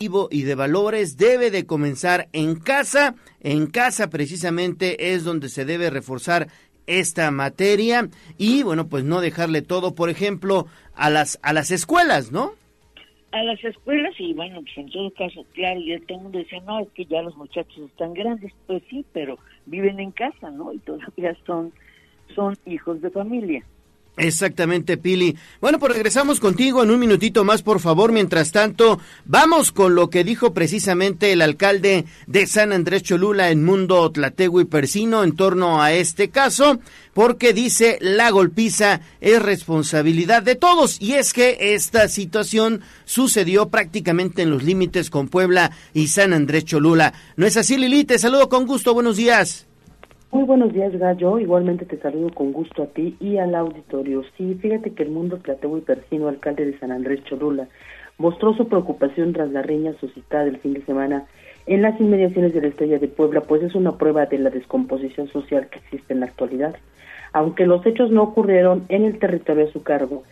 y de valores debe de comenzar en casa. En casa precisamente es donde se debe reforzar esta materia y bueno, pues no dejarle todo, por ejemplo, a las a las escuelas, ¿no? A las escuelas y bueno, pues en todo caso, claro, ya todo el mundo no, es que ya los muchachos están grandes, pues sí, pero viven en casa, ¿no? Y todavía son, son hijos de familia. Exactamente, Pili. Bueno, pues regresamos contigo en un minutito más, por favor. Mientras tanto, vamos con lo que dijo precisamente el alcalde de San Andrés Cholula en Mundo Tlatego y Persino en torno a este caso, porque dice la golpiza es responsabilidad de todos. Y es que esta situación sucedió prácticamente en los límites con Puebla y San Andrés Cholula. ¿No es así, Lili? Te saludo con gusto. Buenos días. Muy buenos días, Gallo. Igualmente te saludo con gusto a ti y al auditorio. Sí, fíjate que el mundo Plateo y Persino, alcalde de San Andrés Cholula, mostró su preocupación tras la riña suscitada el fin de semana en las inmediaciones de la Estrella de Puebla, pues es una prueba de la descomposición social que existe en la actualidad. Aunque los hechos no ocurrieron en el territorio a su cargo,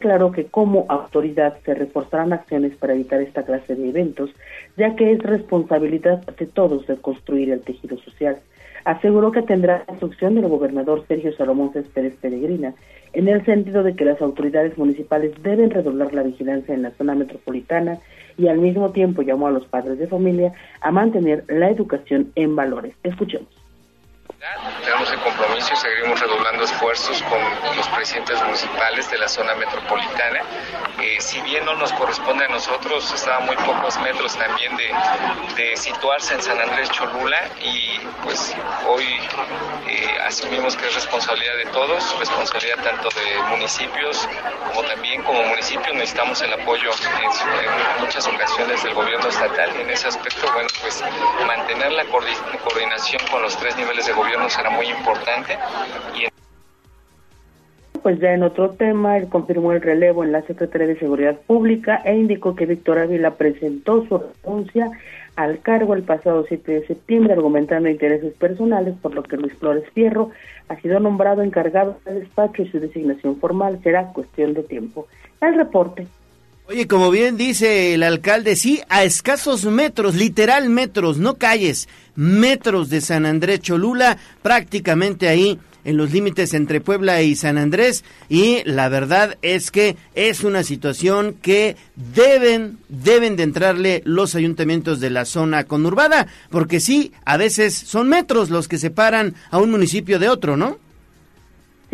claro que como autoridad se reforzarán acciones para evitar esta clase de eventos, ya que es responsabilidad de todos de construir el tejido social aseguró que tendrá la instrucción del gobernador Sergio Salomón Céspedes Peregrina, en el sentido de que las autoridades municipales deben redoblar la vigilancia en la zona metropolitana y al mismo tiempo llamó a los padres de familia a mantener la educación en valores. Escuchemos. Tenemos el compromiso y seguiremos redoblando esfuerzos con los presidentes municipales de la zona metropolitana. Eh, si bien no nos corresponde a nosotros, está a muy pocos metros también de, de situarse en San Andrés Cholula y pues hoy eh, asumimos que es responsabilidad de todos, responsabilidad tanto de municipios como también como municipios necesitamos el apoyo en, en muchas ocasiones del gobierno estatal. En ese aspecto, bueno, pues mantener la coordinación con los tres niveles de gobierno será muy importante. Pues ya en otro tema, él confirmó el relevo en la Secretaría de Seguridad Pública e indicó que Víctor Ávila presentó su renuncia al cargo el pasado 7 de septiembre, argumentando intereses personales, por lo que Luis Flores Fierro ha sido nombrado encargado del despacho y su designación formal será cuestión de tiempo. El reporte. Oye, como bien dice el alcalde, sí, a escasos metros, literal metros, no calles, metros de San Andrés Cholula, prácticamente ahí en los límites entre Puebla y San Andrés y la verdad es que es una situación que deben deben de entrarle los ayuntamientos de la zona conurbada, porque sí, a veces son metros los que separan a un municipio de otro, ¿no?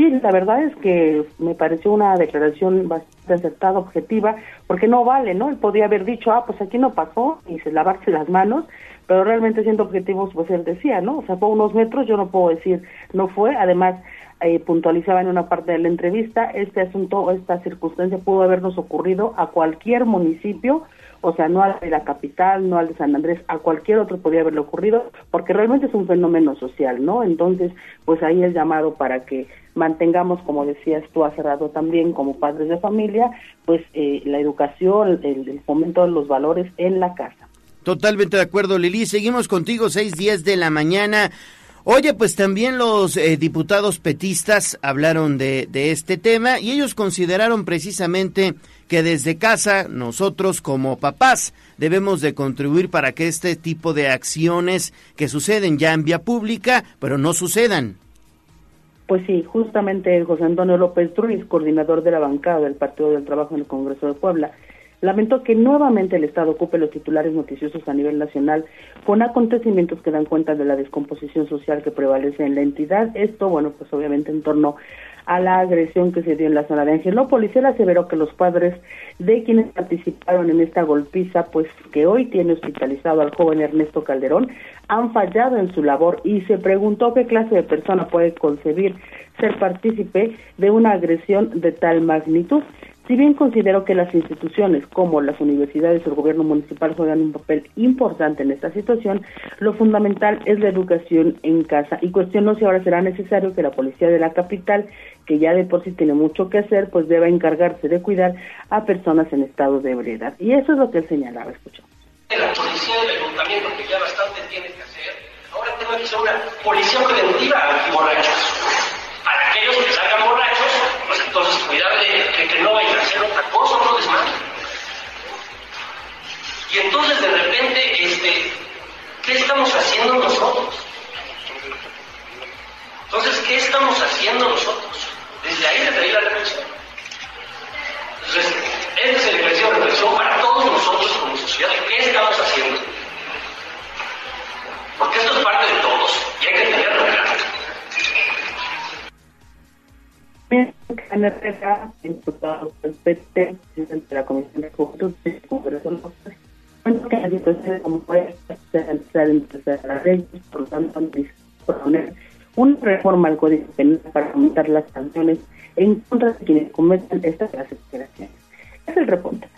Sí, la verdad es que me pareció una declaración bastante acertada, objetiva, porque no vale, ¿no? Él podría haber dicho, ah, pues aquí no pasó, y se lavarse las manos, pero realmente siendo objetivos, pues él decía, ¿no? O sea, fue unos metros, yo no puedo decir no fue, además eh, puntualizaba en una parte de la entrevista, este asunto, esta circunstancia pudo habernos ocurrido a cualquier municipio, o sea, no al de la capital, no al de San Andrés, a cualquier otro podría haberle ocurrido, porque realmente es un fenómeno social, ¿no? Entonces, pues ahí el llamado para que mantengamos, como decías tú hace también, como padres de familia, pues eh, la educación, el, el fomento de los valores en la casa. Totalmente de acuerdo, Lili. Seguimos contigo, seis días de la mañana. Oye, pues también los eh, diputados petistas hablaron de, este tema y ellos consideraron precisamente que desde casa nosotros como papás debemos de contribuir para que este tipo de acciones que suceden ya en vía pública, pero no sucedan. Pues sí, justamente José Antonio López Ruiz, coordinador de la bancada del Partido del Trabajo en el Congreso de Puebla, lamentó que nuevamente el Estado ocupe los titulares noticiosos a nivel nacional con acontecimientos que dan cuenta de la descomposición social que prevalece en la entidad. Esto, bueno, pues obviamente en torno a la agresión que se dio en la zona de Angelópolis. Él aseveró que los padres de quienes participaron en esta golpiza, pues que hoy tiene hospitalizado al joven Ernesto Calderón, han fallado en su labor y se preguntó qué clase de persona puede concebir ser partícipe de una agresión de tal magnitud. Si bien considero que las instituciones como las universidades o el gobierno municipal juegan un papel importante en esta situación, lo fundamental es la educación en casa y cuestionó si ahora será necesario que la policía de la capital, que ya de por sí tiene mucho que hacer, pues deba encargarse de cuidar a personas en estado de ebriedad. Y eso es lo que él señalaba, escuchamos. La policía del ayuntamiento, que ya bastante tiene que hacer, ahora tengo que ser una policía preventiva antiborrachos. Para aquellos que salgan pues entonces cuidar de, de, que no vayan a hacer otra cosa, otro desmadre. Y entonces de repente, este, ¿qué estamos haciendo nosotros? Entonces, ¿qué estamos haciendo nosotros? Desde ahí se trae la reflexión. Entonces, esta es el ejercicio de reflexión para todos nosotros como sociedad. ¿Qué estamos haciendo? Porque esto es parte de todos y hay que tenerlo claro. Diputado del PT, presidente de la Comisión de Juventud del Congreso Local, bueno, que la situación como esta se empezar a empezar a leyes, por lo tanto, proponer una reforma al Código Penal para aumentar las sanciones en contra de quienes cometen estas operaciones. Es el repunte.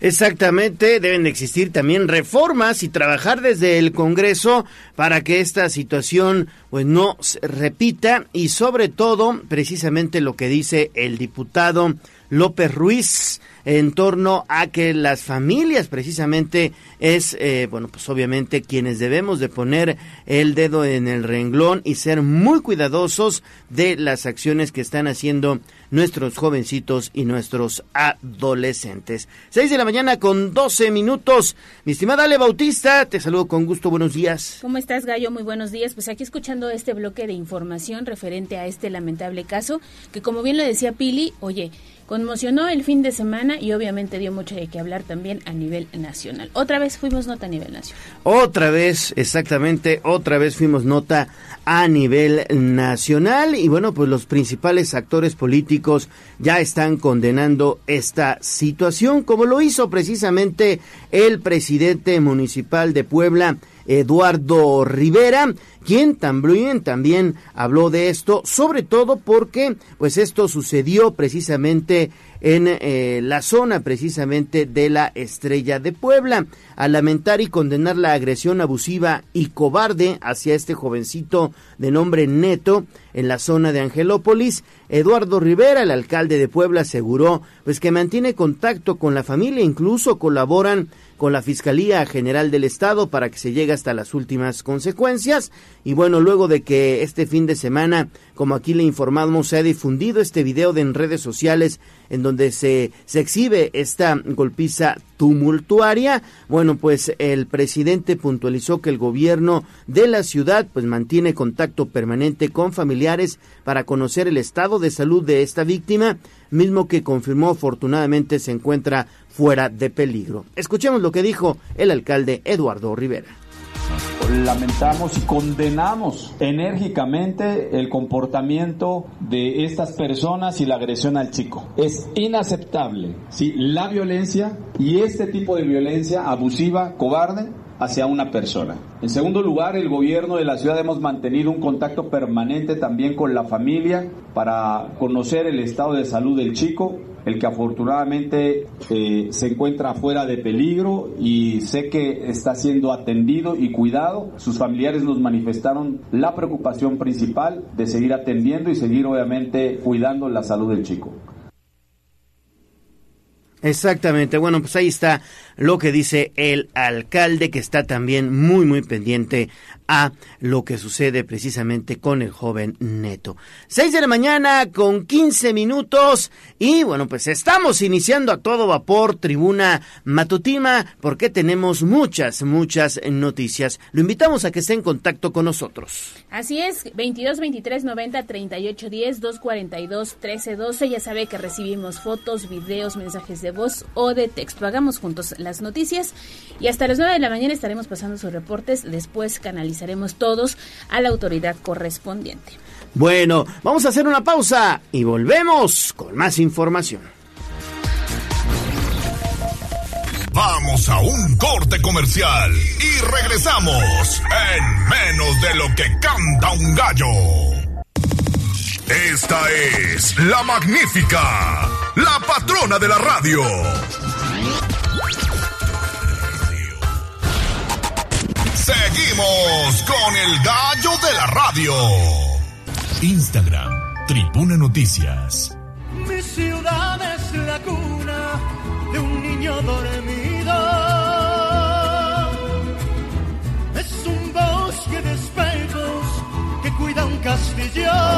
Exactamente, deben existir también reformas y trabajar desde el Congreso para que esta situación pues no se repita y sobre todo precisamente lo que dice el diputado López Ruiz en torno a que las familias precisamente es, eh, bueno, pues obviamente quienes debemos de poner el dedo en el renglón y ser muy cuidadosos de las acciones que están haciendo nuestros jovencitos y nuestros adolescentes. Seis de la mañana con doce minutos. Mi estimada Ale Bautista, te saludo con gusto, buenos días. ¿Cómo estás, Gallo? Muy buenos días. Pues aquí escuchando este bloque de información referente a este lamentable caso, que como bien lo decía Pili, oye, conmocionó el fin de semana y obviamente dio mucho de qué hablar también a nivel nacional. Otra vez fuimos nota a nivel nacional. Otra vez, exactamente, otra vez fuimos nota a nivel nacional y bueno, pues los principales actores políticos ya están condenando esta situación, como lo hizo precisamente el presidente municipal de Puebla, Eduardo Rivera, quien también, también habló de esto, sobre todo porque pues esto sucedió precisamente en eh, la zona precisamente de la Estrella de Puebla. Al lamentar y condenar la agresión abusiva y cobarde hacia este jovencito de nombre Neto en la zona de Angelópolis, Eduardo Rivera, el alcalde de Puebla, aseguró pues que mantiene contacto con la familia, incluso colaboran con la Fiscalía General del Estado para que se llegue hasta las últimas consecuencias. Y bueno, luego de que este fin de semana, como aquí le informamos, se ha difundido este video de en redes sociales en donde se, se exhibe esta golpiza tumultuaria, bueno, pues el presidente puntualizó que el gobierno de la ciudad pues mantiene contacto permanente con familiares para conocer el estado de salud de esta víctima, mismo que confirmó afortunadamente se encuentra fuera de peligro. Escuchemos lo que dijo el alcalde Eduardo Rivera lamentamos y condenamos enérgicamente el comportamiento de estas personas y la agresión al chico. Es inaceptable, ¿sí? La violencia y este tipo de violencia abusiva, cobarde, hacia una persona. En segundo lugar, el gobierno de la ciudad hemos mantenido un contacto permanente también con la familia para conocer el estado de salud del chico, el que afortunadamente eh, se encuentra fuera de peligro y sé que está siendo atendido y cuidado. Sus familiares nos manifestaron la preocupación principal de seguir atendiendo y seguir obviamente cuidando la salud del chico. Exactamente, bueno, pues ahí está lo que dice el alcalde que está también muy muy pendiente a lo que sucede precisamente con el joven Neto. Seis de la mañana con quince minutos y bueno, pues estamos iniciando a todo vapor tribuna matutina porque tenemos muchas, muchas noticias. Lo invitamos a que esté en contacto con nosotros. Así es, 22 23 90 38 10 242 13 12. Ya sabe que recibimos fotos, videos, mensajes de voz o de texto. Hagamos juntos las noticias y hasta las 9 de la mañana estaremos pasando sus reportes. Después canalizaremos todos a la autoridad correspondiente. Bueno, vamos a hacer una pausa y volvemos con más información. Vamos a un corte comercial y regresamos en menos de lo que canta un gallo. Esta es la magnífica, la patrona de la radio. Seguimos con el gallo de la radio. Instagram, Tribuna Noticias. Mi ciudad es la cuna de un niño dormido. Es un bosque de espejos que cuida un castillo.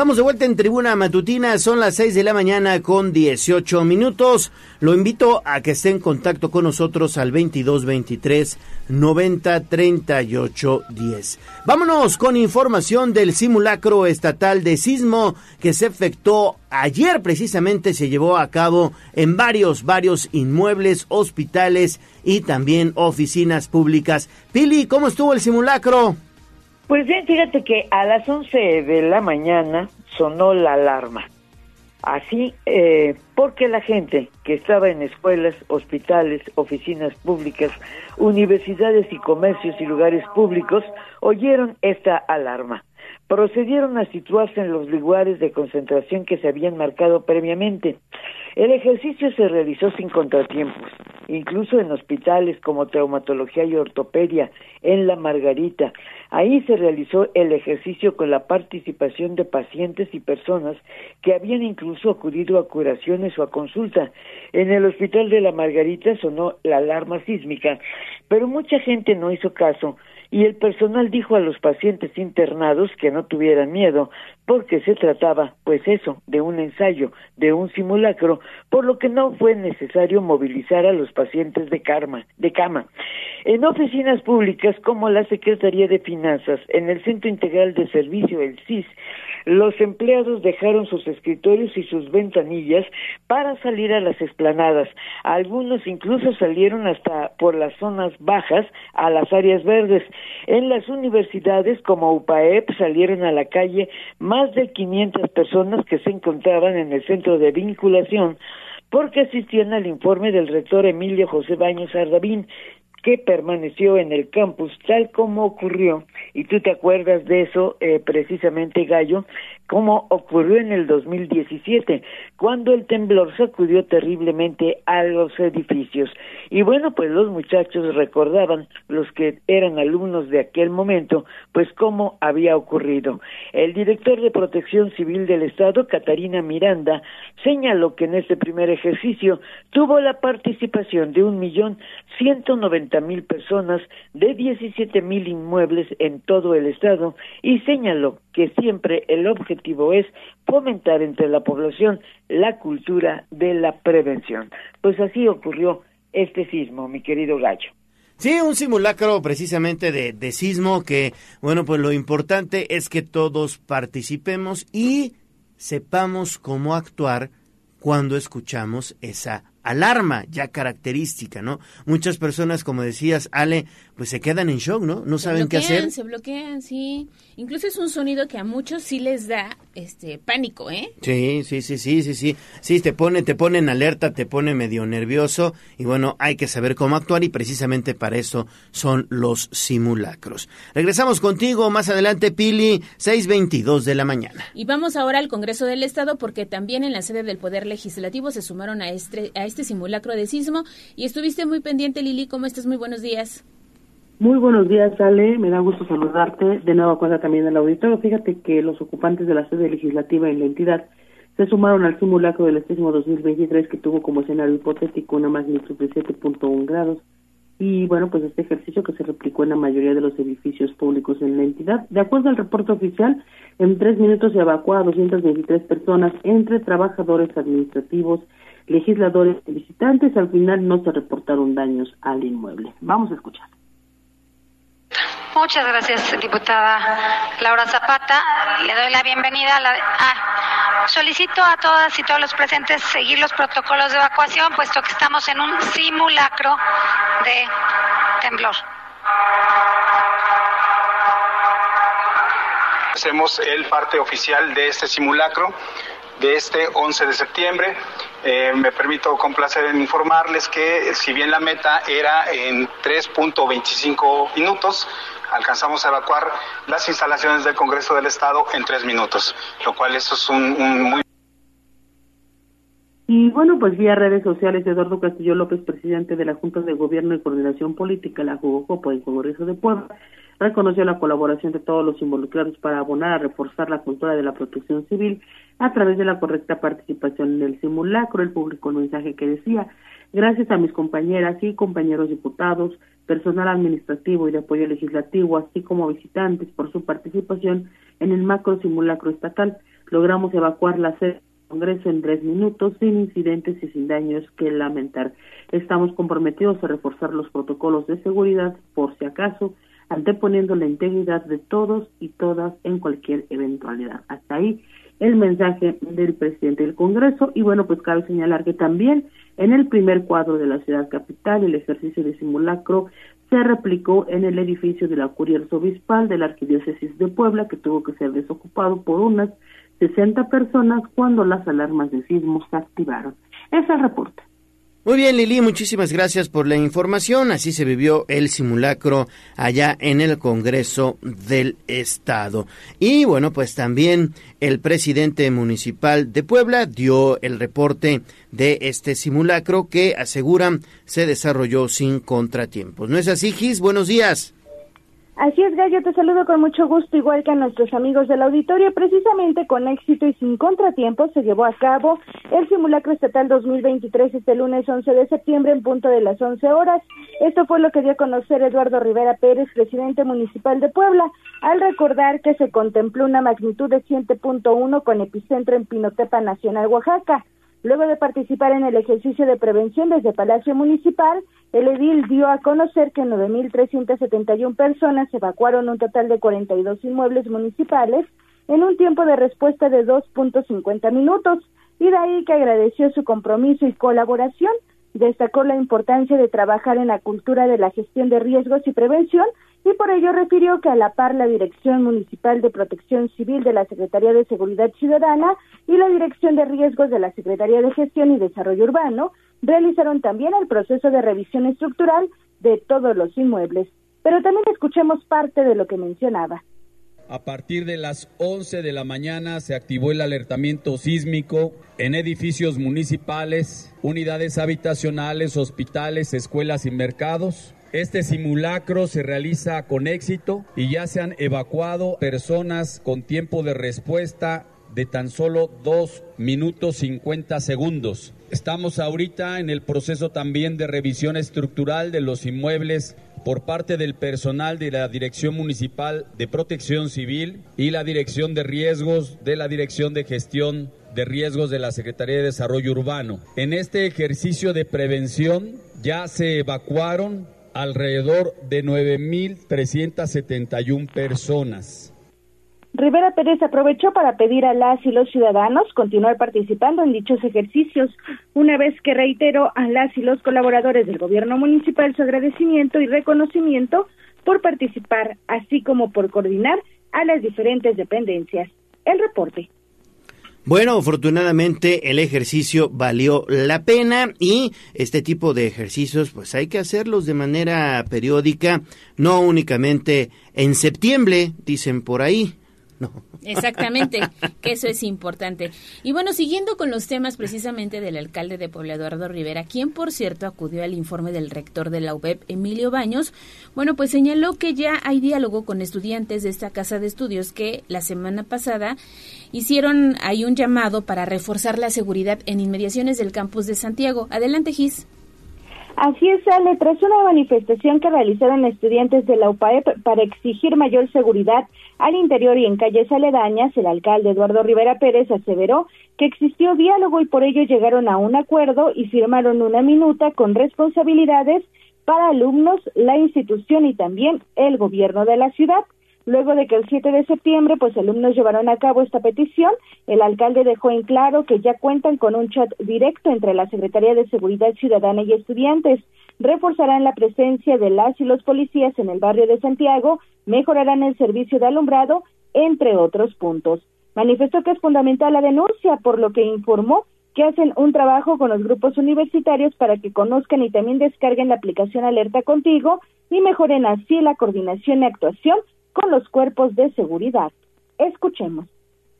Estamos de vuelta en Tribuna Matutina, son las 6 de la mañana con 18 minutos. Lo invito a que esté en contacto con nosotros al 2223 90 38 10. Vámonos con información del simulacro estatal de sismo que se efectuó ayer precisamente se llevó a cabo en varios varios inmuebles, hospitales y también oficinas públicas. Pili, ¿cómo estuvo el simulacro? Pues bien, fíjate que a las 11 de la mañana sonó la alarma. Así, eh, porque la gente que estaba en escuelas, hospitales, oficinas públicas, universidades y comercios y lugares públicos oyeron esta alarma. Procedieron a situarse en los lugares de concentración que se habían marcado previamente. El ejercicio se realizó sin contratiempos, incluso en hospitales como traumatología y ortopedia, en La Margarita. Ahí se realizó el ejercicio con la participación de pacientes y personas que habían incluso acudido a curaciones o a consulta. En el hospital de La Margarita sonó la alarma sísmica, pero mucha gente no hizo caso y el personal dijo a los pacientes internados que no tuvieran miedo, porque se trataba, pues eso, de un ensayo, de un simulacro, por lo que no fue necesario movilizar a los pacientes de, karma, de cama. En oficinas públicas como la Secretaría de Finanzas, en el Centro Integral de Servicio, el CIS, los empleados dejaron sus escritorios y sus ventanillas para salir a las esplanadas. Algunos incluso salieron hasta por las zonas bajas a las áreas verdes. En las universidades como UPAEP salieron a la calle más de 500 personas que se encontraban en el centro de vinculación porque asistían al informe del rector Emilio José Baños Ardavín, que permaneció en el campus tal como ocurrió, y tú te acuerdas de eso eh, precisamente, Gallo, como ocurrió en el 2017, cuando el temblor sacudió terriblemente a los edificios. Y bueno, pues los muchachos recordaban, los que eran alumnos de aquel momento, pues cómo había ocurrido. El director de Protección Civil del Estado, Catarina Miranda, señaló que en este primer ejercicio tuvo la participación de un millón ciento noventa mil personas de diecisiete mil inmuebles en todo el estado y señaló que siempre el objetivo es fomentar entre la población la cultura de la prevención. Pues así ocurrió este sismo, mi querido Gallo. Sí, un simulacro precisamente de, de sismo que, bueno, pues lo importante es que todos participemos y sepamos cómo actuar cuando escuchamos esa alarma ya característica, ¿no? Muchas personas, como decías, Ale, pues se quedan en shock, ¿no? No saben qué hacer. Se bloquean, sí. Incluso es un sonido que a muchos sí les da este pánico, ¿eh? Sí, sí, sí, sí, sí, sí. Sí, te pone, te pone en alerta, te pone medio nervioso y bueno, hay que saber cómo actuar y precisamente para eso son los simulacros. Regresamos contigo más adelante, Pili, 6.22 de la mañana. Y vamos ahora al Congreso del Estado porque también en la sede del Poder Legislativo se sumaron a este, a este simulacro de sismo y estuviste muy pendiente, Lili, ¿cómo estás? Muy buenos días. Muy buenos días, Ale. Me da gusto saludarte. De nuevo cuenta también el auditorio. Fíjate que los ocupantes de la sede legislativa en la entidad se sumaron al simulacro del sismo 2023 que tuvo como escenario hipotético una magnitud de 7.1 grados. Y bueno, pues este ejercicio que se replicó en la mayoría de los edificios públicos en la entidad. De acuerdo al reporte oficial, en tres minutos se evacuó a 223 personas entre trabajadores administrativos, legisladores y visitantes. Al final no se reportaron daños al inmueble. Vamos a escuchar. Muchas gracias, diputada Laura Zapata. Le doy la bienvenida. A la, ah, solicito a todas y todos los presentes seguir los protocolos de evacuación, puesto que estamos en un simulacro de temblor. Hacemos el parte oficial de este simulacro de este 11 de septiembre. Eh, me permito complacer en informarles que si bien la meta era en 3.25 minutos, alcanzamos a evacuar las instalaciones del Congreso del Estado en tres minutos, lo cual eso es un, un muy... Y bueno, pues vía redes sociales, Eduardo Castillo López, presidente de la Junta de Gobierno y Coordinación Política, la Jugojopo del Congreso de Puebla, reconoció la colaboración de todos los involucrados para abonar a reforzar la cultura de la protección civil a través de la correcta participación en el simulacro. El público mensaje que decía, gracias a mis compañeras y compañeros diputados, personal administrativo y de apoyo legislativo, así como visitantes por su participación en el macro simulacro estatal. Logramos evacuar la sede Congreso en tres minutos sin incidentes y sin daños que lamentar. Estamos comprometidos a reforzar los protocolos de seguridad por si acaso, anteponiendo la integridad de todos y todas en cualquier eventualidad. Hasta ahí el mensaje del presidente del Congreso y bueno, pues cabe señalar que también en el primer cuadro de la ciudad capital el ejercicio de simulacro se replicó en el edificio de la curia arzobispal de la Arquidiócesis de Puebla que tuvo que ser desocupado por unas 60 personas cuando las alarmas de sismos se activaron. Es el reporte. Muy bien, Lili, muchísimas gracias por la información. Así se vivió el simulacro allá en el Congreso del Estado. Y bueno, pues también el presidente municipal de Puebla dio el reporte de este simulacro que aseguran se desarrolló sin contratiempos. ¿No es así, Gis? Buenos días. Así es, Gallo, te saludo con mucho gusto, igual que a nuestros amigos del auditorio. Precisamente con éxito y sin contratiempos se llevó a cabo el simulacro estatal 2023 este lunes 11 de septiembre en punto de las 11 horas. Esto fue lo que dio a conocer Eduardo Rivera Pérez, presidente municipal de Puebla, al recordar que se contempló una magnitud de 7.1 con epicentro en Pinotepa Nacional, Oaxaca. Luego de participar en el ejercicio de prevención desde Palacio Municipal, el edil dio a conocer que 9.371 personas evacuaron un total de 42 inmuebles municipales en un tiempo de respuesta de 2.50 minutos y de ahí que agradeció su compromiso y colaboración Destacó la importancia de trabajar en la cultura de la gestión de riesgos y prevención y por ello refirió que a la par la Dirección Municipal de Protección Civil de la Secretaría de Seguridad Ciudadana y la Dirección de Riesgos de la Secretaría de Gestión y Desarrollo Urbano realizaron también el proceso de revisión estructural de todos los inmuebles. Pero también escuchemos parte de lo que mencionaba. A partir de las 11 de la mañana se activó el alertamiento sísmico en edificios municipales, unidades habitacionales, hospitales, escuelas y mercados. Este simulacro se realiza con éxito y ya se han evacuado personas con tiempo de respuesta de tan solo 2 minutos 50 segundos. Estamos ahorita en el proceso también de revisión estructural de los inmuebles por parte del personal de la Dirección Municipal de Protección Civil y la Dirección de Riesgos de la Dirección de Gestión de Riesgos de la Secretaría de Desarrollo Urbano. En este ejercicio de prevención ya se evacuaron alrededor de 9.371 personas. Rivera Pérez aprovechó para pedir a las y los ciudadanos continuar participando en dichos ejercicios, una vez que reiteró a las y los colaboradores del gobierno municipal su agradecimiento y reconocimiento por participar, así como por coordinar a las diferentes dependencias. El reporte. Bueno, afortunadamente el ejercicio valió la pena y este tipo de ejercicios pues hay que hacerlos de manera periódica, no únicamente en septiembre, dicen por ahí, Exactamente, que eso es importante. Y bueno, siguiendo con los temas precisamente del alcalde de Puebla, Eduardo Rivera, quien por cierto acudió al informe del rector de la UBEP, Emilio Baños, bueno, pues señaló que ya hay diálogo con estudiantes de esta casa de estudios que la semana pasada hicieron ahí un llamado para reforzar la seguridad en inmediaciones del campus de Santiago. Adelante, Gis. Así es, Ale, tras una manifestación que realizaron estudiantes de la UPAEP para exigir mayor seguridad al interior y en calles aledañas, el alcalde Eduardo Rivera Pérez aseveró que existió diálogo y por ello llegaron a un acuerdo y firmaron una minuta con responsabilidades para alumnos, la institución y también el gobierno de la ciudad. Luego de que el 7 de septiembre, pues alumnos llevaron a cabo esta petición, el alcalde dejó en claro que ya cuentan con un chat directo entre la Secretaría de Seguridad Ciudadana y estudiantes. Reforzarán la presencia de las y los policías en el barrio de Santiago, mejorarán el servicio de alumbrado, entre otros puntos. Manifestó que es fundamental la denuncia, por lo que informó que hacen un trabajo con los grupos universitarios para que conozcan y también descarguen la aplicación Alerta Contigo y mejoren así la coordinación y actuación con los cuerpos de seguridad. Escuchemos.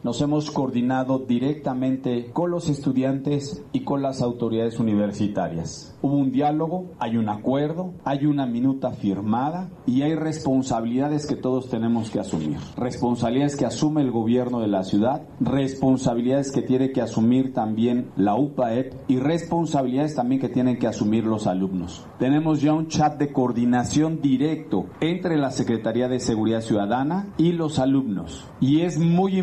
Nos hemos coordinado directamente con los estudiantes y con las autoridades universitarias. Hubo un diálogo, hay un acuerdo, hay una minuta firmada y hay responsabilidades que todos tenemos que asumir. Responsabilidades que asume el gobierno de la ciudad, responsabilidades que tiene que asumir también la UPAEP y responsabilidades también que tienen que asumir los alumnos. Tenemos ya un chat de coordinación directo entre la Secretaría de Seguridad Ciudadana y los alumnos. Y es muy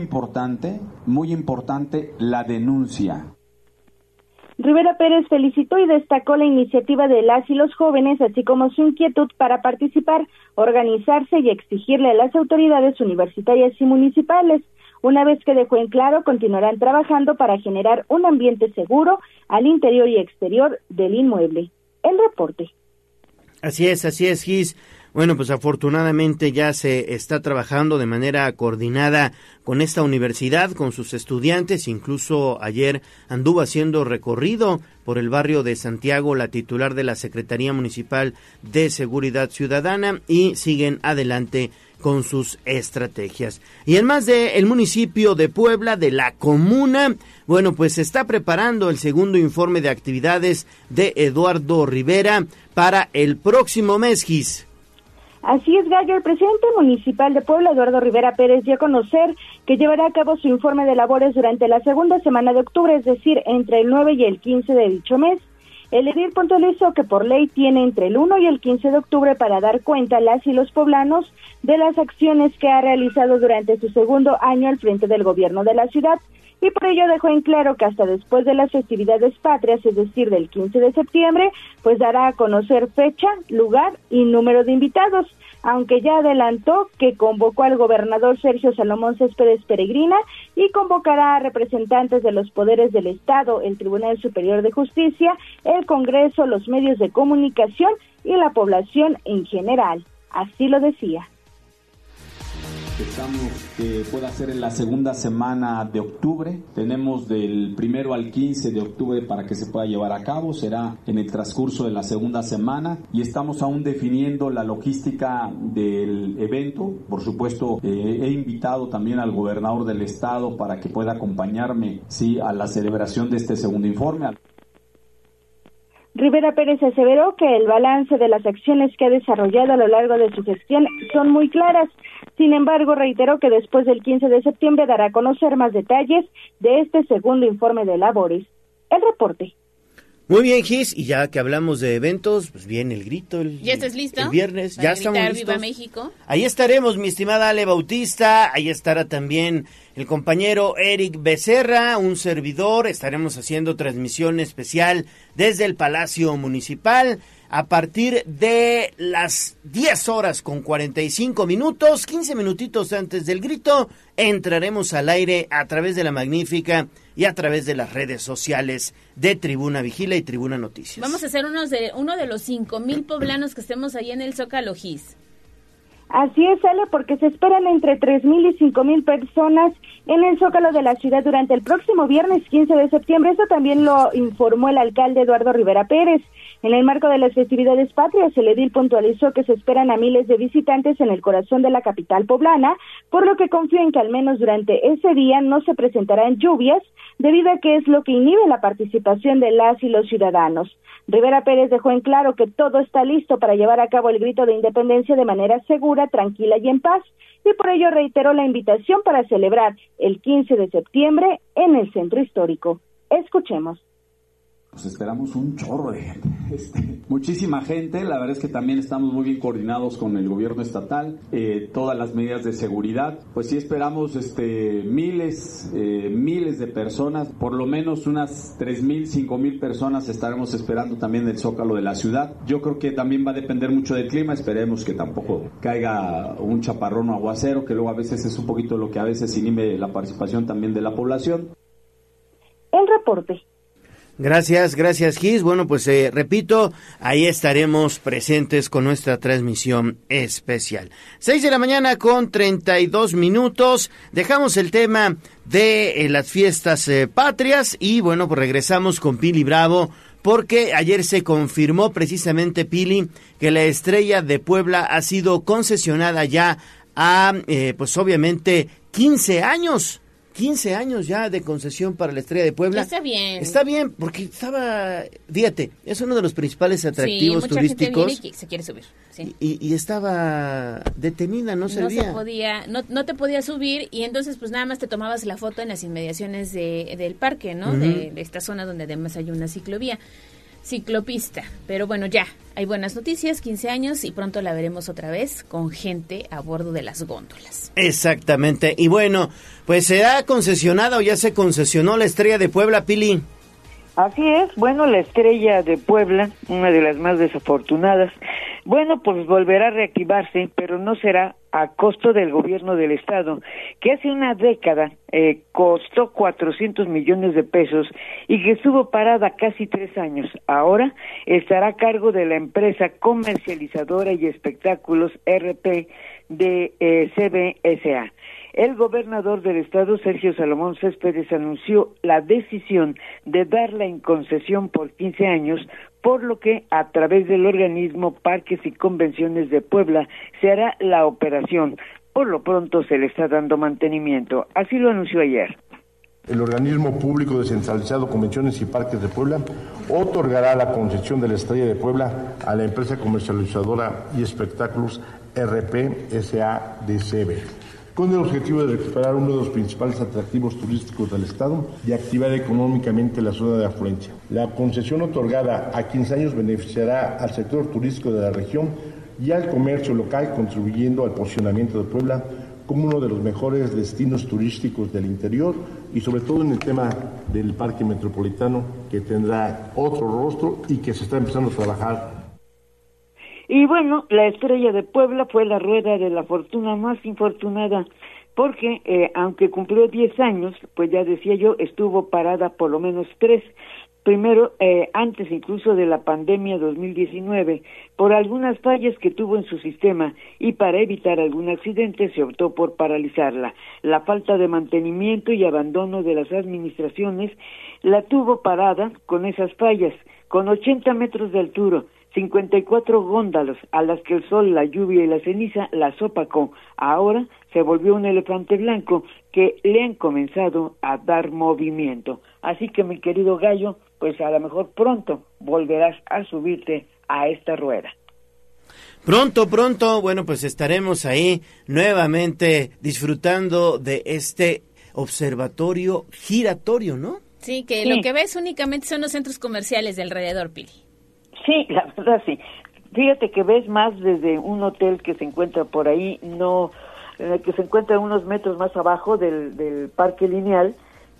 importante, muy importante la denuncia. Rivera Pérez felicitó y destacó la iniciativa de las y los jóvenes, así como su inquietud para participar, organizarse y exigirle a las autoridades universitarias y municipales. Una vez que dejó en claro, continuarán trabajando para generar un ambiente seguro al interior y exterior del inmueble. El reporte. Así es, así es, Gis. Bueno, pues afortunadamente ya se está trabajando de manera coordinada con esta universidad, con sus estudiantes. Incluso ayer anduvo haciendo recorrido por el barrio de Santiago la titular de la Secretaría Municipal de Seguridad Ciudadana y siguen adelante con sus estrategias. Y en más de el municipio de Puebla, de la comuna, bueno, pues se está preparando el segundo informe de actividades de Eduardo Rivera para el próximo mes, Gis. Así es, Gallo. El presidente municipal de Puebla, Eduardo Rivera Pérez, dio a conocer que llevará a cabo su informe de labores durante la segunda semana de octubre, es decir, entre el 9 y el 15 de dicho mes. El edil puntualizó que por ley tiene entre el 1 y el 15 de octubre para dar cuenta a las y los poblanos de las acciones que ha realizado durante su segundo año al frente del gobierno de la ciudad y por ello dejó en claro que hasta después de las festividades patrias, es decir, del 15 de septiembre, pues dará a conocer fecha, lugar y número de invitados, aunque ya adelantó que convocó al gobernador Sergio Salomón Céspedes Peregrina y convocará a representantes de los poderes del Estado, el Tribunal Superior de Justicia, el Congreso, los medios de comunicación y la población en general. Así lo decía. Pensamos que pueda ser en la segunda semana de octubre. Tenemos del primero al 15 de octubre para que se pueda llevar a cabo. Será en el transcurso de la segunda semana y estamos aún definiendo la logística del evento. Por supuesto, eh, he invitado también al gobernador del estado para que pueda acompañarme sí, a la celebración de este segundo informe. Rivera Pérez aseveró que el balance de las acciones que ha desarrollado a lo largo de su gestión son muy claras. Sin embargo, reiteró que después del 15 de septiembre dará a conocer más detalles de este segundo informe de labores. El reporte. Muy bien, Gis, y ya que hablamos de eventos, pues viene el grito. El, ¿Ya estás listo? El viernes, ya estamos listos. Viva México. Ahí estaremos, mi estimada Ale Bautista, ahí estará también el compañero Eric Becerra, un servidor, estaremos haciendo transmisión especial desde el Palacio Municipal a partir de las 10 horas con 45 minutos, 15 minutitos antes del grito, entraremos al aire a través de la magnífica y a través de las redes sociales de Tribuna Vigila y Tribuna Noticias. Vamos a hacer unos de, uno de los cinco mil poblanos que estemos ahí en el Zócalo Gis. Así es, Ale, porque se esperan entre tres mil y cinco mil personas en el Zócalo de la ciudad durante el próximo viernes 15 de septiembre. Eso también lo informó el alcalde Eduardo Rivera Pérez. En el marco de las festividades patrias, el edil puntualizó que se esperan a miles de visitantes en el corazón de la capital poblana, por lo que confío en que al menos durante ese día no se presentarán lluvias, debido a que es lo que inhibe la participación de las y los ciudadanos. Rivera Pérez dejó en claro que todo está listo para llevar a cabo el grito de independencia de manera segura, tranquila y en paz, y por ello reiteró la invitación para celebrar el 15 de septiembre en el centro histórico. Escuchemos. Pues esperamos un chorro de gente. Este, muchísima gente, la verdad es que también estamos muy bien coordinados con el gobierno estatal, eh, todas las medidas de seguridad. Pues sí esperamos este, miles, eh, miles de personas, por lo menos unas tres mil, cinco mil personas estaremos esperando también del Zócalo de la ciudad. Yo creo que también va a depender mucho del clima, esperemos que tampoco caiga un chaparrón o aguacero, que luego a veces es un poquito lo que a veces inhibe la participación también de la población. El reporte. Gracias, gracias Gis. Bueno, pues eh, repito, ahí estaremos presentes con nuestra transmisión especial. Seis de la mañana con treinta y dos minutos. Dejamos el tema de eh, las fiestas eh, patrias y bueno, pues regresamos con Pili Bravo porque ayer se confirmó precisamente Pili que la estrella de Puebla ha sido concesionada ya a, pues obviamente, 15 años 15 años ya de concesión para la Estrella de Puebla. Está bien. Está bien, porque estaba, fíjate, es uno de los principales Sí, atractivos mucha gente turísticos. viene y se quiere subir. Sí. Y, y estaba detenida, no se podía, no, no te podía subir y entonces pues nada más te tomabas la foto en las inmediaciones de, del parque, ¿no? De, de esta zona donde además hay una ciclovía, ciclopista. Pero bueno, ya, hay buenas noticias, 15 años y pronto la veremos otra vez con gente a bordo de las góndolas. Exactamente. Y bueno, pues se ha concesionado o ya se concesionó la Estrella de Puebla, Pili. Así es, bueno, la estrella de Puebla, una de las más desafortunadas, bueno, pues volverá a reactivarse, pero no será a costo del gobierno del Estado, que hace una década eh, costó 400 millones de pesos y que estuvo parada casi tres años. Ahora estará a cargo de la empresa comercializadora y espectáculos RP de eh, CBSA. El gobernador del estado, Sergio Salomón Céspedes, anunció la decisión de darla en concesión por 15 años, por lo que a través del organismo Parques y Convenciones de Puebla se hará la operación. Por lo pronto se le está dando mantenimiento. Así lo anunció ayer. El organismo público descentralizado Convenciones y Parques de Puebla otorgará la concesión de la Estrella de Puebla a la empresa comercializadora y espectáculos RP SADCB, con el objetivo de recuperar uno de los principales atractivos turísticos del Estado y activar económicamente la zona de afluencia. La concesión otorgada a 15 años beneficiará al sector turístico de la región y al comercio local, contribuyendo al posicionamiento de Puebla como uno de los mejores destinos turísticos del interior y sobre todo en el tema del parque metropolitano que tendrá otro rostro y que se está empezando a trabajar Y bueno, la estrella de Puebla fue la rueda de la fortuna más infortunada, porque eh, aunque cumplió 10 años, pues ya decía yo, estuvo parada por lo menos tres. Primero, eh, antes incluso de la pandemia 2019, por algunas fallas que tuvo en su sistema y para evitar algún accidente se optó por paralizarla. La falta de mantenimiento y abandono de las administraciones la tuvo parada con esas fallas, con 80 metros de altura, 54 góndalos a las que el sol, la lluvia y la ceniza las opacó. Ahora se volvió un elefante blanco que le han comenzado a dar movimiento. Así que mi querido gallo, pues a lo mejor pronto volverás a subirte a esta rueda. Pronto, pronto, bueno, pues estaremos ahí nuevamente disfrutando de este observatorio giratorio, ¿no? Sí, que Sí. lo que ves únicamente son los centros comerciales de alrededor, Pili. Sí, la verdad sí. Fíjate que ves más desde un hotel que se encuentra por ahí, no eh, que se encuentra unos metros más abajo del, del parque lineal,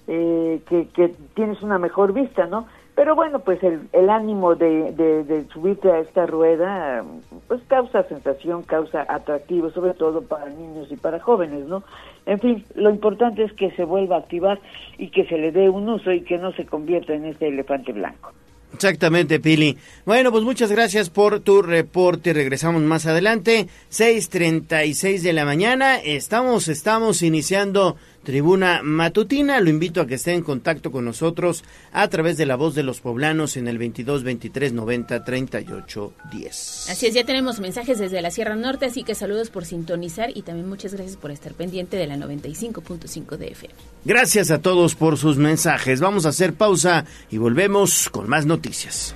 eh, que, que tienes una mejor vista, ¿no? Pero bueno, pues el, el ánimo de, subirte a esta rueda, pues causa sensación, causa atractivo, sobre todo para niños y para jóvenes, ¿no? En fin, lo importante es que se vuelva a activar y que se le dé un uso y que no se convierta en este elefante blanco. Exactamente, Pili. Bueno, pues muchas gracias por tu reporte. Regresamos más adelante. 6:36 de la mañana. Estamos, estamos iniciando Tribuna Matutina. Lo invito a que esté en contacto con nosotros a través de la voz de los poblanos en el 22 23 90 38 10. Así es, ya tenemos mensajes desde la Sierra Norte, así que saludos por sintonizar y también muchas gracias por estar pendiente de la 95.5 de FM. Gracias a todos por sus mensajes. Vamos a hacer pausa y volvemos con más noticias.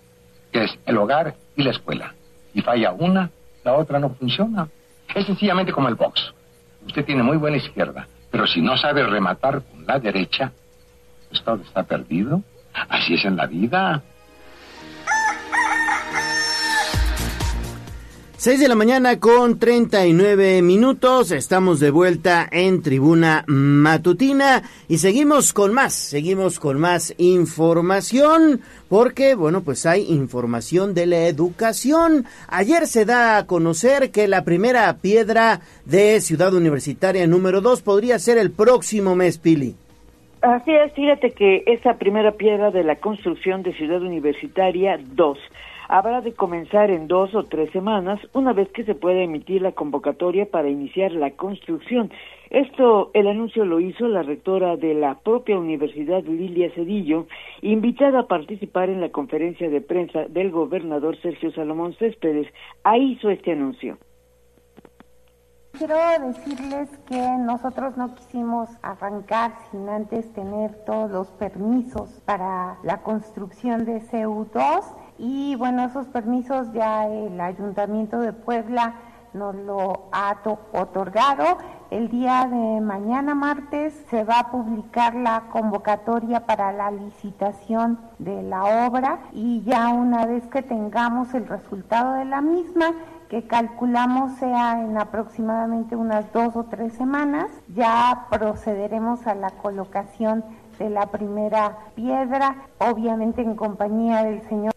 que es el hogar y la escuela. Si falla una, la otra no funciona. Es sencillamente como el box. Usted tiene muy buena izquierda, pero si no sabe rematar con la derecha, pues todo está perdido. Así es en la vida. 6 de la mañana con 39 minutos. Estamos de vuelta en tribuna matutina y seguimos con más, seguimos con más información porque, bueno, pues hay información de la educación. Ayer se da a conocer que la primera piedra de Ciudad Universitaria número 2 podría ser el próximo mes, Pili. Así es, fíjate que esa primera piedra de la construcción de Ciudad Universitaria 2 habrá de comenzar en dos o tres semanas, una vez que se pueda emitir la convocatoria para iniciar la construcción. Esto, el anuncio lo hizo la rectora de la propia universidad, Lilia Cedillo, invitada a participar en la conferencia de prensa del gobernador Sergio Salomón Céspedes. Ahí hizo este anuncio. Quiero decirles que nosotros no quisimos arrancar sin antes tener todos los permisos para la construcción de CU2 y bueno, esos permisos ya el Ayuntamiento de Puebla nos lo ha otorgado. El día de mañana martes se va a publicar la convocatoria para la licitación de la obra y ya una vez que tengamos el resultado de la misma, que calculamos sea en aproximadamente unas dos o tres semanas, ya procederemos a la colocación de la primera piedra, obviamente en compañía del señor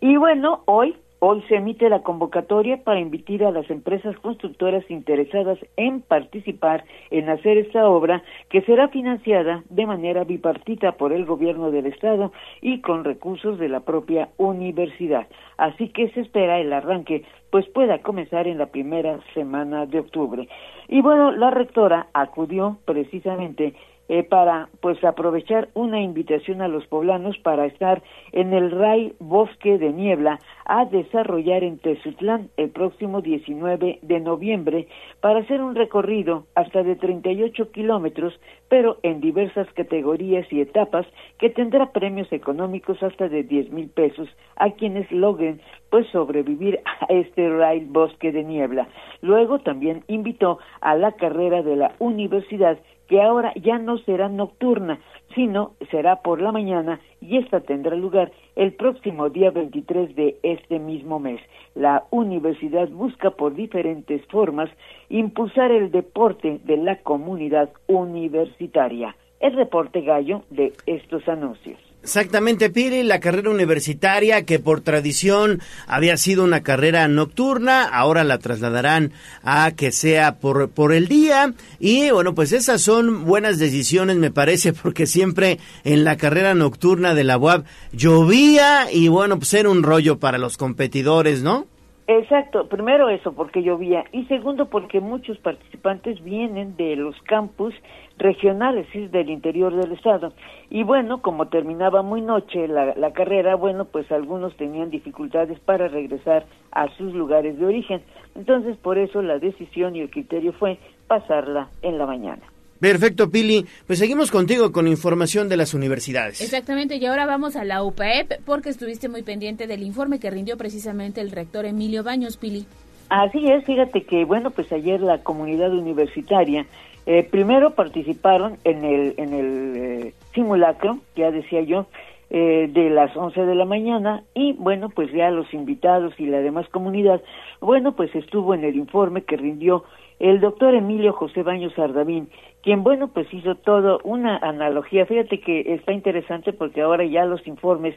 y bueno, hoy, hoy se emite la convocatoria para invitar a las empresas constructoras interesadas en participar en hacer esta obra que será financiada de manera bipartita por el gobierno del estado y con recursos de la propia universidad. Así que se espera el arranque pues pueda comenzar en la primera semana de octubre. Y bueno, la rectora acudió precisamente eh, para pues aprovechar una invitación a los poblanos para estar en el RAI Bosque de Niebla a desarrollar en Tezutlán el próximo 19 de noviembre para hacer un recorrido hasta de 38 kilómetros, pero en diversas categorías y etapas que tendrá premios económicos hasta de 10 mil pesos a quienes logren pues sobrevivir a este RAI Bosque de Niebla. Luego también invitó a la carrera de la universidad que ahora ya no será nocturna, sino será por la mañana y esta tendrá lugar el próximo día 23 de este mismo mes. La universidad busca por diferentes formas impulsar el deporte de la comunidad universitaria. El reporte gallo de estos anuncios. Exactamente, Piri, la carrera universitaria que por tradición había sido una carrera nocturna, ahora la trasladarán a que sea por, por el día y bueno, pues esas son buenas decisiones me parece porque siempre en la carrera nocturna de la UAB llovía y bueno, pues era un rollo para los competidores, ¿no? Exacto, primero eso porque llovía y segundo porque muchos participantes vienen de los campus regionales y del interior del estado. Y bueno, como terminaba muy noche la, la carrera, bueno, pues algunos tenían dificultades para regresar a sus lugares de origen. Entonces, por eso la decisión y el criterio fue pasarla en la mañana. Perfecto, Pili. Pues seguimos contigo con información de las universidades. Exactamente, y ahora vamos a la UPAEP porque estuviste muy pendiente del informe que rindió precisamente el rector Emilio Baños, Pili. Así es, fíjate que, bueno, pues ayer la comunidad universitaria eh, primero participaron en el, en el eh, simulacro, ya decía yo, eh, de las 11 de la mañana y bueno, pues ya los invitados y la demás comunidad, bueno, pues estuvo en el informe que rindió el doctor Emilio José Baños Ardavín, quien, bueno, pues hizo todo una analogía. Fíjate que está interesante porque ahora ya los informes,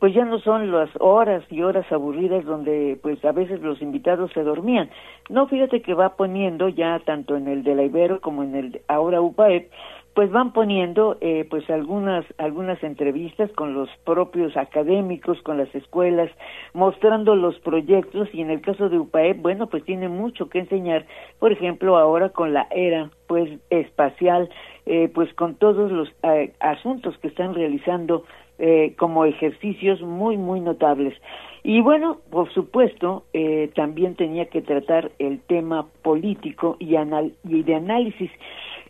pues ya no son las horas y horas aburridas donde, pues a veces los invitados se dormían. No, fíjate que va poniendo ya tanto en el de la Ibero como en el ahora UPAEP, pues van poniendo eh, pues algunas algunas entrevistas con los propios académicos con las escuelas mostrando los proyectos y en el caso de UPAEP bueno pues tiene mucho que enseñar por ejemplo ahora con la era pues espacial eh, pues con todos los eh, asuntos que están realizando como ejercicios muy muy notables. Y bueno por supuesto también tenía que tratar el tema político y, y de análisis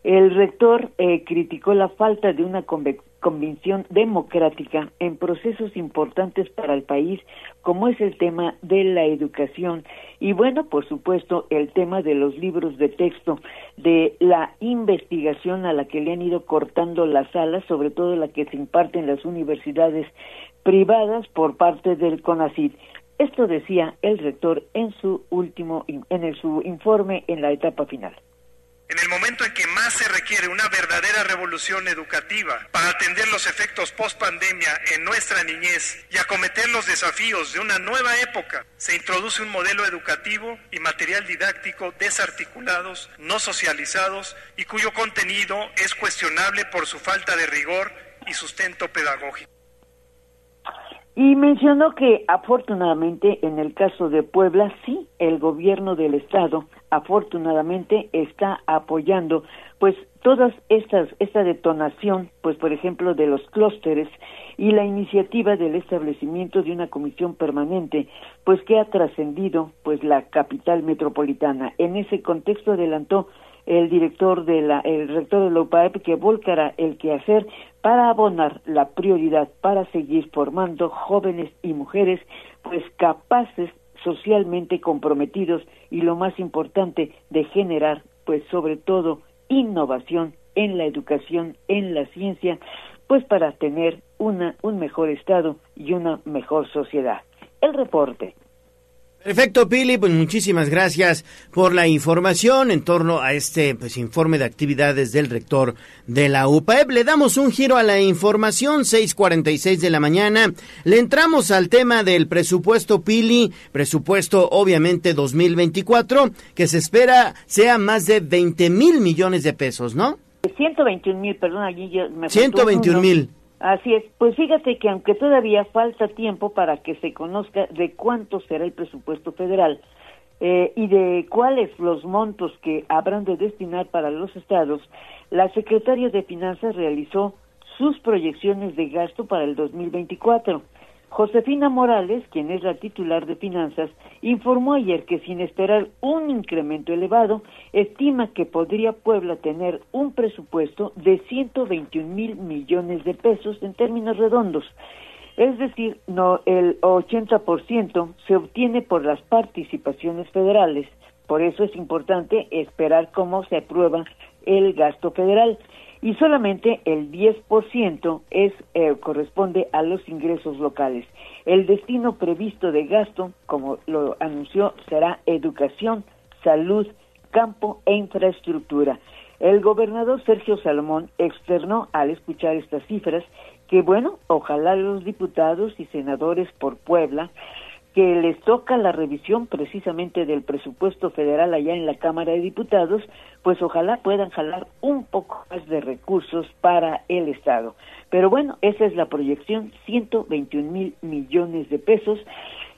el rector eh, criticó la falta de una convención democrática en procesos importantes para el país, como es el tema de la educación y bueno, por supuesto, el tema de los libros de texto, de la investigación a la que le han ido cortando las alas, sobre todo la que se imparte en las universidades privadas por parte del CONACYT. Esto decía el rector en su último en su informe en la etapa final. En el momento en que más se requiere una verdadera revolución educativa para atender los efectos post-pandemia en nuestra niñez y acometer los desafíos de una nueva época, se introduce un modelo educativo y material didáctico desarticulados, no socializados y cuyo contenido es cuestionable por su falta de rigor y sustento pedagógico. Y mencionó que afortunadamente en el caso de Puebla sí, el gobierno del estado afortunadamente está apoyando pues todas estas esta detonación pues por ejemplo de los clústeres y la iniciativa del establecimiento de una comisión permanente pues que ha trascendido pues la capital metropolitana. En ese contexto adelantó el director de la, el rector de la UPAEP que volcará el quehacer para abonar la prioridad para seguir formando jóvenes y mujeres pues capaces socialmente comprometidos y lo más importante de generar pues sobre todo innovación en la educación, en la ciencia, pues para tener una, un mejor estado y una mejor sociedad. El reporte. Perfecto, Pili, pues muchísimas gracias por la información en torno a este pues, informe de actividades del rector de la UPAEP. Le damos un giro a la información, 6:46 de la mañana. Le entramos al tema del presupuesto Pili, presupuesto obviamente 2024, que se espera sea más de 20 mil millones de pesos, ¿no? 121 mil, perdón, allí yo me 121 mil. Así es, pues fíjate que aunque todavía falta tiempo para que se conozca de cuánto será el presupuesto federal eh, y de cuáles los montos que habrán de destinar para los estados, la secretaria de Finanzas realizó sus proyecciones de gasto para el 2024. Josefina Morales, quien es la titular de finanzas, informó ayer que sin esperar un incremento elevado, estima que podría Puebla tener un presupuesto de 121 mil millones de pesos en términos redondos. Es decir, no, el 80% se obtiene por las participaciones federales. Por eso es importante esperar cómo se aprueba el gasto federal y solamente el 10% es eh, corresponde a los ingresos locales. El destino previsto de gasto, como lo anunció, será educación, salud, campo e infraestructura. El gobernador Sergio Salomón externó al escuchar estas cifras que, bueno, ojalá los diputados y senadores por Puebla que les toca la revisión precisamente del presupuesto federal allá en la Cámara de Diputados, pues ojalá puedan jalar un poco más de recursos para el Estado. Pero bueno, esa es la proyección, 121 mil millones de pesos,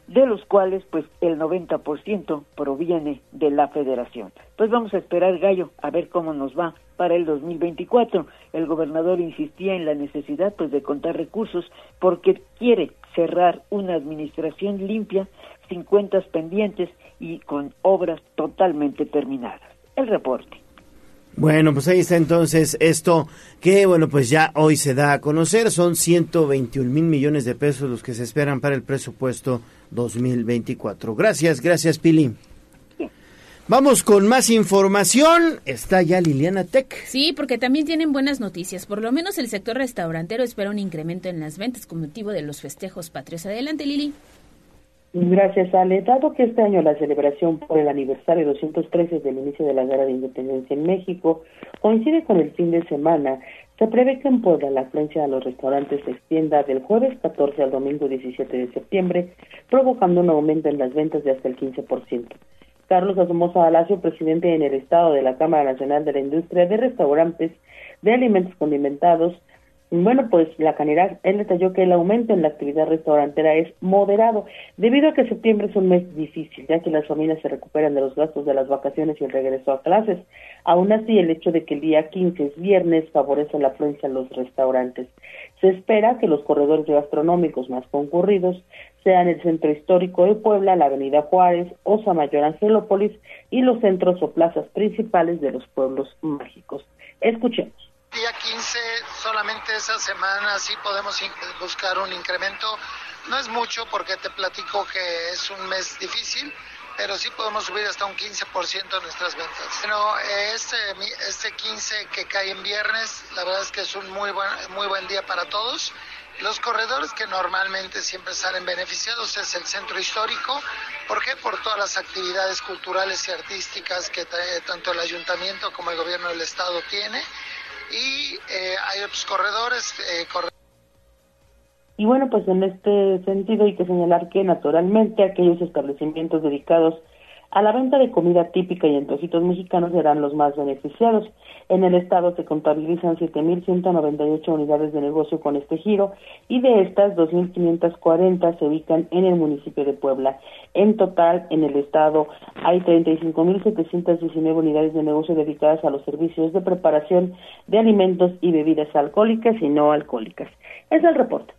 de los cuales pues el 90% proviene de la federación. Pues vamos a esperar, Gallo, a ver cómo nos va para el 2024. El gobernador insistía en la necesidad pues de contar recursos porque quiere cerrar una administración limpia, sin cuentas pendientes y con obras totalmente terminadas. El reporte. Bueno, pues ahí está entonces esto que, bueno, pues ya hoy se da a conocer. Son 121 mil millones de pesos los que se esperan para el presupuesto 2024. Gracias, gracias, Pili. Vamos con más información. Está ya Liliana Tech. Sí, porque también tienen buenas noticias. Por lo menos el sector restaurantero espera un incremento en las ventas con motivo de los festejos patrios. Adelante, Lili. Gracias, Ale. Dado que este año la celebración por el aniversario 213 del inicio de la Guerra de Independencia en México coincide con el fin de semana, se prevé que en Puebla la afluencia a los restaurantes se extienda del jueves 14 al domingo 17 de septiembre, provocando un aumento en las ventas de hasta el 15%. Carlos Asomosa Alacio, presidente en el Estado de la Cámara Nacional de la Industria de Restaurantes de Alimentos Condimentados, bueno, pues la Canidad, él detalló que el aumento en la actividad restaurantera es moderado, debido a que septiembre es un mes difícil, ya que las familias se recuperan de los gastos de las vacaciones y el regreso a clases. Aún así, el hecho de que el día 15 es viernes favorece la afluencia en los restaurantes. Se espera que los corredores gastronómicos más concurridos sean el Centro Histórico de Puebla, la Avenida Juárez, Osa Mayor Angelópolis y los centros o plazas principales de los pueblos mágicos. Escuchemos día 15, solamente esa semana sí podemos buscar un incremento. No es mucho porque te platico que es un mes difícil, pero sí podemos subir hasta un 15% en nuestras ventas. Bueno, este, este 15 que cae en viernes, la verdad es que es un muy buen, muy buen día para todos Los corredores que normalmente siempre salen beneficiados es el centro histórico. ¿Por qué? Por todas las actividades culturales y artísticas que tanto el ayuntamiento como el gobierno del estado tiene. Y eh, hay otros corredores. Eh, y bueno, pues en este sentido hay que señalar que naturalmente aquellos establecimientos dedicados a la venta de comida típica y antojitos mexicanos serán los más beneficiados. En el estado se contabilizan 7.198 unidades de negocio con este giro y de estas 2.540 se ubican en el municipio de Puebla. En total, en el estado hay 35.719 unidades de negocio dedicadas a los servicios de preparación de alimentos y bebidas alcohólicas y no alcohólicas. Es el reporte.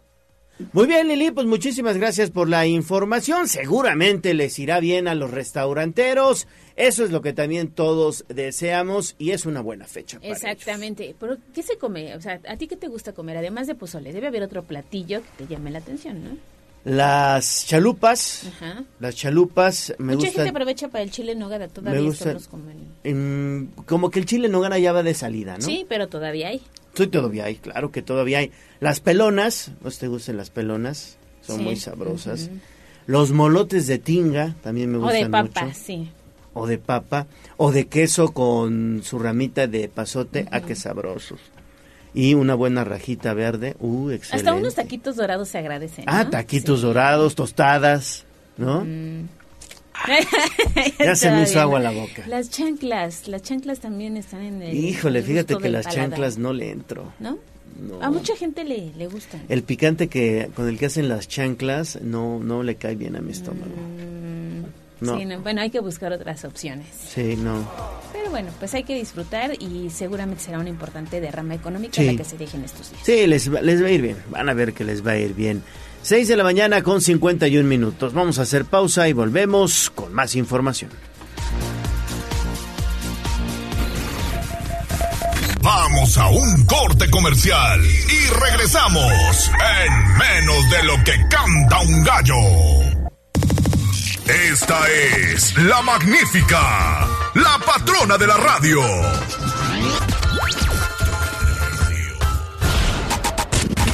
Muy bien, Lili, pues muchísimas gracias por la información. Seguramente les irá bien a los restauranteros. Eso es lo que también todos deseamos y es una buena fecha. Exactamente. Pero, ¿qué se come? O sea, ¿a ti qué te gusta comer? Además de pozole, debe haber otro platillo que te llame la atención, ¿no? Las chalupas, Ajá. las chalupas me Mucha gente aprovecha para el chile en nogada, todavía me gusta, como que el chile en nogada ya va de salida, ¿no? Sí, pero todavía hay. Sí, todavía hay, claro que todavía hay. Las pelonas, ¿no te gustan las pelonas? Son muy sabrosas. Los molotes de tinga también me gustan mucho. O de papa, sí. O de papa, o de queso con su ramita de pasote, a ah, qué sabrosos. Y una buena rajita verde, uh, excelente. Hasta unos taquitos dorados se agradecen. Ah, taquitos dorados, tostadas, ¿no? Mm. ya se me hizo agua la boca. Las chanclas, las chanclas también están en el. Híjole, fíjate que las chanclas no le entro. ¿No? A mucha gente le, le gusta. El picante que con el que hacen las chanclas no no le cae bien a mi estómago. Mm, no. Sí, bueno, hay que buscar otras opciones. Sí, no. Pero bueno, pues hay que disfrutar y seguramente será una importante derrama económica la que se dejen estos días. Sí, les, les va a ir bien. Van a ver que les va a ir bien. 6 de la mañana con 51 minutos. Vamos a hacer pausa y volvemos con más información. Vamos a un corte comercial y regresamos en menos de lo que canta un gallo. Esta es la magnífica, la patrona de la radio.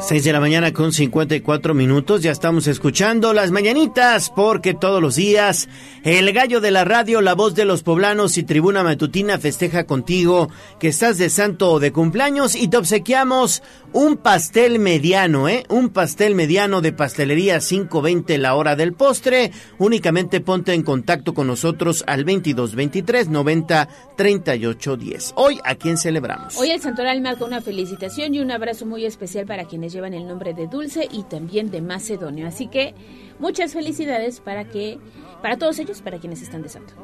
6 de la mañana con 54 minutos, ya estamos escuchando las mañanitas porque todos los días el gallo de la radio, la voz de los poblanos y tribuna matutina festeja contigo que estás de santo o de cumpleaños y te obsequiamos un pastel mediano, ¿eh? Un pastel mediano de pastelería 520 la hora del postre. Únicamente ponte en contacto con nosotros al 2223 90 38 10. Hoy, ¿a quién celebramos? Hoy el Santoral marca una felicitación y un abrazo muy especial para quienes llevan el nombre de Dulce y también de Macedonio. Así que muchas felicidades para que para todos ellos, para quienes están de santo.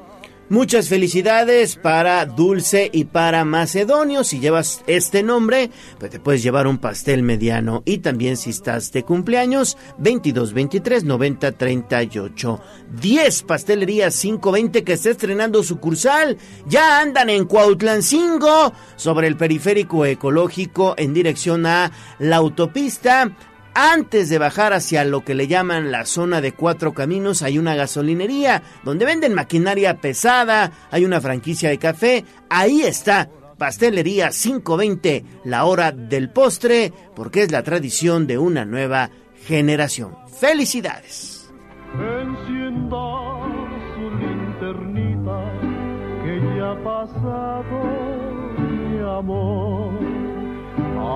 Muchas felicidades para Dulce y para Macedonio. Si llevas este nombre, pues te puedes llevar un pastel mediano. Y también si estás de cumpleaños, 22 23 90 38 10 Pastelerías 520 que está estrenando sucursal. Ya andan en Cuautlancingo, sobre el periférico ecológico en dirección a la autopista. Antes de bajar hacia lo que le llaman la zona de cuatro caminos, hay una gasolinería donde venden maquinaria pesada, hay una franquicia de café, ahí está. Pastelería 520, la hora del postre, porque es la tradición de una nueva generación. ¡Felicidades! Encienda su linternita que ya ha pasado mi amor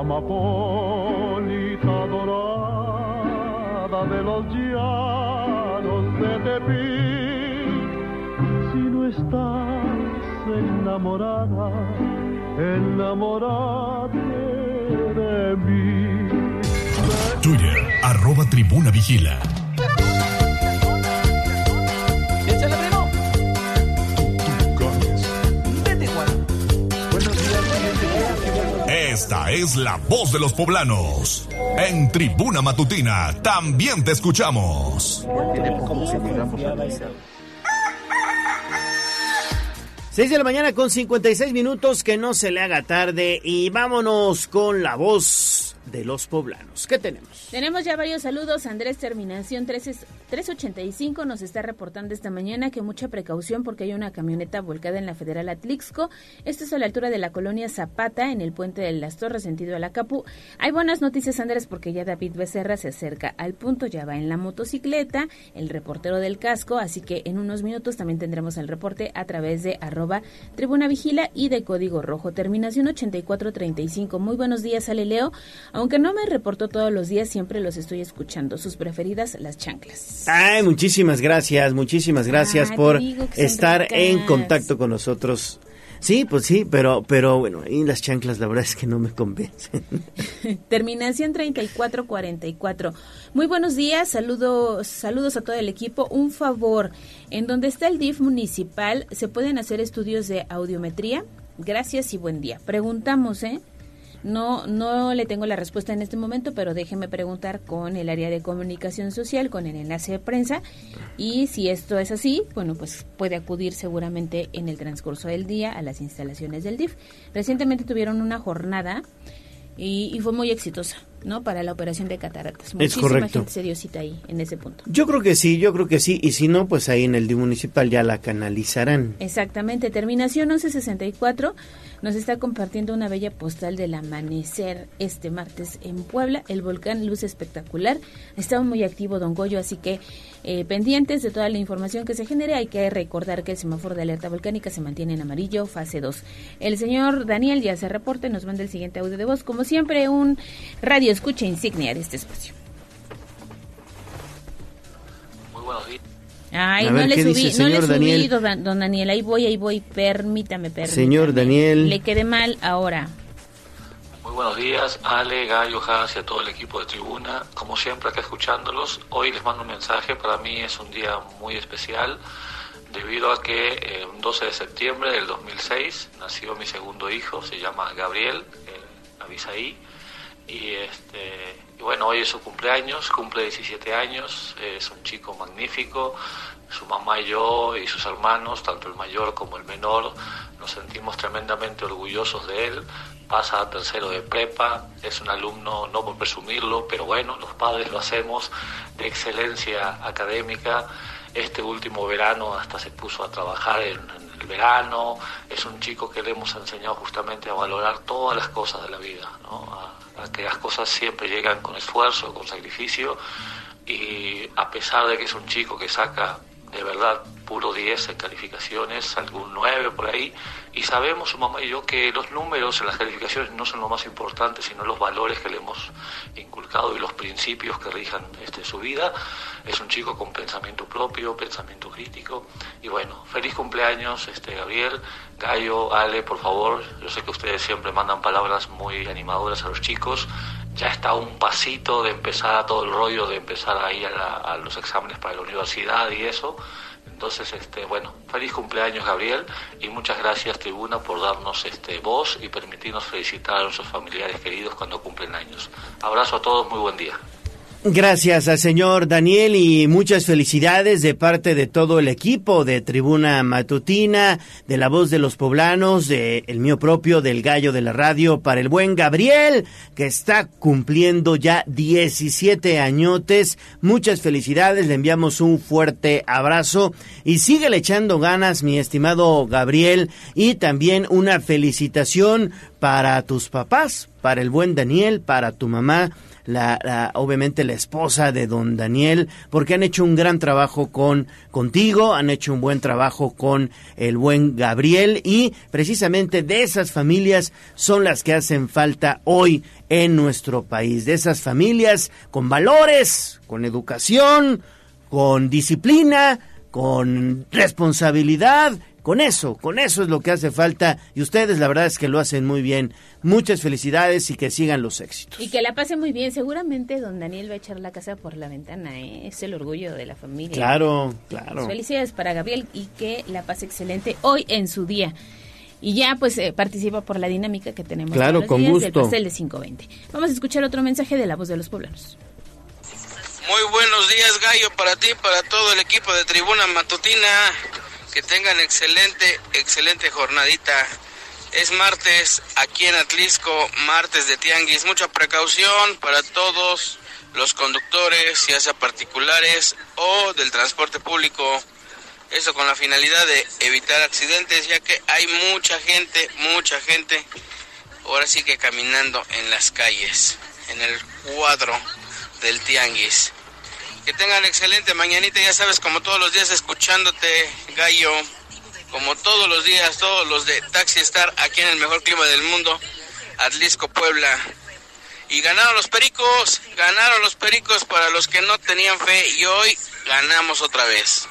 amapolita dorada de los llanos de Tepic. Si no estás enamorada, enamorate de mí. Twitter, arroba tribuna vigila. Es la voz de los poblanos. En Tribuna Matutina también te escuchamos. Seis de la mañana con 56 minutos, que no se le haga tarde y vámonos con la voz de los poblanos. ¿Qué tenemos? Tenemos ya varios saludos. Andrés Terminación 13 385 nos está reportando esta mañana que mucha precaución porque hay una camioneta volcada en la Federal Atlixco. Esto es a la altura de la colonia Zapata, en el puente de las Torres, sentido a la Capu. Hay buenas noticias, Andrés, porque ya David Becerra se acerca al punto, ya va en la motocicleta, el reportero del casco, así que en unos minutos también tendremos el reporte a través de arroba tribuna vigila y de código rojo. Terminación 8435. Muy buenos días, Ale Leo. Aunque no me reportó todos los días, siempre los estoy escuchando. Sus preferidas, las chanclas. Ay, muchísimas gracias, muchísimas gracias por estar ricas. en contacto con nosotros. Sí, pues sí, pero, pero bueno, y las chanclas la verdad es que no me convencen. Terminación 3444. Muy buenos días, saludos, saludos a todo el equipo. Un favor, en donde está el DIF municipal, ¿se pueden hacer estudios de audiometría? Gracias y buen día. Preguntamos, ¿eh? No, no le tengo la respuesta en este momento, pero déjeme preguntar con el área de comunicación social, con el enlace de prensa, y si esto es así, bueno, pues puede acudir seguramente en el transcurso del día a las instalaciones del DIF. Recientemente tuvieron una jornada y, y fue muy exitosa, ¿no? Para la operación de cataratas. Muchísima correcto. gente se dio cita ahí, en ese punto. Yo creo que sí, yo creo que sí, y si no, pues ahí en el DIF municipal ya la canalizarán. Exactamente, terminación 1164 nos está compartiendo una bella postal del amanecer este martes en Puebla. El volcán luce espectacular. Estaba muy activo Don Goyo, así que eh, pendientes de toda la información que se genere. Hay que recordar que el semáforo de alerta volcánica se mantiene en amarillo, fase 2. El señor Daniel ya se reporta y nos manda el siguiente audio de voz. Como siempre, un radio escucha insignia de este espacio. Muy buenos días. Ay, A no ver, le ¿qué subí, dice, no le señor subí, Daniel? don, don Daniel. Ahí voy, ahí voy. Permítame, permítame. Señor Daniel. Le quedé mal ahora. Muy buenos días, Ale, Gallo, Haas y a todo el equipo de Tribuna. Como siempre, acá escuchándolos. Hoy les mando un mensaje. Para mí es un día muy especial debido a que eh, el 12 de septiembre del 2006 nació mi segundo hijo. Se llama Gabriel eh, Abisaí. Y, este, y bueno, hoy es su cumpleaños, cumple 17 años, es un chico magnífico. Su mamá y yo y sus hermanos, tanto el mayor como el menor, nos sentimos tremendamente orgullosos de él. Pasa a tercero de prepa, es un alumno, no por presumirlo, pero bueno, los padres lo hacemos, de excelencia académica. Este último verano hasta se puso a trabajar en, en el verano. Es un chico que le hemos enseñado justamente a valorar todas las cosas de la vida, ¿no? a, a que las cosas siempre llegan con esfuerzo, con sacrificio. Y a pesar de que es un chico que saca de verdad puro 10 en calificaciones, algún 9 por ahí, y sabemos su mamá y yo que los números las calificaciones no son lo más importante, sino los valores que le hemos inculcado y los principios que rijan este, su vida. Es un chico con pensamiento propio, pensamiento crítico, y bueno, feliz cumpleaños este Gabriel, Gallo, Ale, por favor, yo sé que ustedes siempre mandan palabras muy animadoras a los chicos, ya está a un pasito de empezar todo el rollo, de empezar ahí a, la- a los exámenes para la universidad y eso. Entonces, este, bueno, feliz cumpleaños Gabriel y muchas gracias Tribuna por darnos este voz y permitirnos felicitar a nuestros familiares queridos cuando cumplen años. Abrazo a todos, muy buen día. Gracias al señor Daniel y muchas felicidades de parte de todo el equipo de Tribuna Matutina, de La Voz de los Poblanos, de el mío propio, del Gallo de la Radio, para el buen Gabriel, que está cumpliendo ya 17 añotes. Muchas felicidades, le enviamos un fuerte abrazo y síguele echando ganas, mi estimado Gabriel, y también una felicitación para tus papás, para el buen Daniel, para tu mamá la, la- obviamente la esposa de don Daniel, porque han hecho un gran trabajo con contigo, han hecho un buen trabajo con el buen Gabriel y precisamente de esas familias son las que hacen falta hoy en nuestro país, de esas familias con valores, con educación, con disciplina, con responsabilidad, Con eso, con eso es lo que hace falta y ustedes la verdad es que lo hacen muy bien. Muchas felicidades y que sigan los éxitos. Y que la pase muy bien. Seguramente don Daniel va a echar la casa por la ventana. ¿eh? Es el orgullo de la familia. Claro, claro. Felicidades para Gabriel y que la pase excelente hoy en su día. Y ya pues eh, participa por la dinámica que tenemos Claro, con días gusto. del pastel de 520. Vamos a escuchar otro mensaje de la voz de los poblanos. Muy buenos días, Gallo, para ti, para todo el equipo de Tribuna Matutina. Que tengan excelente, excelente jornadita. Es martes aquí en Atlisco, martes de Tianguis. Mucha precaución para todos los conductores, ya sea particulares o del transporte público. Eso con la finalidad de evitar accidentes, ya que hay mucha gente, mucha gente, ahora sí que caminando en las calles, en el cuadro del Tianguis. Que tengan excelente mañanita, ya sabes, como todos los días escuchándote, Gallo, como todos los días, todos los de Taxi Star, aquí en el mejor clima del mundo, Atlisco, Puebla. Y ganaron los pericos, ganaron los pericos para los que no tenían fe y hoy ganamos otra vez.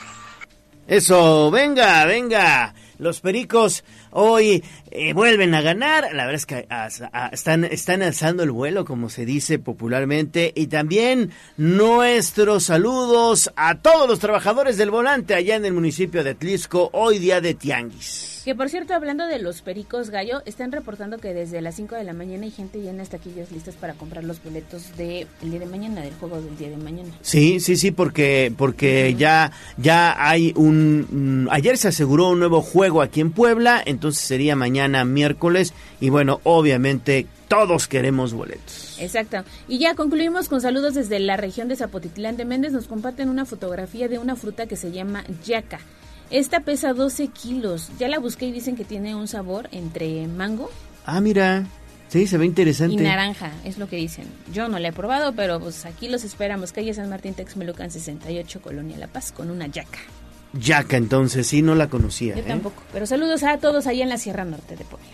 Eso, venga, venga. Los Pericos hoy eh, vuelven a ganar. La verdad es que a- están, están alzando el vuelo, como se dice popularmente. Y también nuestros saludos a todos los trabajadores del volante allá en el municipio de Atlisco, hoy día de Tianguis. Que por cierto, hablando de los pericos gallo, están reportando que desde las 5 de la mañana hay gente ya en las taquillas listas para comprar los boletos del día de mañana, del juego del día de mañana. Sí, sí, sí, porque, porque ya, ya hay un... mm, Ayer se aseguró un nuevo juego aquí en Puebla, entonces sería mañana miércoles. Y bueno, obviamente todos queremos boletos. Exacto. Y ya concluimos con saludos desde la región de Zapotitlán de Méndez. Nos comparten una fotografía de una fruta que se llama yaca. Esta pesa 12 kilos. Ya la busqué y dicen que tiene un sabor entre mango Ah, mira. Sí, se ve interesante. y naranja, es lo que dicen. Yo no la he probado, pero pues aquí los esperamos. Calle San Martín, Texmelucan 68, Colonia La Paz, con una yaca. Yaca, entonces, sí, no la conocía. Yo ¿eh? tampoco. Pero saludos a todos allá en la Sierra Norte de Puebla.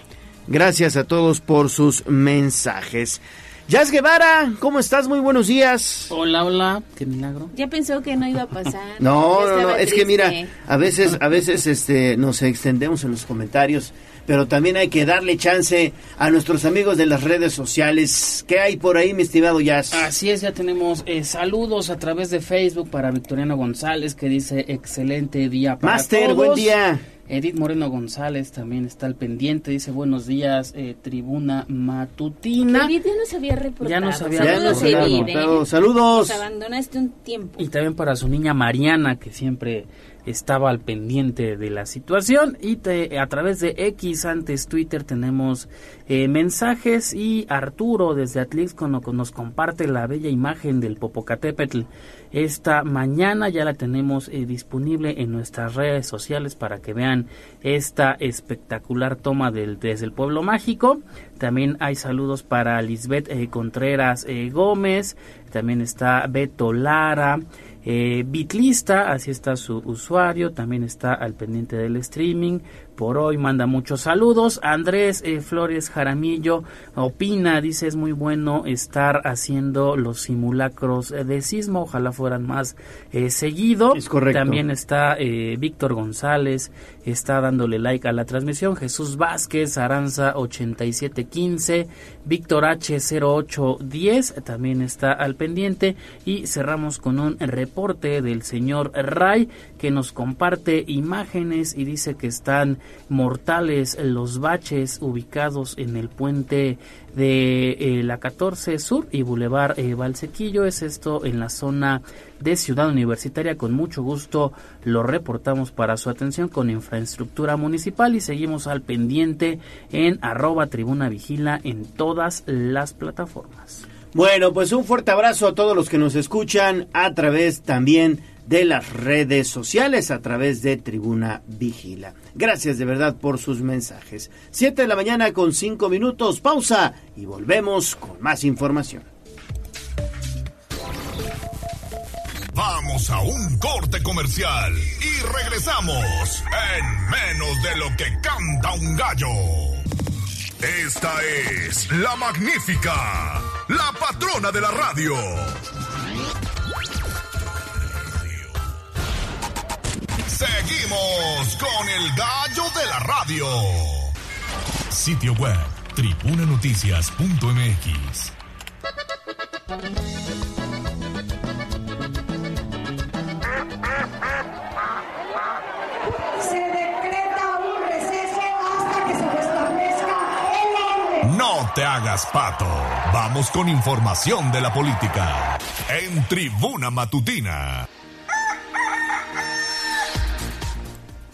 Gracias a todos por sus mensajes. Jazz Guevara, ¿cómo estás? Muy buenos días. Hola, hola, qué milagro. Ya pensó que no iba a pasar. No, no, no, es que mira, a veces, a veces este, nos extendemos en los comentarios, pero también hay que darle chance a nuestros amigos de las redes sociales. ¿Qué hay por ahí, mi estimado Jazz? Así es, ya tenemos eh, saludos a través de Facebook para Victoriano González que dice excelente día para Master, todos. buen día. Edith Moreno González también está al pendiente, dice buenos días, eh, tribuna matutina. Edith ya nos había reportado. Ya nos había Saludos, reportado. Edith, ¿eh? Saludos, saludos. Nos abandonaste un tiempo. Y también para su niña Mariana, que siempre estaba al pendiente de la situación. Y te- a través de X, antes Twitter, tenemos eh, mensajes. Y Arturo desde Atlixco no- nos comparte la bella imagen del Popocatépetl. Esta mañana ya la tenemos eh, disponible en nuestras redes sociales para que vean esta espectacular toma del, desde el pueblo mágico. También hay saludos para Lisbeth eh, Contreras Gómez. También está Beto Lara. Eh, Bitlista, así está su usuario, también está al pendiente del streaming. Por hoy manda muchos saludos. Andrés eh, Flores Jaramillo opina, dice es muy bueno estar haciendo los simulacros eh, de sismo, ojalá fueran más eh, seguido. Es correcto. También está eh, Víctor González, está dándole like a la transmisión. Jesús Vázquez, Aranza 8715, Víctor H0810 también está al pendiente. Y cerramos con un reporte del señor Ray que nos comparte imágenes y dice que están mortales los baches ubicados en el puente de eh, la 14 Sur y Boulevard eh, Valsequillo. Es esto en la zona de Ciudad Universitaria. Con mucho gusto lo reportamos para su atención con infraestructura municipal y seguimos al pendiente en arroba tribuna vigila en todas las plataformas. Bueno, pues un fuerte abrazo a todos los que nos escuchan a través también de las redes sociales, a través de Tribuna Vigila. Gracias de verdad por sus mensajes. Siete de la mañana con cinco minutos, pausa y volvemos con más información. Vamos a un corte comercial y regresamos en menos de lo que canta un gallo. Esta es la magnífica, la patrona de la radio. Seguimos con el gallo de la radio. Sitio web, tribunanoticias.mx. Se decreta un receso hasta que se restablezca el orden. No te hagas pato. Vamos con información de la política. En Tribuna Matutina.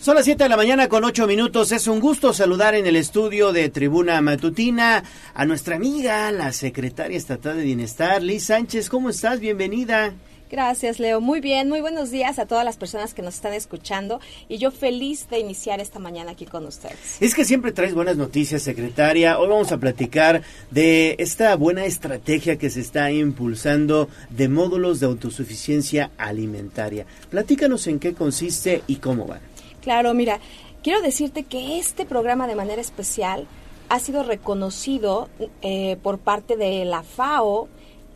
Son las 7 de la mañana con 8 minutos. Es un gusto saludar en el estudio de Tribuna Matutina a nuestra amiga, la secretaria estatal de Bienestar, Liz Sánchez. ¿Cómo estás? Bienvenida. Gracias, Leo. Muy bien, muy buenos días a todas las personas que nos están escuchando y yo feliz de iniciar esta mañana aquí con ustedes. Es que siempre traes buenas noticias, secretaria. Hoy vamos a platicar de esta buena estrategia que se está impulsando de módulos de autosuficiencia alimentaria. Platícanos en qué consiste y cómo van. Claro, mira, quiero decirte que este programa de manera especial ha sido reconocido eh, por parte de la FAO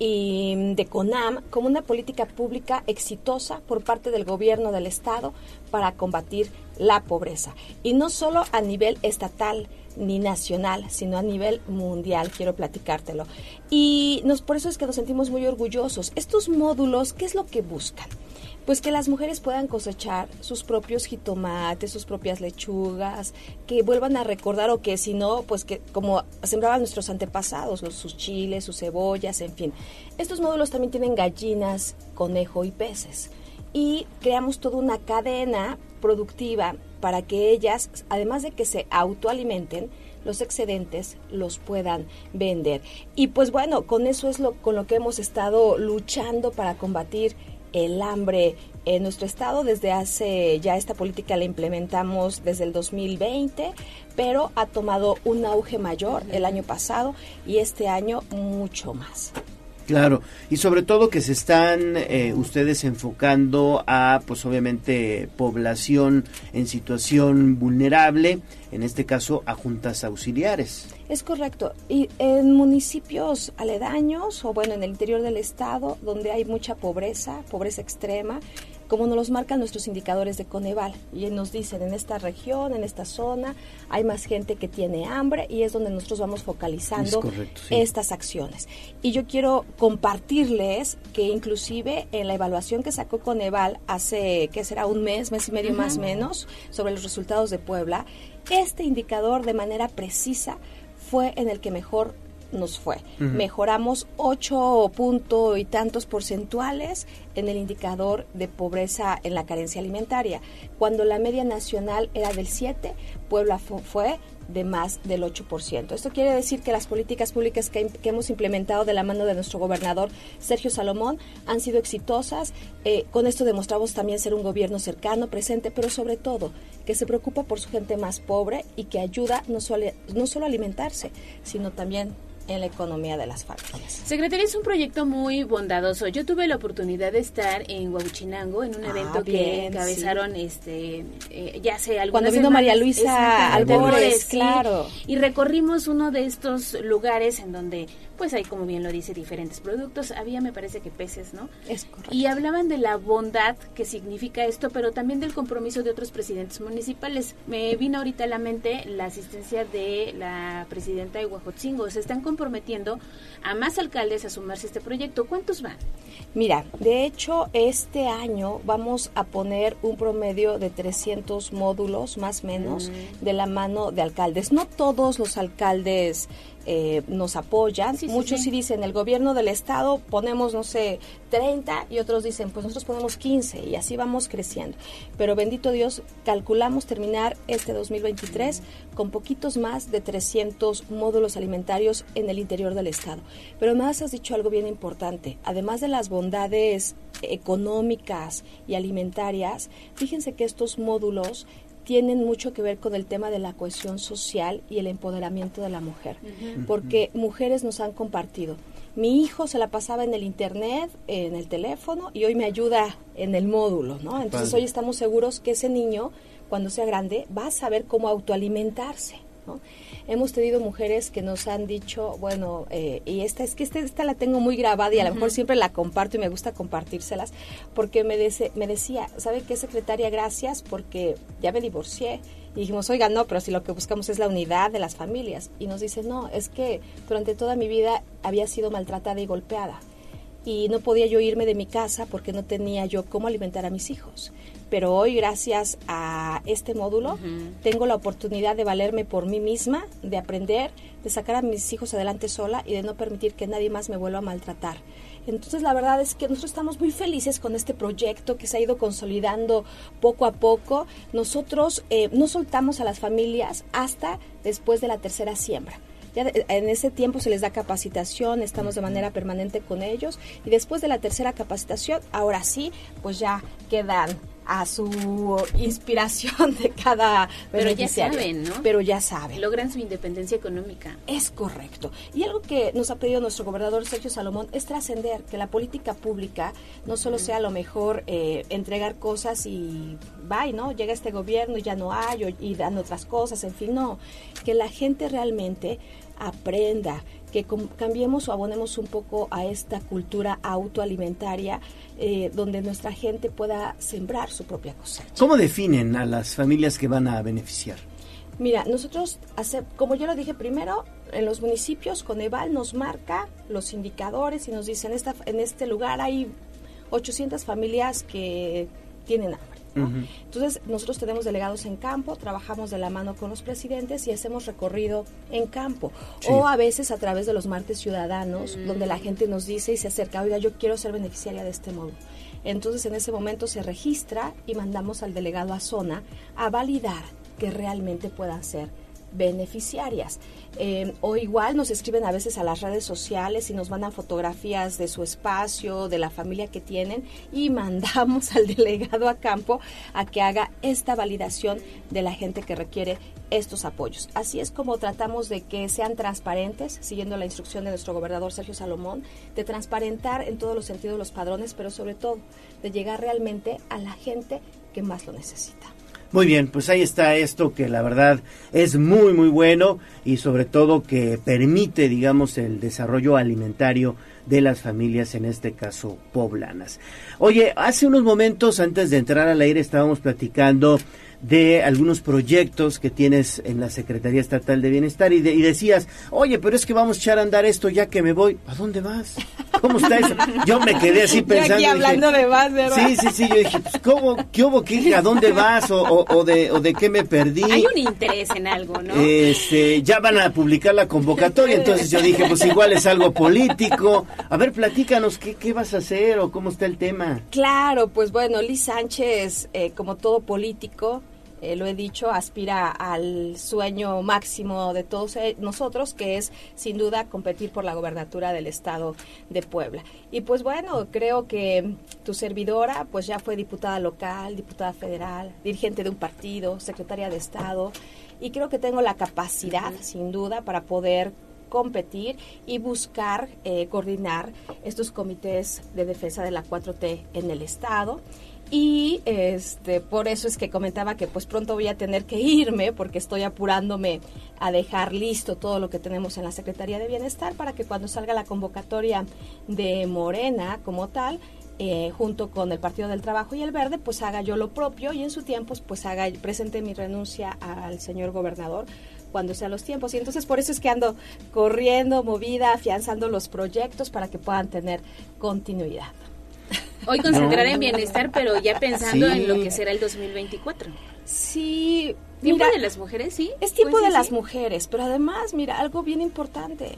y de CONAM como una política pública exitosa por parte del gobierno del Estado para combatir la pobreza. Y no solo a nivel estatal ni nacional, sino a nivel mundial, quiero platicártelo. Y nos, por eso es que nos sentimos muy orgullosos. Estos módulos, ¿qué es lo que buscan? Pues que las mujeres puedan cosechar sus propios jitomates, sus propias lechugas, que vuelvan a recordar o que si no, pues que como sembraban nuestros antepasados, los, sus chiles, sus cebollas, en fin. Estos módulos también tienen gallinas, conejo y peces. Y creamos toda una cadena productiva para que ellas, además de que se autoalimenten, los excedentes los puedan vender. Y pues bueno, con eso es lo con lo que hemos estado luchando para combatir el hambre en nuestro estado. Desde hace ya esta política la implementamos desde el 2020, pero ha tomado un auge mayor el año pasado y este año mucho más. Claro, y sobre todo que se están eh, ustedes enfocando a, pues obviamente, población en situación vulnerable, en este caso a juntas auxiliares. Es correcto. Y en municipios aledaños o bueno, en el interior del estado, donde hay mucha pobreza, pobreza extrema, como nos los marcan nuestros indicadores de Coneval. Y nos dicen, en esta región, en esta zona, hay más gente que tiene hambre y es donde nosotros vamos focalizando estas acciones. Y yo quiero compartirles que inclusive en la evaluación que sacó Coneval hace, que será un mes, mes y medio más o menos, sobre los resultados de Puebla, este indicador de manera precisa fue en el que mejor nos fue. Mejoramos ocho punto y tantos porcentuales en el indicador de pobreza en la carencia alimentaria. Cuando la media nacional era del 7, Puebla fue de más del 8%. Esto quiere decir que las políticas públicas que, hemos implementado de la mano de nuestro gobernador Sergio Salomón han sido exitosas. Eh, con esto demostramos también ser un gobierno cercano, presente, pero sobre todo que se preocupa por su gente más pobre y que ayuda no solo, no solo a alimentarse, sino también en la economía de las familias. Secretaría, es un proyecto muy bondadoso. Yo tuve la oportunidad de estar en Huabuchinango en un evento Ah, que bien, encabezaron este eh, ya algunas Cuando vino. María Luisa Albores, sí. claro. Y recorrimos uno de estos lugares en donde pues hay como bien lo dice diferentes productos, había me parece que peces, ¿no? Es correcto. Y hablaban de la bondad que significa esto, pero también del compromiso de otros presidentes municipales. Me vino ahorita a la mente la asistencia de la presidenta de Huajotzingo. Se están comprometiendo a más alcaldes a sumarse a este proyecto. ¿Cuántos van? Mira, de hecho, este año vamos a poner un promedio de 300 módulos, más o menos, Mm. de la mano de alcaldes. No todos los alcaldes eh, nos apoyan. Sí, Muchos sí. sí dicen, el gobierno del estado ponemos, no sé, 30 y otros dicen, pues nosotros ponemos 15 y así vamos creciendo. Pero bendito Dios, calculamos terminar este 2023 con poquitos más de 300 módulos alimentarios en el interior del estado. Pero más has dicho algo bien importante. Además de las bondades económicas y alimentarias, fíjense que estos módulos tienen mucho que ver con el tema de la cohesión social y el empoderamiento de la mujer, porque mujeres nos han compartido. Mi hijo se la pasaba en el internet, en el teléfono y hoy me ayuda en el módulo, ¿no? Entonces hoy estamos seguros que ese niño, cuando sea grande, va a saber cómo autoalimentarse. ¿No? Hemos tenido mujeres que nos han dicho, bueno, eh, y esta es que esta, esta la tengo muy grabada y a lo mejor siempre la comparto y me gusta compartírselas, porque me, dese- me decía, ¿sabe qué, secretaria? Gracias porque ya me divorcié. Y dijimos, oiga, no, pero si lo que buscamos es la unidad de las familias. Y nos dice, no, es que durante toda mi vida había sido maltratada y golpeada y no podía yo irme de mi casa porque no tenía yo cómo alimentar a mis hijos. Pero hoy, gracias a este módulo, tengo la oportunidad de valerme por mí misma, de aprender, de sacar a mis hijos adelante sola y de no permitir que nadie más me vuelva a maltratar. Entonces, la verdad es que nosotros estamos muy felices con este proyecto que se ha ido consolidando poco a poco. Nosotros eh, no soltamos a las familias hasta después de la tercera siembra. Ya en ese tiempo se les da capacitación, estamos de manera permanente con ellos y después de la tercera capacitación, ahora sí, pues ya quedan a su inspiración de cada Pero ya saben, ¿no? Pero ya saben. Logran su independencia económica. Es correcto. Y algo que nos ha pedido nuestro gobernador Sergio Salomón es trascender, que la política pública no solo sea a lo mejor eh, entregar cosas y bye, ¿no? Llega este gobierno y ya no hay, o- y dan otras cosas, en fin, no. Que la gente realmente aprenda, que cambiemos o abonemos un poco a esta cultura autoalimentaria, eh, donde nuestra gente pueda sembrar su propia cosecha. ¿Cómo definen a las familias que van a beneficiar? Mira, nosotros, hace, como yo lo dije primero, en los municipios, Coneval nos marca los indicadores y nos dice, en, esta, en este lugar hay 800 familias que tienen hambre. Entonces, nosotros tenemos delegados en campo, trabajamos de la mano con los presidentes y hacemos recorrido en campo. Sí. O a veces a través de los martes ciudadanos, Mm. donde la gente nos dice y se acerca, oiga, yo quiero ser beneficiaria de este módulo. Entonces, en ese momento se registra y mandamos al delegado a zona a validar que realmente puedan ser beneficiarias. Eh, o igual nos escriben a veces a las redes sociales y nos mandan fotografías de su espacio, de la familia que tienen y mandamos al delegado a campo a que haga esta validación de la gente que requiere estos apoyos. Así es como tratamos de que sean transparentes, siguiendo la instrucción de nuestro gobernador Sergio Salomón, de transparentar en todos los sentidos los padrones, pero sobre todo de llegar realmente a la gente que más lo necesita. Muy bien, pues ahí está esto que la verdad es muy muy bueno y sobre todo que permite, digamos, el desarrollo alimentario de las familias, en este caso poblanas. Oye, hace unos momentos antes de entrar al aire estábamos platicando de algunos proyectos que tienes en la Secretaría Estatal de Bienestar y, de- y decías, oye, pero es que vamos a echar a andar esto ya que me voy. ¿A dónde vas? ¿Cómo está eso? Yo me quedé así Yo pensando. dije, hablando de más, ¿verdad? Sí, sí, sí, yo dije, pues, ¿cómo, qué hubo, qué, a dónde vas o, o- o de, o de qué me perdí? Hay un interés en algo, ¿no? Este, ya van a publicar la convocatoria, entonces yo dije, pues igual es algo político. A ver, platícanos, ¿qué, qué vas a hacer o cómo está el tema? Claro, pues bueno, Liz Sánchez, eh, como todo político, eh, lo he dicho, aspira al sueño máximo de todos eh, nosotros, que es sin duda competir por la gobernatura del estado de Puebla. Y pues bueno, creo que tu servidora, pues ya fue diputada local, diputada federal, dirigente de un partido, secretaria de Estado, y creo que tengo la capacidad, sin duda, para poder competir y buscar eh, coordinar estos comités de defensa de la 4T en el estado y este por eso es que comentaba que pues pronto voy a tener que irme porque estoy apurándome a dejar listo todo lo que tenemos en la Secretaría de Bienestar para que cuando salga la convocatoria de Morena como tal eh, junto con el Partido del Trabajo y el Verde, pues haga yo lo propio y en su tiempo pues haga presente mi renuncia al señor gobernador cuando sean los tiempos. Y entonces por eso es que ando corriendo, movida, afianzando los proyectos para que puan tener continuidad. Hoy concentrar en bienestar, pero ya pensando Sí. en lo que será el 2024. Sí. ¿Tiempo mira, de las mujeres, sí? Es tiempo Pues sí, de las sí. mujeres, pero además, mira, algo bien importante.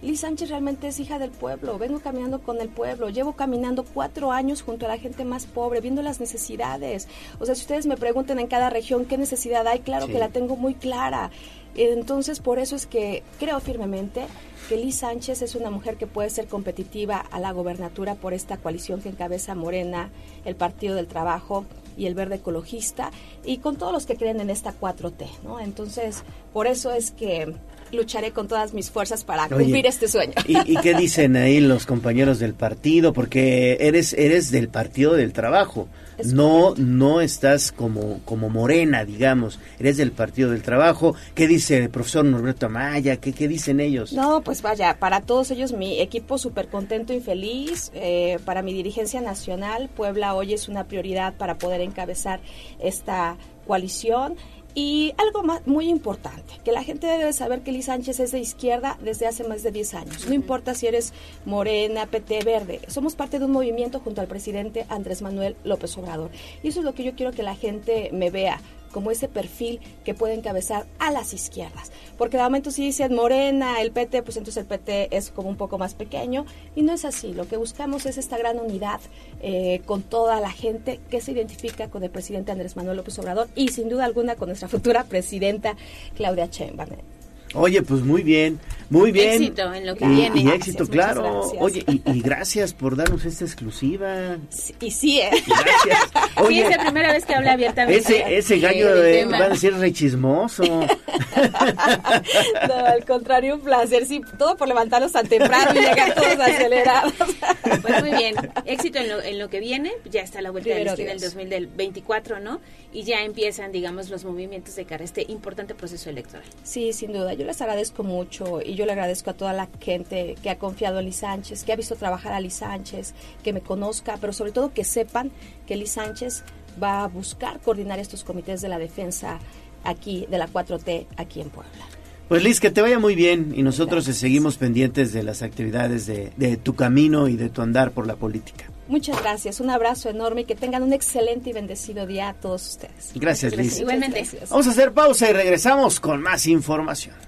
Liz Sánchez realmente es hija del pueblo, vengo caminando con el pueblo, llevo caminando cuatro años junto a la gente más pobre, viendo las necesidades. O sea, si ustedes me preguntan en cada región qué necesidad hay, claro Sí. que la tengo muy clara. Entonces, por eso es que creo firmemente que Sánchez es una mujer que puede ser competitiva a la gobernatura por esta coalición que encabeza Morena, el Partido del Trabajo y el verde ecologista y con todos los que creen en esta 4T, ¿no? Entonces, por eso es que lucharé con todas mis fuerzas para Oye, cumplir este sueño. ¿Y, y qué dicen ahí los compañeros del partido? Porque eres eres del partido del trabajo. Es No no estás como como Morena, digamos. Eres del partido del trabajo. ¿Qué dice el profesor Norberto Amaya? ¿Qué, qué dicen ellos? No, pues vaya, para todos ellos mi equipo súper contento y feliz. Eh, para mi dirigencia nacional, Puebla hoy es una prioridad para poder encabezar esta coalición. Y algo más, muy importante, que la gente debe saber que Liz Sánchez es de izquierda desde hace más de 10 años. No importa si eres morena, PT, verde. Somos parte de un movimiento junto al presidente Andrés Manuel López Obrador. Y eso es lo que yo quiero que la gente me vea como ese perfil que puede encabezar a las izquierdas. Porque de momento si dicen Morena, el PT, pues entonces el PT es como un poco más pequeño. Y no es así. Lo que buscamos es esta gran unidad eh, con toda la gente que se identifica con el presidente Andrés Manuel López Obrador y sin duda alguna con nuestra futura presidenta Claudia Sheinbaum. Oye, pues muy bien, muy bien. Éxito en lo que y, viene. Y Gracias, éxito, claro. gracias. Oye, y, y gracias por darnos esta exclusiva. Y sí, ¿eh? Gracias. Sí, Oye, es la primera vez que habla abiertamente. ese, ese gallo del de- va a decir re chismoso. No, al contrario, un placer. Sí, todo por levantarnos tan temprano y llegar todos acelerados. Pues muy bien, éxito en lo, en lo que viene, ya está la vuelta de la Primero esquina del Dios. 2024, ¿no? Y ya empiezan, digamos, los movimientos de cara a este importante proceso electoral. Sí, sin duda. Yo les agradezco mucho y yo le agradezco a toda la gente que ha confiado en Liz Sánchez, que ha visto trabajar a Liz Sánchez, que me conozca, pero sobre todo que sepan que Liz Sánchez va a buscar coordinar estos comités de la defensa aquí, de la 4T, aquí en Puebla. Pues Liz, que te vaya muy bien y nosotros seguimos pendientes de las actividades de, de tu camino y de tu andar por la política. Muchas gracias, un abrazo enorme y que tengan un excelente y bendecido día a todos ustedes. Gracias, Liz. Igualmente. Vamos a hacer pausa y regresamos con más información.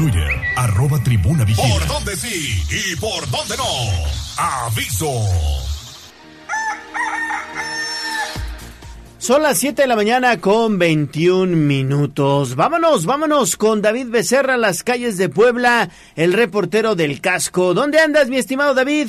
Twitter, arroba tribuna vigila. ¿Por dónde sí y por dónde no? Aviso. Son las 7 de la mañana con 21 minutos. Vámonos, vámonos con David Becerra a las calles de Puebla, el reportero del casco. ¿Dónde andas, mi estimado David?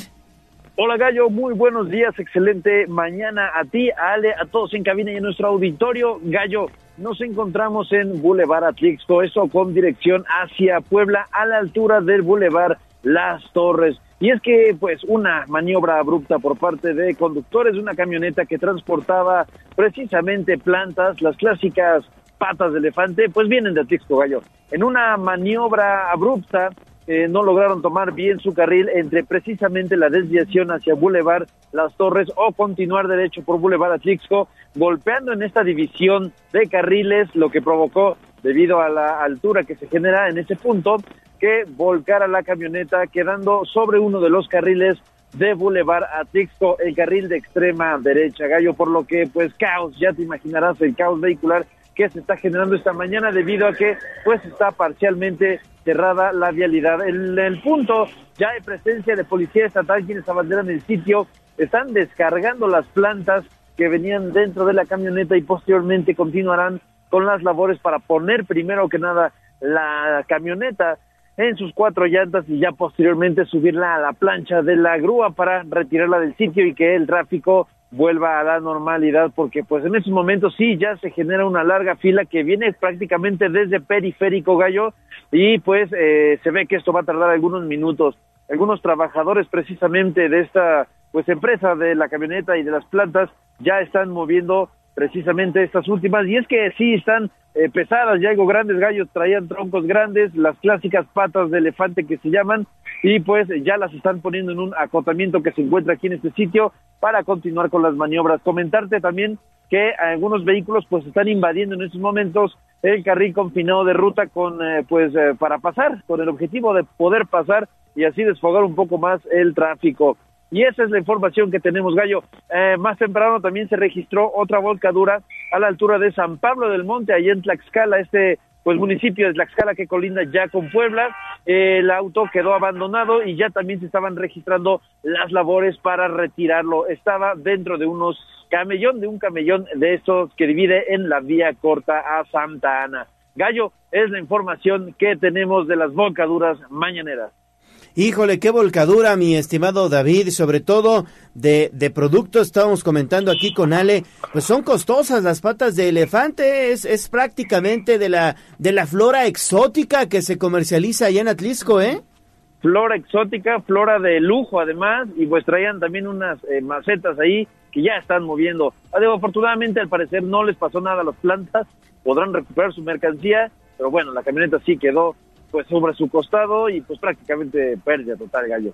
Hola Gallo, muy buenos días, excelente mañana a ti, a Ale, a todos en cabina y en nuestro auditorio. Gallo, nos encontramos en Boulevard Atlixco, esto con dirección hacia Puebla, a la altura del Boulevard Las Torres. Y es que, pues, una maniobra abrupta por parte de conductores de una camioneta que transportaba precisamente plantas, las clásicas patas de elefante, pues vienen de Atlixco, Gallo. En una maniobra abrupta, eh, no lograron tomar bien su carril entre precisamente la desviación hacia Boulevard Las Torres o continuar derecho por Boulevard Atlixco, golpeando en esta división de carriles, lo que provocó, debido a la altura que se genera en ese punto, que volcara la camioneta quedando sobre uno de los carriles de Boulevard Atlixco, el carril de extrema derecha, Gallo, por lo que pues caos, ya te imaginarás el caos vehicular que se está generando esta mañana debido a que pues está parcialmente cerrada la vialidad. En el punto ya hay presencia de policía estatal quienes abanderan el sitio, están descargando las plantas que venían dentro de la camioneta y posteriormente continuarán con las labores para poner primero que nada la camioneta en sus cuatro llantas y ya posteriormente subirla a la plancha de la grúa para retirarla del sitio y que el tráfico vuelva a la normalidad porque pues en estos momentos sí ya se genera una larga fila que viene prácticamente desde periférico gallo y pues eh, se ve que esto va a tardar algunos minutos. Algunos trabajadores precisamente de esta pues empresa de la camioneta y de las plantas ya están moviendo precisamente estas últimas. Y es que sí están eh, pesadas ya algo grandes gallos traían troncos grandes las clásicas patas de elefante que se llaman y pues ya las están poniendo en un acotamiento que se encuentra aquí en este sitio para continuar con las maniobras. Comentarte también que algunos vehículos pues están invadiendo en estos momentos el carril confinado de ruta con eh, pues eh, para pasar con el objetivo de poder pasar y así desfogar un poco más el tráfico y esa es la información que tenemos, Gallo. Eh, más temprano también se registró otra volcadura a la altura de San Pablo del Monte, ahí en Tlaxcala. Este pues municipio de Tlaxcala que colinda ya con Puebla. el auto quedó abandonado y ya también se estaban registrando las labores para retirarlo. Estaba dentro de unos camellón, de un camellón de estos que divide en la vía corta a Santa Ana. Gallo, es la información que tenemos de las bocaduras mañaneras. Híjole, qué volcadura, mi estimado David, sobre todo de, de productos, estábamos comentando aquí con Ale, pues son costosas las patas de elefante, es, es prácticamente de la, de la flora exótica que se comercializa allá en Atlisco, ¿eh? Flora exótica, flora de lujo además, y pues traían también unas eh, macetas ahí que ya están moviendo. Además, afortunadamente al parecer no les pasó nada a las plantas, podrán recuperar su mercancía, pero bueno, la camioneta sí quedó pues sobre su costado y pues prácticamente pérdida total, Gallo.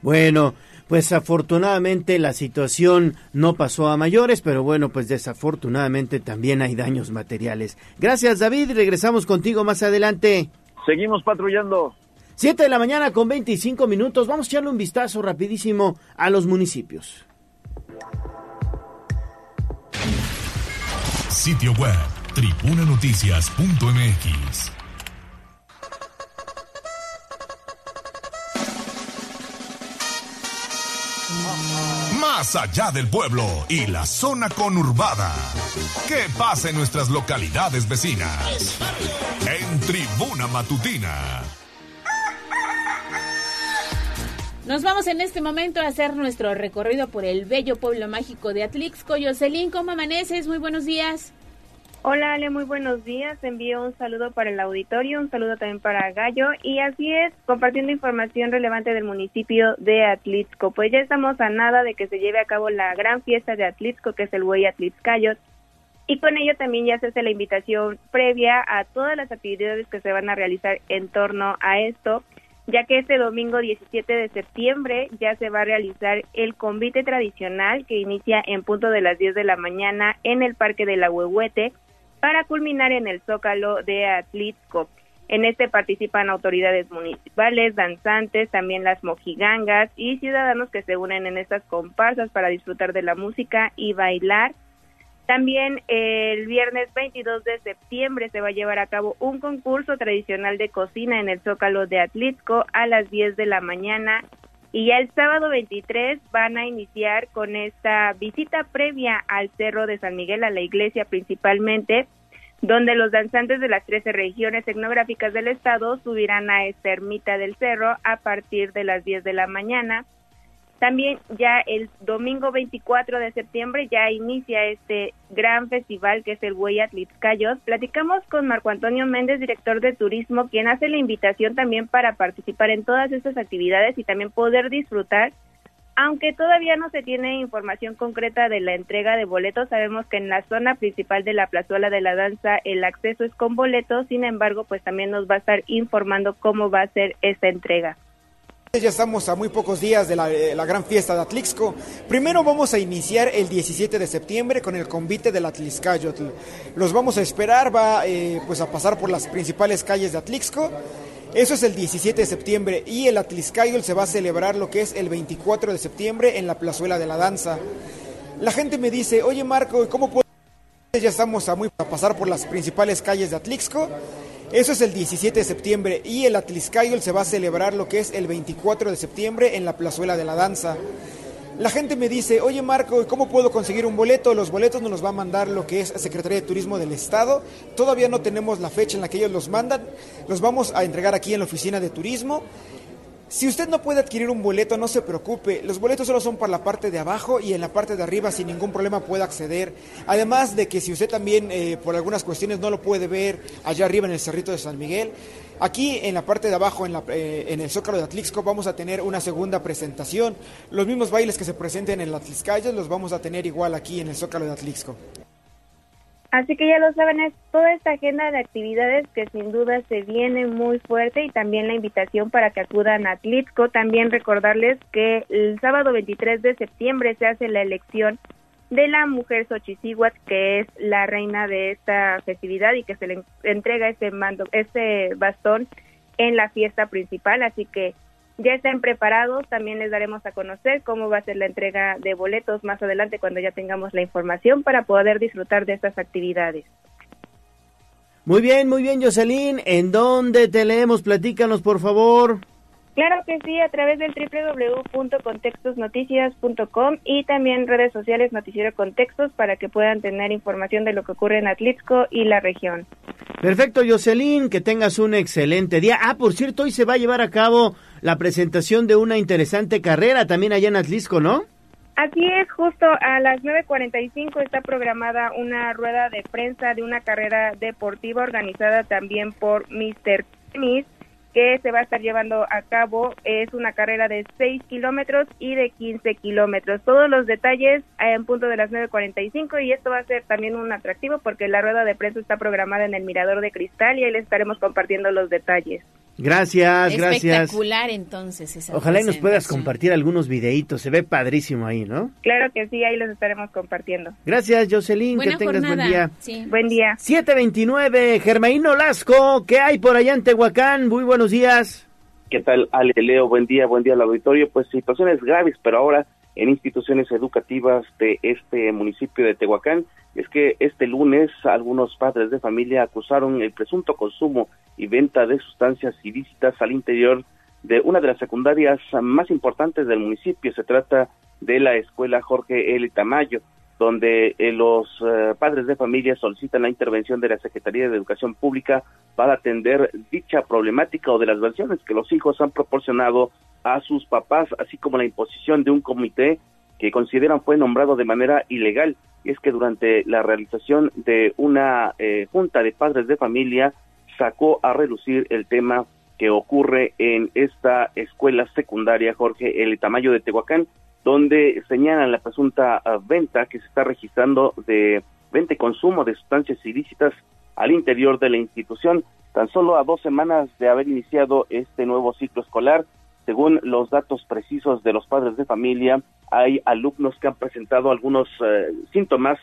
Bueno, pues afortunadamente la situación no pasó a mayores, pero bueno, pues desafortunadamente también hay daños materiales. Gracias David, regresamos contigo más adelante. Seguimos patrullando. Siete de la mañana con 25 minutos, vamos a echarle un vistazo rapidísimo a los municipios. Sitio web, tribunanoticias.mx. Más allá del pueblo y la zona conurbada. ¿Qué pasa en nuestras localidades vecinas? En Tribuna Matutina. Nos vamos en este momento a hacer nuestro recorrido por el bello pueblo mágico de Atlixco. Yoselín, ¿cómo amaneces? Muy buenos días. Hola Ale, muy buenos días. Envío un saludo para el auditorio, un saludo también para Gallo y así es, compartiendo información relevante del municipio de Atlixco. Pues ya estamos a nada de que se lleve a cabo la gran fiesta de Atlixco, que es el Buey Atlixcayot, y con ello también ya se hace la invitación previa a todas las actividades que se van a realizar en torno a esto, ya que este domingo 17 de septiembre ya se va a realizar el convite tradicional que inicia en punto de las 10 de la mañana en el Parque de la para culminar en el Zócalo de Atlixco. En este participan autoridades municipales, danzantes, también las mojigangas y ciudadanos que se unen en estas comparsas para disfrutar de la música y bailar. También el viernes 22 de septiembre se va a llevar a cabo un concurso tradicional de cocina en el Zócalo de Atlixco a las 10 de la mañana y ya el sábado 23 van a iniciar con esta visita previa al Cerro de San Miguel, a la iglesia principalmente, donde los danzantes de las 13 regiones etnográficas del estado subirán a esta ermita del cerro a partir de las 10 de la mañana. También ya el domingo 24 de septiembre ya inicia este gran festival que es el Huella Atlixcayos. Platicamos con Marco Antonio Méndez, director de turismo, quien hace la invitación también para participar en todas estas actividades y también poder disfrutar. Aunque todavía no se tiene información concreta de la entrega de boletos, sabemos que en la zona principal de la plazuela de la danza el acceso es con boletos, sin embargo, pues también nos va a estar informando cómo va a ser esta entrega. Ya estamos a muy pocos días de la, eh, la, gran fiesta de Atlixco. Primero vamos a iniciar el 17 de septiembre con el convite del Atlixcayotl. Los vamos a esperar, va eh, pues a pasar por las principales calles de Atlixco. Eso es el 17 de septiembre y el Atlixcayotl se va a celebrar lo que es el 24 de septiembre en la plazuela de la danza. La gente me dice, oye Marco, ¿cómo puedo...? Ya estamos a, muy, a pasar por las principales calles de Atlixco. Eso es el 17 de septiembre y el Atliscayol se va a celebrar lo que es el 24 de septiembre en la plazuela de la danza. La gente me dice, oye Marco, ¿cómo puedo conseguir un boleto? Los boletos nos los va a mandar lo que es Secretaría de Turismo del Estado. Todavía no tenemos la fecha en la que ellos los mandan. Los vamos a entregar aquí en la oficina de turismo. Si usted no puede adquirir un boleto, no se preocupe. Los boletos solo son para la parte de abajo y en la parte de arriba sin ningún problema puede acceder. Además de que si usted también eh, por algunas cuestiones no lo puede ver allá arriba en el Cerrito de San Miguel, aquí en la parte de abajo, en, la, eh, en el Zócalo de Atlixco, vamos a tener una segunda presentación. Los mismos bailes que se presenten en las Atlixcalles los vamos a tener igual aquí en el Zócalo de Atlixco. Así que ya lo saben, es toda esta agenda de actividades que sin duda se viene muy fuerte y también la invitación para que acudan a Atlixco. También recordarles que el sábado 23 de septiembre se hace la elección de la mujer Xochicíhuatl, que es la reina de esta festividad y que se le entrega este mando, este bastón en la fiesta principal. Así que ya estén preparados, también les daremos a conocer cómo va a ser la entrega de boletos más adelante cuando ya tengamos la información para poder disfrutar de estas actividades. Muy bien, muy bien, Jocelyn. ¿En dónde te leemos? Platícanos, por favor. Claro que sí, a través del www.contextosnoticias.com y también redes sociales Noticiero Contextos para que puedan tener información de lo que ocurre en Atlixco y la región. Perfecto, Jocelyn, que tengas un excelente día. Ah, por cierto, hoy se va a llevar a cabo la presentación de una interesante carrera también allá en Atlixco, ¿no? Así es, justo a las 9.45 está programada una rueda de prensa de una carrera deportiva organizada también por Mr. Tennis que se va a estar llevando a cabo. Es una carrera de 6 kilómetros y de 15 kilómetros. Todos los detalles en punto de las 9.45 y esto va a ser también un atractivo porque la rueda de prensa está programada en el Mirador de Cristal y ahí les estaremos compartiendo los detalles. Gracias, gracias. Espectacular entonces esa Ojalá y nos puedas compartir algunos videitos, se ve padrísimo ahí, ¿no? Claro que sí, ahí los estaremos compartiendo. Gracias, Jocelyn, que tengas buen día. Sí. Buen día. 729, Germaín Olasco, ¿qué hay por allá en Tehuacán? Muy buenos días. ¿Qué tal, Ale, Leo? Buen día, buen día al auditorio. Pues situaciones graves, pero ahora en instituciones educativas de este municipio de Tehuacán es que este lunes algunos padres de familia acusaron el presunto consumo y venta de sustancias ilícitas al interior de una de las secundarias más importantes del municipio. Se trata de la escuela Jorge L. Tamayo, donde eh, los eh, padres de familia solicitan la intervención de la Secretaría de Educación Pública para atender dicha problemática o de las versiones que los hijos han proporcionado a sus papás, así como la imposición de un comité que consideran fue nombrado de manera ilegal. Y es que durante la realización de una eh, junta de padres de familia sacó a relucir el tema que ocurre en esta escuela secundaria Jorge El Tamayo de Tehuacán, donde señalan la presunta ah, venta que se está registrando de venta y consumo de sustancias ilícitas al interior de la institución. Tan solo a dos semanas de haber iniciado este nuevo ciclo escolar, según los datos precisos de los padres de familia, hay alumnos que han presentado algunos eh, síntomas,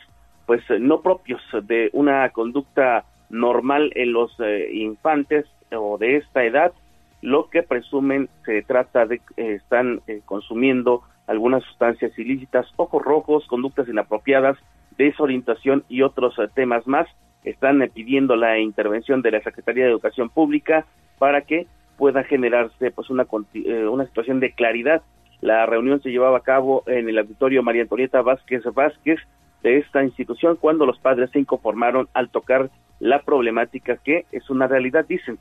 pues no propios de una conducta normal en los eh, infantes o de esta edad, lo que presumen se trata de que están eh, consumiendo algunas sustancias ilícitas, ojos rojos, conductas inapropiadas, desorientación y otros temas más. Están pidiendo la intervención de la Secretaría de Educación Pública para que pueda generarse pues una, eh, una situación de claridad. La reunión se llevaba a cabo en el auditorio María Antonieta Vázquez Vázquez de esta institución cuando los padres se inconformaron al tocar la problemática que es una realidad, dicen,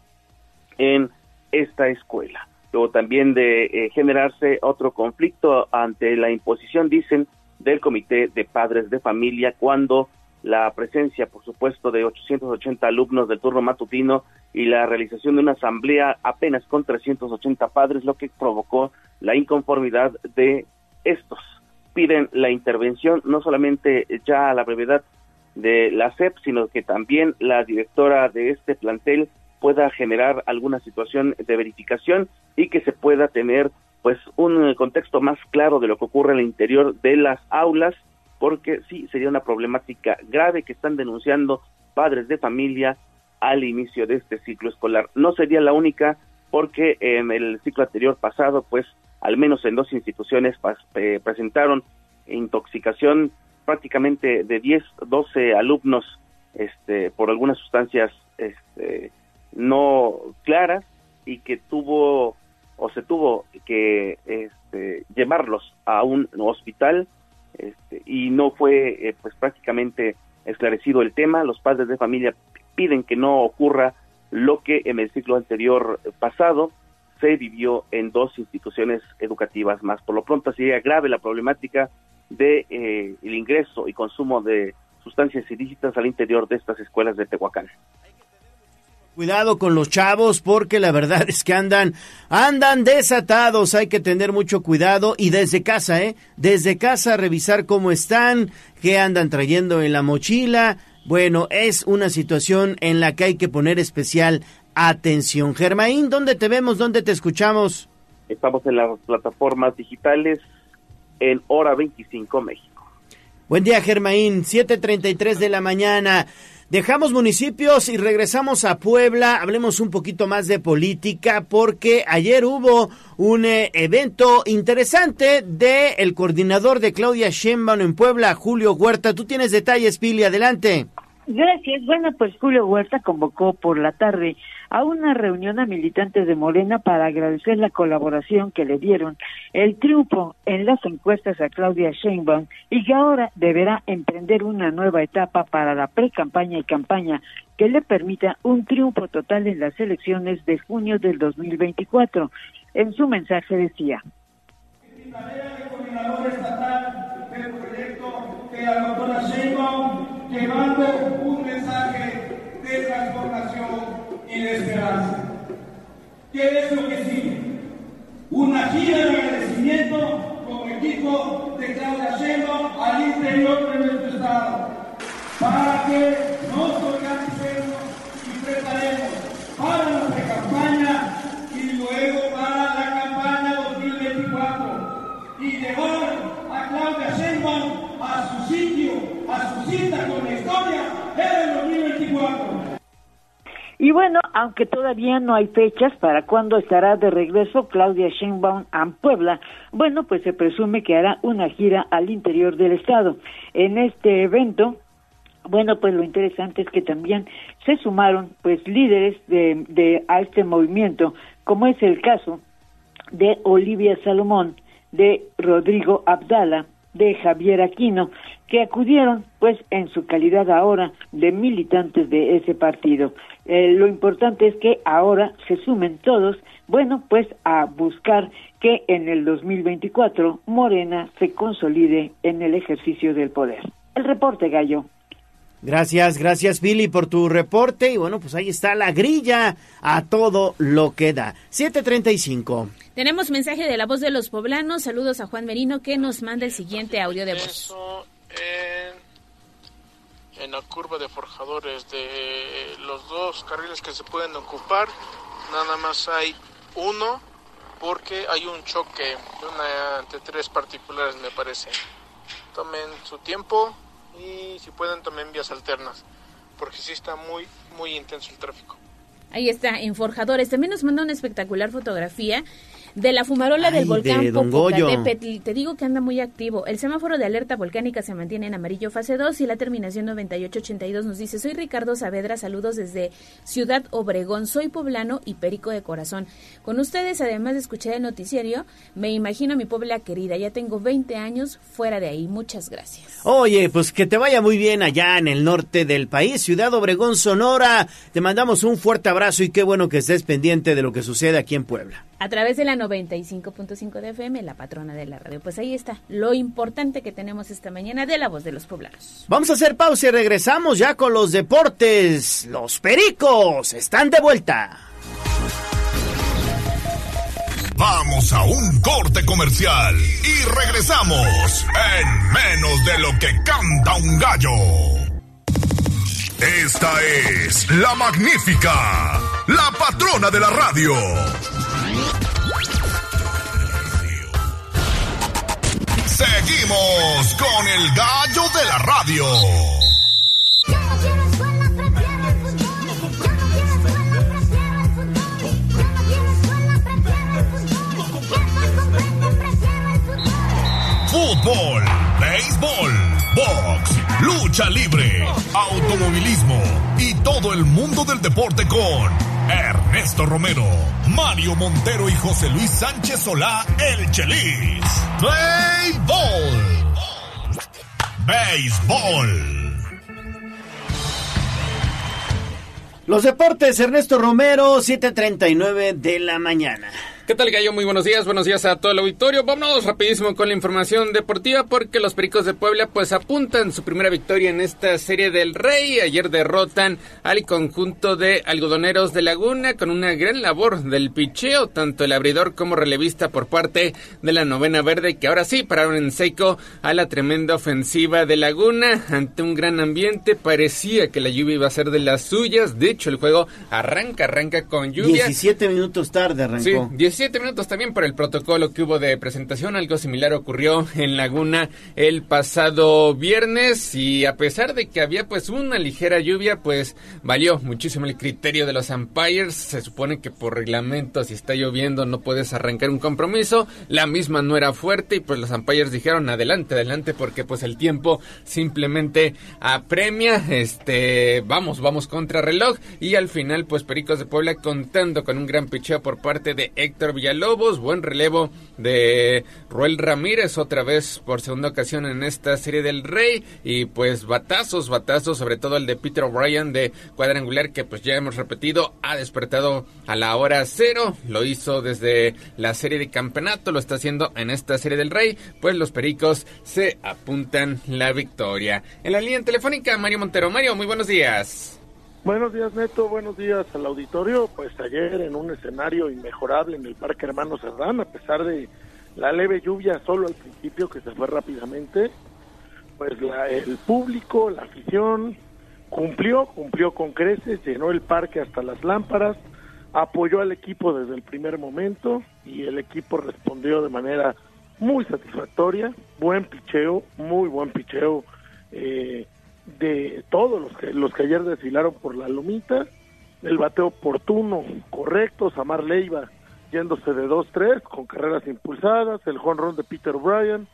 en esta escuela. Luego también de eh, generarse otro conflicto ante la imposición, dicen, del Comité de Padres de Familia cuando la presencia, por supuesto, de 880 alumnos del turno matutino y la realización de una asamblea apenas con 380 padres, lo que provocó la inconformidad de estos. Piden la intervención no solamente ya a la brevedad de la SEP, sino que también la directora de este plantel pueda generar alguna situación de verificación y que se pueda tener pues un contexto más claro de lo que ocurre el interior de las aulas porque sí sería una problemática grave que están denunciando padres de familia al inicio de este ciclo escolar. No sería la única porque en el ciclo anterior pasado, pues al menos en dos instituciones eh, presentaron intoxicación prácticamente de 10, 12 alumnos este, por algunas sustancias este, no claras y que tuvo o se tuvo que este, llevarlos a un hospital este, y no fue eh, pues prácticamente esclarecido el tema. Los padres de familia piden que no ocurra lo que en el ciclo anterior pasado se vivió en dos instituciones educativas más. Por lo pronto sería grave la problemática de eh, el ingreso y consumo de sustancias ilícitas al interior de estas escuelas de Tehuacán. Cuidado con los chavos porque la verdad es que andan andan desatados, hay que tener mucho cuidado y desde casa, ¿eh? Desde casa revisar cómo están, qué andan trayendo en la mochila. Bueno, es una situación en la que hay que poner especial atención. Germaín, ¿dónde te vemos? ¿Dónde te escuchamos? Estamos en las plataformas digitales en Hora 25 México. Buen día, Germaín. 7:33 de la mañana. Dejamos municipios y regresamos a Puebla. Hablemos un poquito más de política porque ayer hubo un eh, evento interesante de el coordinador de Claudia Sheinbaum en Puebla, Julio Huerta. Tú tienes detalles, Pili, adelante. Gracias. Bueno, pues Julio Huerta convocó por la tarde a una reunión a militantes de Morena para agradecer la colaboración que le dieron, el triunfo en las encuestas a Claudia Sheinbaum y que ahora deberá emprender una nueva etapa para la pre-campaña y campaña que le permita un triunfo total en las elecciones de junio del 2024. En su mensaje decía. llevando un mensaje de transformación y de esperanza. ¿Qué es lo que sigue? Una gira de agradecimiento como equipo de Claudia Sheinbaum al interior de nuestro Estado para que nos organicemos y preparemos para la pre-campaña y luego para la campaña 2024 y llevar a Claudia Sheinbaum a su sitio, a su cita con la historia en el 2024. Y bueno, aunque todavía no hay fechas para cuándo estará de regreso Claudia Sheinbaum a Puebla, bueno, pues se presume que hará una gira al interior del estado. En este evento, bueno, pues lo interesante es que también se sumaron pues líderes de, de a este movimiento, como es el caso de Olivia Salomón, de Rodrigo Abdala, de Javier Aquino, que acudieron pues en su calidad ahora de militantes de ese partido. Eh, lo importante es que ahora se sumen todos, bueno, pues a buscar que en el 2024 Morena se consolide en el ejercicio del poder. El reporte, Gallo. Gracias, gracias Billy por tu reporte y bueno, pues ahí está la grilla a todo lo que da. 735. Tenemos mensaje de la voz de los poblanos. Saludos a Juan Merino que nos manda el siguiente audio de voz. En, en la curva de forjadores de los dos carriles que se pueden ocupar, nada más hay uno porque hay un choque de una tres particulares me parece. Tomen su tiempo, y si pueden también vías alternas, porque sí está muy, muy intenso el tráfico. Ahí está, en Forjadores. También nos manda una espectacular fotografía de la fumarola del volcán de Don. Te digo que anda muy activo. El semáforo de alerta volcánica se mantiene en amarillo fase 2 y la terminación 9882 nos dice, soy Ricardo Saavedra, saludos desde Ciudad Obregón, soy poblano y perico de corazón. Con ustedes, además de escuchar el noticiario, me imagino mi Puebla querida. Ya tengo 20 años fuera de ahí. Muchas gracias. Oye, pues que te vaya muy bien allá en el norte del país, Ciudad Obregón, Sonora. Te mandamos un fuerte abrazo y qué bueno que estés pendiente de lo que sucede aquí en Puebla. A través de la 95.5 de FM, la patrona de la radio. Pues ahí está, lo importante que tenemos esta mañana de la voz de los poblanos. Vamos a hacer pausa y regresamos ya con los deportes. Los pericos están de vuelta. Vamos a un corte comercial y regresamos en menos de lo que canta un gallo. Esta es la magnífica, la patrona de la radio. Seguimos con el gallo de la radio. Fútbol, béisbol, box, lucha libre, automovilismo y todo el mundo del deporte con Ernesto Romero, Mario Montero y José Luis Sánchez Solá, el Chelis. Béisbol. Béisbol. Los deportes, Ernesto Romero, 7:39 de la mañana. ¿Qué tal, Gallo? Muy buenos días, buenos días a todo el auditorio. Vámonos rapidísimo con la información deportiva porque los Pericos de Puebla pues apuntan su primera victoria en esta serie del Rey. Ayer derrotan al conjunto de algodoneros de Laguna con una gran labor del picheo, tanto el abridor como relevista por parte de la novena verde que ahora sí pararon en seco a la tremenda ofensiva de Laguna ante un gran ambiente. Parecía que la lluvia iba a ser de las suyas. De hecho, el juego arranca, arranca con lluvia. 17 minutos tarde arrancó. Sí, 17 minutos también por el protocolo que hubo de presentación. Algo similar ocurrió en Laguna el pasado viernes y a pesar de que había pues una ligera lluvia, pues valió muchísimo el criterio de los umpires. Se supone que por reglamento si está lloviendo no puedes arrancar un compromiso. La misma no era fuerte y pues los umpires dijeron adelante, adelante porque pues el tiempo simplemente apremia. Este, vamos, vamos contra reloj y al final pues Pericos de Puebla contando con un gran picheo por parte de Héctor Villalobos, buen relevo de Roel Ramírez otra vez por segunda ocasión en esta serie del Rey y pues batazos, batazos, sobre todo el de Peter O'Brien de cuadrangular que pues ya hemos repetido, ha despertado a la hora cero, lo hizo desde la serie de campeonato, lo está haciendo en esta serie del Rey, pues los Pericos se apuntan la victoria. En la línea telefónica, Mario Montero. Mario, muy buenos días. Buenos días, Neto. Buenos días al auditorio. Pues ayer en un escenario inmejorable en el Parque Hermano Cerdán, a pesar de la leve lluvia solo al principio que se fue rápidamente, pues el público, la afición cumplió, cumplió con creces, llenó el parque hasta las lámparas, apoyó al equipo desde el primer momento y el equipo respondió de manera muy satisfactoria, buen picheo, muy buen picheo. Eh, de todos los que, los que ayer desfilaron por la lomita, el bateo oportuno, correcto, Samar Leiva yéndose de 2-3 con carreras impulsadas, el run de Peter O'Brien,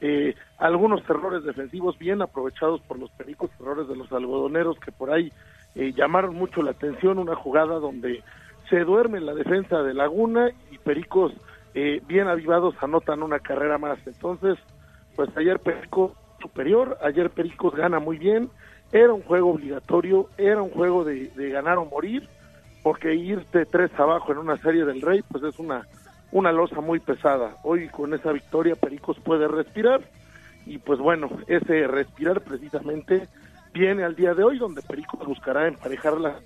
eh, algunos errores defensivos bien aprovechados por los pericos, errores de los algodoneros que por ahí eh, llamaron mucho la atención, una jugada donde se duerme en la defensa de Laguna y Pericos eh, bien avivados anotan una carrera más. Entonces, pues ayer Perico superior. Ayer Pericos gana muy bien. Era un juego obligatorio, era un juego de, ganar o morir, porque irte tres abajo en una serie del Rey, pues es una, una losa muy pesada. Hoy con esa victoria Pericos puede respirar y pues bueno, ese respirar precisamente viene al día de hoy donde Pericos buscará emparejar la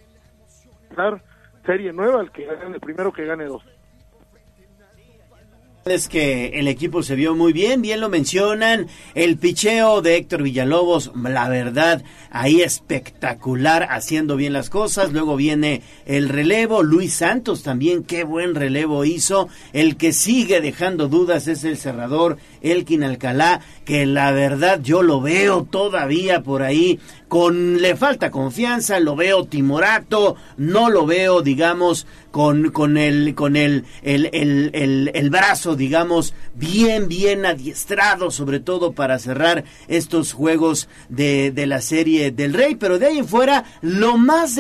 serie nueva, el que gane el primero que gane dos. Es que el equipo se vio muy bien, bien lo mencionan, el picheo de Héctor Villalobos, la verdad, ahí espectacular, haciendo bien las cosas, luego viene el relevo, Luis Santos también, qué buen relevo hizo, el que sigue dejando dudas es el cerrador Elkin Alcalá, que la verdad yo lo veo todavía por ahí con le falta confianza, lo veo timorato, no lo veo, digamos, con, con el, con el, el, el, el, brazo, digamos, bien, bien adiestrado, sobre todo para cerrar estos juegos de, de la serie del Rey. Pero de ahí en fuera, lo más,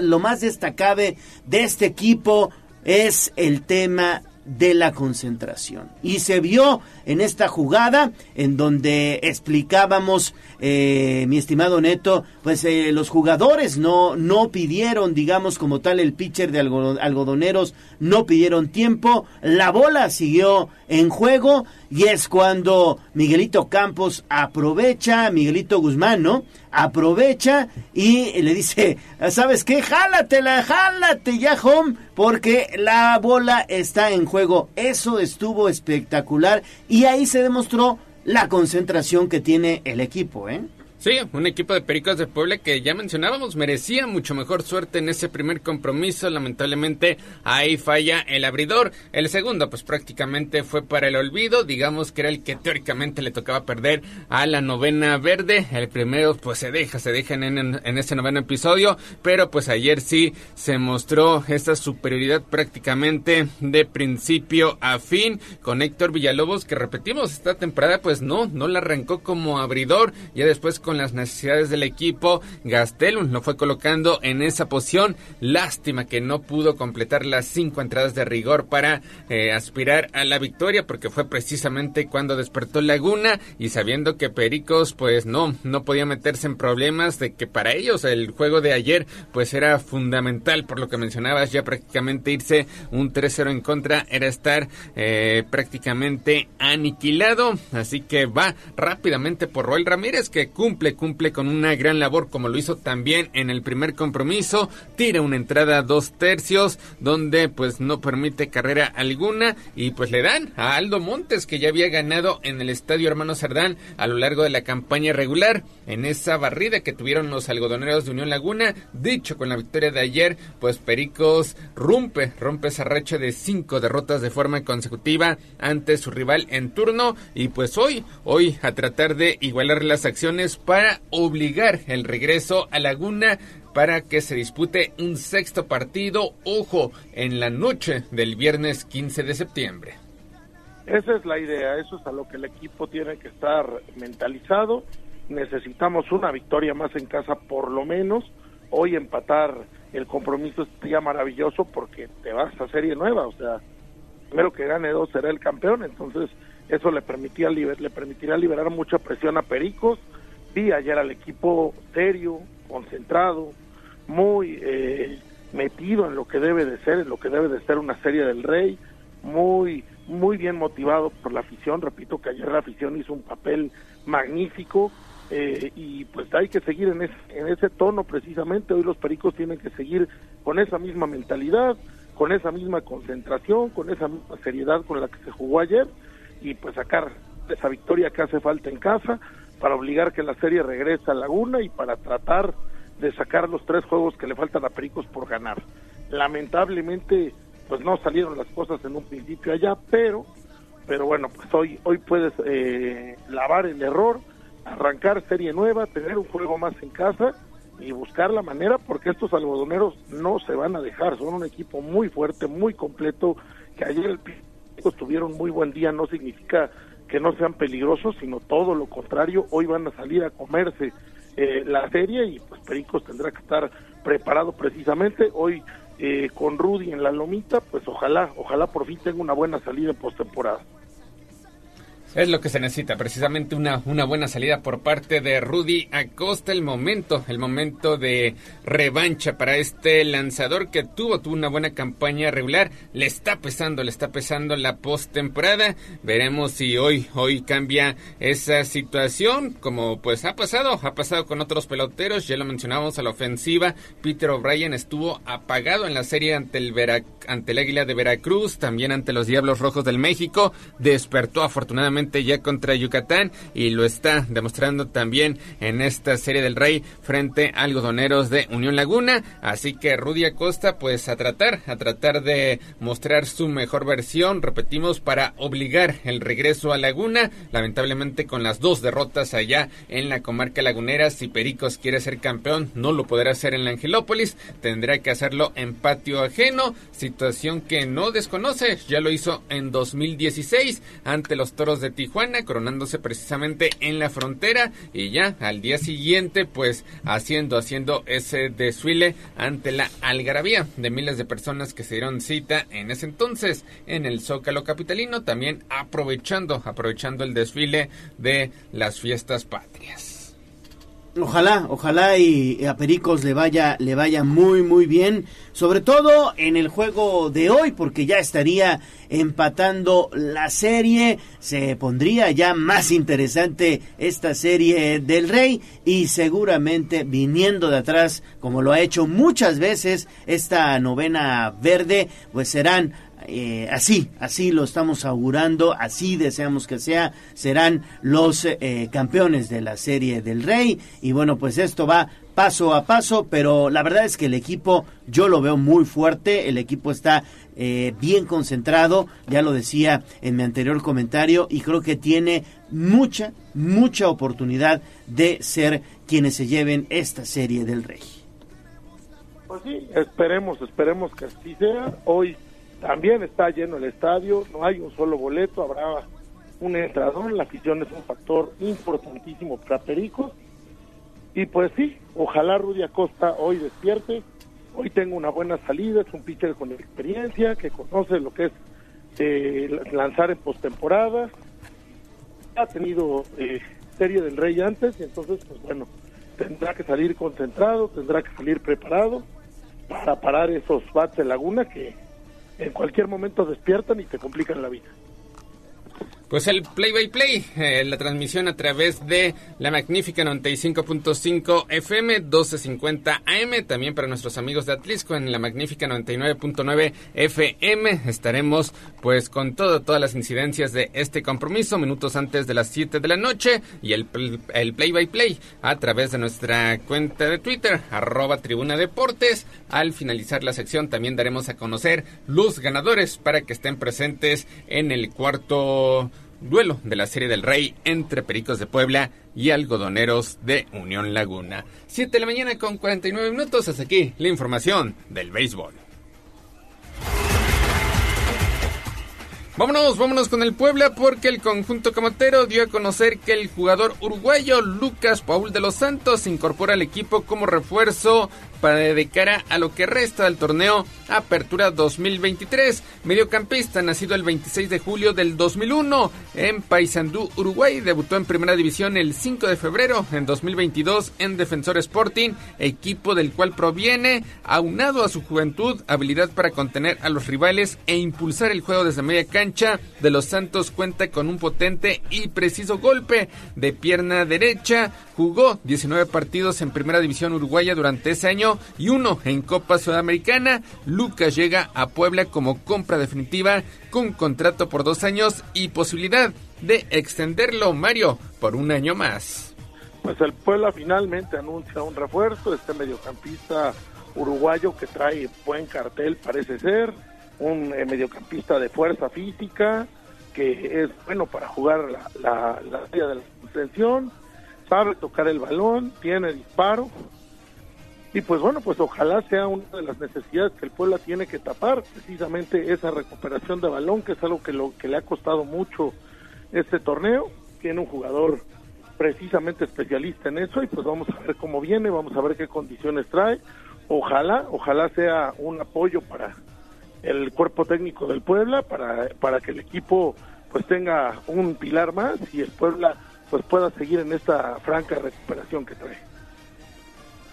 lo más destacable de este equipo es el tema de la concentración. Y se vio en esta jugada en donde explicábamos, eh, mi estimado Neto, pues eh, los jugadores no, no pidieron, digamos, como tal, el pitcher de algodoneros, no pidieron tiempo, la bola siguió en juego y es cuando Miguelito Campos aprovecha, Miguelito Guzmán, ¿no? Aprovecha y le dice, ¿sabes qué? Jálatela, jálate ya, home, porque la bola está en juego. Eso estuvo espectacular ahí se demostró la concentración que tiene el equipo, ¿eh? Sí, un equipo de Pericos de Puebla que ya mencionábamos merecía mucho mejor suerte en ese primer compromiso. Lamentablemente ahí falla el abridor. El segundo pues prácticamente fue para el olvido. Digamos que era el que teóricamente le tocaba perder a la novena verde. El primero pues se deja, se deja en, en, ese noveno episodio. Pero pues ayer sí se mostró esa superioridad prácticamente de principio a fin con Héctor Villalobos que repetimos esta temporada pues no, no la arrancó como abridor. Ya después con las necesidades del equipo. Gastelum lo fue colocando en esa posición. Lástima que no pudo completar las cinco entradas de rigor para eh, aspirar a la victoria, porque fue precisamente cuando despertó Laguna y sabiendo que Pericos, pues no, no podía meterse en problemas de que para ellos el juego de ayer, pues era fundamental, por lo que mencionabas, ya prácticamente irse un 3-0 en contra era estar eh, prácticamente aniquilado. Así que va rápidamente por Roel Ramírez, que cumple cumple, cumple con una gran labor como lo hizo también en el primer compromiso, tira una entrada a dos tercios donde pues no permite carrera alguna y pues le dan a Aldo Montes que ya había ganado en el estadio Hermano Cerdán a lo largo de la campaña regular. En esa barrida que tuvieron los algodoneros de Unión Laguna, dicho con la victoria de ayer, pues Pericos rompe, rompe esa racha de cinco derrotas de forma consecutiva ante su rival en turno y pues hoy, hoy a tratar de igualar las acciones para obligar el regreso a Laguna para que se dispute un sexto partido, ojo, en la noche del viernes 15 de septiembre. Esa es la idea, eso es a lo que el equipo tiene que estar mentalizado. Necesitamos una victoria más en casa por lo menos. Hoy empatar el compromiso sería maravilloso porque te vas a serie nueva, o sea, primero que gane dos será el campeón, entonces eso le permitía le permitirá liberar mucha presión a Pericos. Vi ayer al equipo serio, concentrado, muy eh, metido en lo que debe de ser, en lo que debe de ser una serie del Rey, muy muy bien motivado por la afición. Repito que ayer la afición hizo un papel magnífico eh, y pues hay que seguir en ese, en ese tono precisamente. Hoy los Pericos tienen que seguir con esa misma mentalidad, con esa misma concentración, con esa misma seriedad con la que se jugó ayer y pues sacar esa victoria que hace falta en casa para obligar que la serie regrese a Laguna y para tratar de sacar los tres juegos que le faltan a Pericos por ganar. Lamentablemente pues no salieron las cosas en un principio allá, pero pero bueno, pues hoy hoy puedes eh, lavar el error, arrancar serie nueva, tener un juego más en casa y buscar la manera porque estos algodoneros no se van a dejar, son un equipo muy fuerte, muy completo, que ayer el tuvieron muy buen día no significa que no sean peligrosos, sino todo lo contrario, hoy van a salir a comerse eh, la serie y pues Pericos tendrá que estar preparado precisamente, hoy eh, con Rudy en la lomita, pues ojalá, ojalá por fin tenga una buena salida en postemporada. Es lo que se necesita, precisamente una, una buena salida por parte de Rudy Acosta. El momento, el momento de revancha para este lanzador que tuvo, tuvo una buena campaña regular. Le está pesando, le está pesando la postemporada. Veremos si hoy, hoy cambia esa situación, como pues ha pasado, ha pasado con otros peloteros. Ya lo mencionábamos a la ofensiva. Peter O'Brien estuvo apagado en la serie ante el, ante el Águila de Veracruz, también ante los Diablos Rojos del México. Despertó afortunadamente ya contra Yucatán y lo está demostrando también en esta serie del Rey frente a algodoneros de Unión Laguna. Así que Rudy Acosta, pues a tratar, a tratar de mostrar su mejor versión, repetimos, para obligar el regreso a Laguna. Lamentablemente con las dos derrotas allá en la comarca lagunera, si Pericos quiere ser campeón, no lo podrá hacer en la Angelópolis, tendrá que hacerlo en patio ajeno, situación que no desconoce, ya lo hizo en 2016 ante los toros de Tijuana, coronándose precisamente en la frontera y ya al día siguiente pues haciendo, haciendo ese desfile ante la algarabía de miles de personas que se dieron cita en ese entonces en el Zócalo Capitalino, también aprovechando, aprovechando el desfile de las fiestas patrias. Ojalá, ojalá y a Pericos le vaya, le vaya muy, muy bien, sobre todo en el juego de hoy, porque ya estaría empatando la serie, se pondría ya más interesante esta serie del Rey y seguramente viniendo de atrás, como lo ha hecho muchas veces esta novena verde, pues serán eh, así, así lo estamos augurando, así deseamos que sea, serán los eh, campeones de la serie del Rey. Y bueno, pues esto va paso a paso, pero la verdad es que el equipo yo lo veo muy fuerte, el equipo está eh, bien concentrado, ya lo decía en mi anterior comentario, y creo que tiene mucha, mucha oportunidad de ser quienes se lleven esta serie del Rey. Pues sí, esperemos, esperemos que así sea. Hoy también está lleno el estadio, no hay un solo boleto, habrá un entrador, la afición es un factor importantísimo para Pericos. Y pues sí, ojalá Rudy Acosta hoy despierte, hoy tenga una buena salida, es un pitcher con experiencia, que conoce lo que es eh, lanzar en postemporada, ha tenido eh, Serie del Rey antes, y entonces, pues bueno, tendrá que salir concentrado, tendrá que salir preparado para parar esos bats de laguna que en cualquier momento despiertan y te complican la vida. Pues el play by play, eh, la transmisión a través de la magnífica 95.5 FM 1250 AM, también para nuestros amigos de Atlisco en la magnífica 99.9 FM. Estaremos pues con todas las incidencias de este compromiso minutos antes de las 7 de la noche y el, el play by play a través de nuestra cuenta de Twitter, arroba Tribuna Deportes. Al finalizar la sección también daremos a conocer los ganadores para que estén presentes en el cuarto duelo de la Serie del Rey entre Pericos de Puebla y Algodoneros de Unión Laguna. 7 de la mañana con 49 minutos, hasta aquí la información del béisbol. Vámonos, vámonos con el Puebla porque el conjunto camotero dio a conocer que el jugador uruguayo Lucas Paul de los Santos se incorpora al equipo como refuerzo para de cara a lo que resta del torneo Apertura 2023. Mediocampista, nacido el 26 de julio del 2001 en Paysandú, Uruguay, debutó en Primera División el 5 de febrero en 2022 en Defensor Sporting, equipo del cual proviene, aunado a su juventud, habilidad para contener a los rivales e impulsar el juego desde media cancha. De los Santos cuenta con un potente y preciso golpe de pierna derecha. Jugó 19 partidos en Primera División Uruguaya durante ese año y uno en Copa Sudamericana. Lucas llega a Puebla como compra definitiva con contrato por dos años y posibilidad de extenderlo, Mario, por un año más. Pues el Puebla finalmente anuncia un refuerzo, este mediocampista uruguayo que trae buen cartel parece ser, un eh, mediocampista de fuerza física, que es bueno para jugar la, la, la de la contención, sabe tocar el balón, tiene disparo, y pues bueno, pues ojalá sea una de las necesidades que el Puebla tiene que tapar, precisamente esa recuperación de balón, que es algo que, lo, que le ha costado mucho este torneo. Tiene un jugador precisamente especialista en eso y pues vamos a ver cómo viene, vamos a ver qué condiciones trae. Ojalá, ojalá sea un apoyo para el cuerpo técnico del Puebla, para, para que el equipo pues tenga un pilar más y el Puebla pues pueda seguir en esta franca recuperación que trae.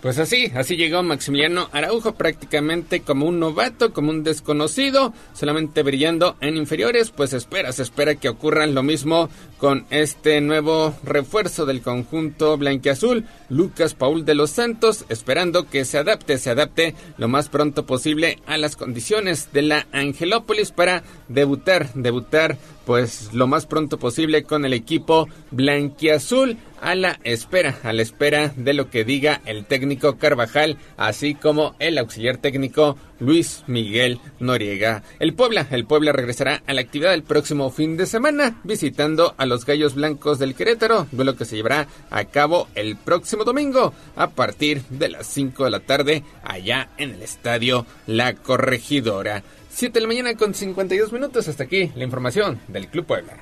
Pues así, así llegó Maximiliano Araujo prácticamente como un novato, como un desconocido, solamente brillando en inferiores, pues espera, se espera que ocurra lo mismo con este nuevo refuerzo del conjunto blanquiazul, Lucas Paul de los Santos, esperando que se adapte, se adapte lo más pronto posible a las condiciones de la Angelópolis para debutar, debutar pues lo más pronto posible con el equipo blanquiazul a la espera, a la espera de lo que diga el técnico Carvajal, así como el auxiliar técnico Luis Miguel Noriega. El Puebla, el Puebla regresará a la actividad el próximo fin de semana, visitando a los Gallos Blancos del Querétaro, duelo que se llevará a cabo el próximo domingo a partir de las 5 de la tarde allá en el estadio La Corregidora. 7 de la mañana con 52 minutos. Hasta aquí la información del Club Puebla.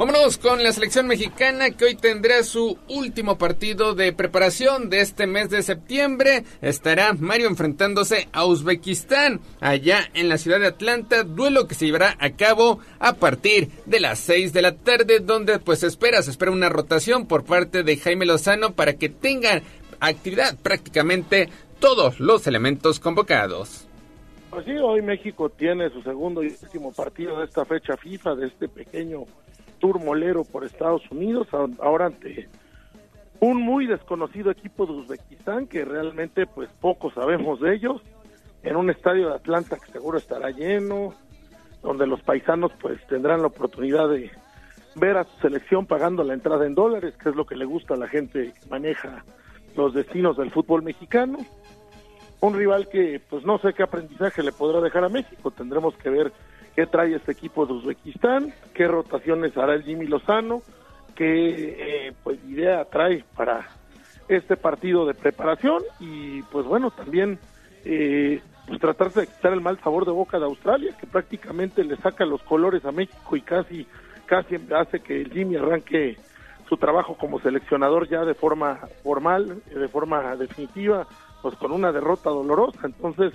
Vámonos con la selección mexicana que hoy tendrá su último partido de preparación de este mes de septiembre. Estará Mario enfrentándose a Uzbekistán allá en la ciudad de Atlanta, duelo que se llevará a cabo a partir de las 6 de la tarde, donde pues espera, se espera una rotación por parte de Jaime Lozano para que tengan actividad prácticamente todos los elementos convocados. Pues sí, hoy México tiene su segundo y último partido de esta fecha FIFA, de este pequeño tour molero por Estados Unidos, ahora ante un muy desconocido equipo de Uzbekistán, que realmente pues poco sabemos de ellos, en un estadio de Atlanta que seguro estará lleno, donde los paisanos pues tendrán la oportunidad de ver a su selección pagando la entrada en dólares, que es lo que le gusta a la gente que maneja los destinos del fútbol mexicano. Un rival que, pues no sé qué aprendizaje le podrá dejar a México. Tendremos que ver qué trae este equipo de Uzbekistán, qué rotaciones hará el Jimmy Lozano, qué eh, pues idea trae para este partido de preparación y pues bueno, también eh, pues tratarse de quitar el mal sabor de boca de Australia, que prácticamente le saca los colores a México y casi, casi hace que el Jimmy arranque su trabajo como seleccionador ya de forma formal, de forma definitiva, pues con una derrota dolorosa. Entonces,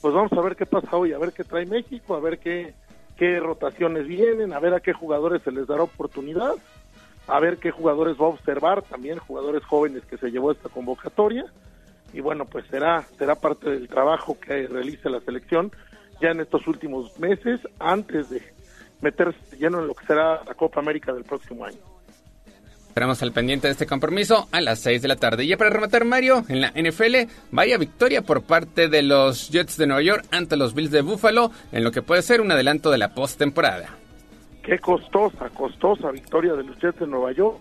pues vamos a ver qué pasa hoy, a ver qué trae México, a ver qué, qué rotaciones vienen, a ver a qué jugadores se les dará oportunidad, a ver qué jugadores va a observar, también jugadores jóvenes que se llevó esta convocatoria. Y bueno, pues será, será parte del trabajo que realice la selección ya en estos últimos meses antes de meterse lleno en lo que será la Copa América del próximo año. Esperamos al pendiente de este compromiso a las 6 de la tarde. Y ya para rematar, Mario, en la NFL, vaya victoria por parte de los Jets de Nueva York ante los Bills de Buffalo, en lo que puede ser un adelanto de la postemporada. Qué costosa, costosa victoria de los Jets de Nueva York,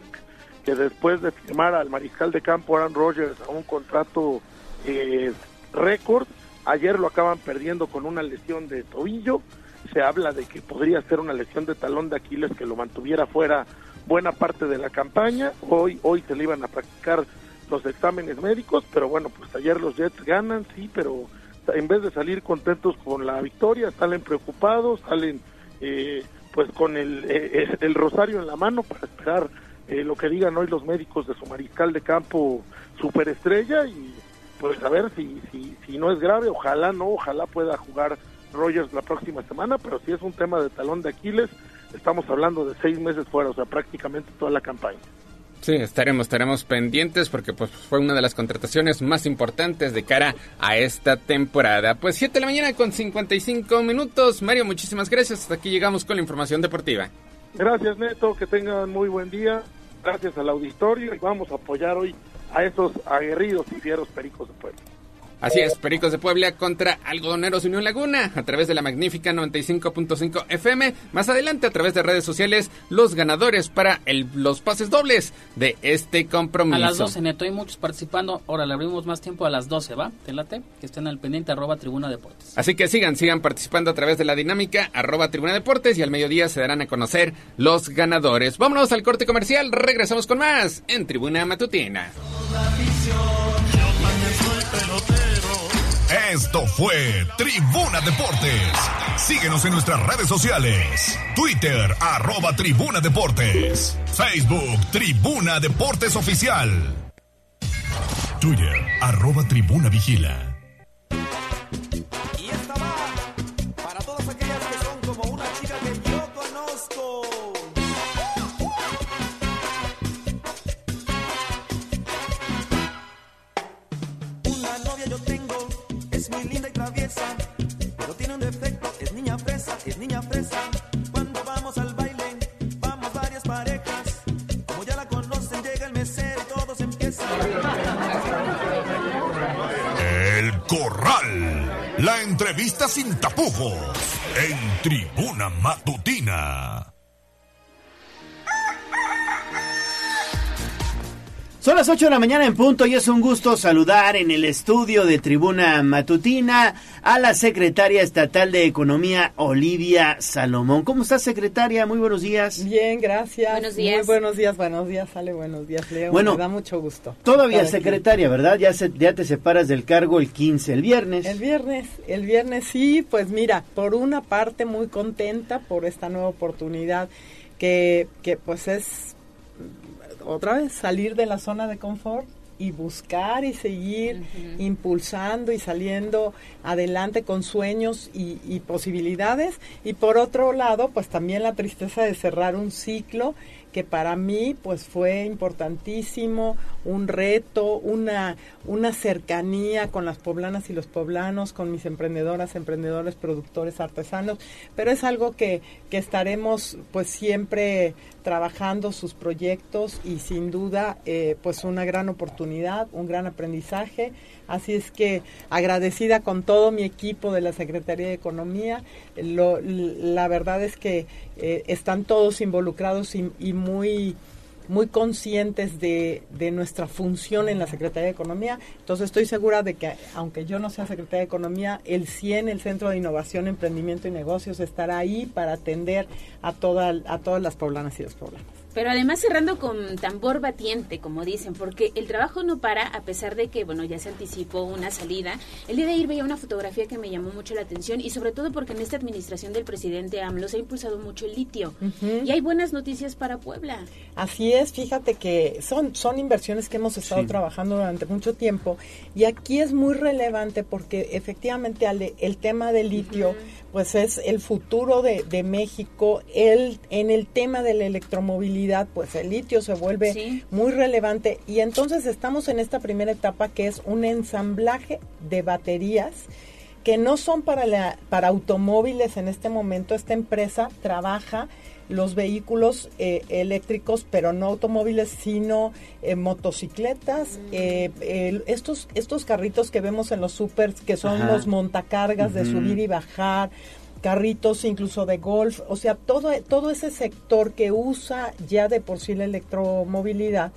que después de firmar al mariscal de campo Aaron Rodgers a un contrato eh, récord, ayer lo acaban perdiendo con una lesión de tobillo. Se habla de que podría ser una lesión de talón de Aquiles que lo mantuviera fuera buena parte de la campaña. Hoy, hoy se le iban a practicar los exámenes médicos, pero bueno, pues ayer los Jets ganan, sí, pero en vez de salir contentos con la victoria, salen preocupados, salen eh, pues con el, eh, el rosario en la mano para esperar eh, lo que digan hoy los médicos de su mariscal de campo superestrella y pues a ver si, si, si no es grave, ojalá no, ojalá pueda jugar Rogers la próxima semana, pero si es un tema de talón de Aquiles, estamos hablando de seis meses fuera, o sea, prácticamente toda la campaña. Sí, estaremos, estaremos pendientes porque pues fue una de las contrataciones más importantes de cara a esta temporada. Pues 7 de la mañana con 55 minutos. Mario, muchísimas gracias. Hasta aquí llegamos con la información deportiva. Gracias, Neto. Que tengan muy buen día. Gracias al auditorio y vamos a apoyar hoy a esos aguerridos y fieros pericos de pueblo. Así es, Pericos de Puebla contra Algodoneros Unión Laguna a través de la magnífica 95.5 FM. Más adelante a través de redes sociales los ganadores para el, los pases dobles de este compromiso. A las 12, Neto, hay muchos participando. Ahora le abrimos más tiempo a las 12, ¿va? Te late, que estén al pendiente arroba Tribuna Deportes. Así que sigan, sigan participando a través de la dinámica arroba Tribuna Deportes y al mediodía se darán a conocer los ganadores. Vámonos al corte comercial, regresamos con más en Tribuna Matutina. Esto fue Tribuna Deportes. Síguenos en nuestras redes sociales. Twitter, arroba Tribuna Deportes. Facebook, Tribuna Deportes Oficial. Twitter, arroba Tribuna Vigila. Niña fresa. Cuando vamos al baile, vamos varias parejas. Como ya la conocen, llega el mesero y todos empiezan. El Corral. La entrevista sin tapujos. En Tribuna Matutina. Son las 8 de la mañana en punto y es un gusto saludar en el estudio de Tribuna Matutina a la secretaria estatal de Economía, Olivia Salomón. ¿Cómo estás, secretaria? Muy buenos días. Bien, gracias. Buenos días. Muy buenos días, buenos días, Ale, buenos días, Leo. Bueno, Me da mucho gusto. Todavía aquí. secretaria, ¿verdad? Ya, se- ya te separas del cargo el 15, el viernes. El viernes, el viernes sí, pues mira, por una parte muy contenta por esta nueva oportunidad que, que pues es otra vez salir de la zona de confort y buscar y seguir impulsando y saliendo adelante con sueños y, y posibilidades. Y por otro lado, pues también la tristeza de cerrar un ciclo que para mí pues fue importantísimo, un reto, una, una cercanía con las poblanas y los poblanos, con mis emprendedoras, emprendedores, productores, artesanos, pero es algo que, que estaremos pues siempre trabajando sus proyectos y sin duda eh, pues una gran oportunidad, un gran aprendizaje. Así es que agradecida con todo mi equipo de la Secretaría de Economía. Lo- la verdad es que eh, están todos involucrados y, y muy muy conscientes de, de nuestra función en la Secretaría de Economía. Entonces estoy segura de que aunque yo no sea Secretaria de Economía, el CIEN, el Centro de Innovación, Emprendimiento y Negocios, estará ahí para atender a, toda, a todas las poblanas y los poblanos. Pero además cerrando con tambor batiente, como dicen, porque el trabajo no para a pesar de que, bueno, ya se anticipó una salida. El día de ayer veía una fotografía que me llamó mucho la atención y sobre todo porque en esta administración del presidente AMLO se ha impulsado mucho el litio. Y hay buenas noticias para Puebla. Así es, fíjate que son, son inversiones que hemos estado Sí. trabajando durante mucho tiempo y aquí es muy relevante porque efectivamente Ale, el tema del litio pues es el futuro de, de México, el, en el tema de la electromovilidad pues el litio se vuelve muy relevante. Y entonces estamos en esta primera etapa que es un ensamblaje de baterías que no son para, la, para automóviles en este momento. Esta empresa trabaja los vehículos eh, eléctricos, pero no automóviles, sino eh, motocicletas, eh, estos, estos carritos que vemos en los supers, que son los montacargas de subir y bajar, carritos incluso de golf, o sea, todo, todo ese sector que usa ya de por sí la electromovilidad,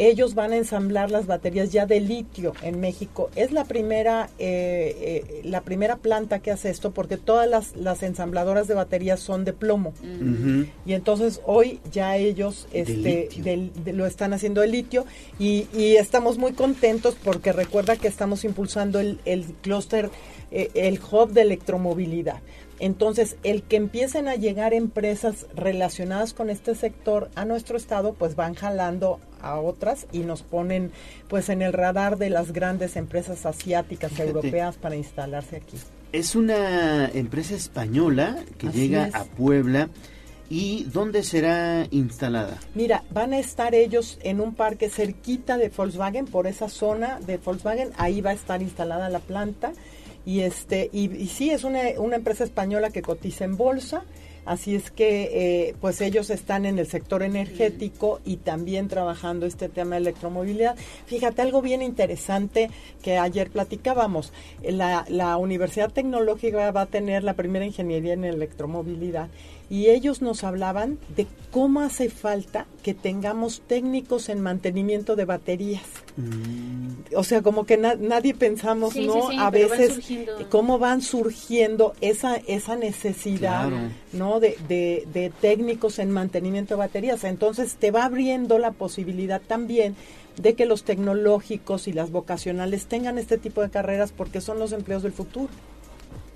ellos van a ensamblar las baterías ya de litio en México. Es la primera, eh, eh, la primera planta que hace esto porque todas las, ensambladoras de baterías son de plomo. Y entonces hoy ya ellos este, lo están haciendo de litio y, estamos muy contentos porque recuerda que estamos impulsando el, el clúster, eh, el hub de electromovilidad. Entonces, el que empiecen a llegar empresas relacionadas con este sector a nuestro estado, pues van jalando a otras y nos ponen pues en el radar de las grandes empresas asiáticas europeas para instalarse aquí. Es una empresa española que llega a Puebla. ¿Y dónde será instalada? Mira, van a estar ellos en un parque cerquita de Volkswagen, por esa zona de Volkswagen, ahí va a estar instalada la planta. Y este y, y sí, es una, una empresa española que cotiza en bolsa Así es que, eh, pues ellos están en el sector energético y también trabajando este tema de electromovilidad. Fíjate, algo bien interesante que ayer platicábamos. La, la Universidad Tecnológica va a tener la primera ingeniería en electromovilidad y ellos nos hablaban de cómo hace falta que tengamos técnicos en mantenimiento de baterías. Mm. O sea, como que nadie pensamos, ¿no? a veces cómo van surgiendo esa esa necesidad, ¿no? De, de, de técnicos en mantenimiento de baterías. Entonces te va abriendo la posibilidad también de que los tecnológicos y las vocacionales tengan este tipo de carreras porque son los empleos del futuro.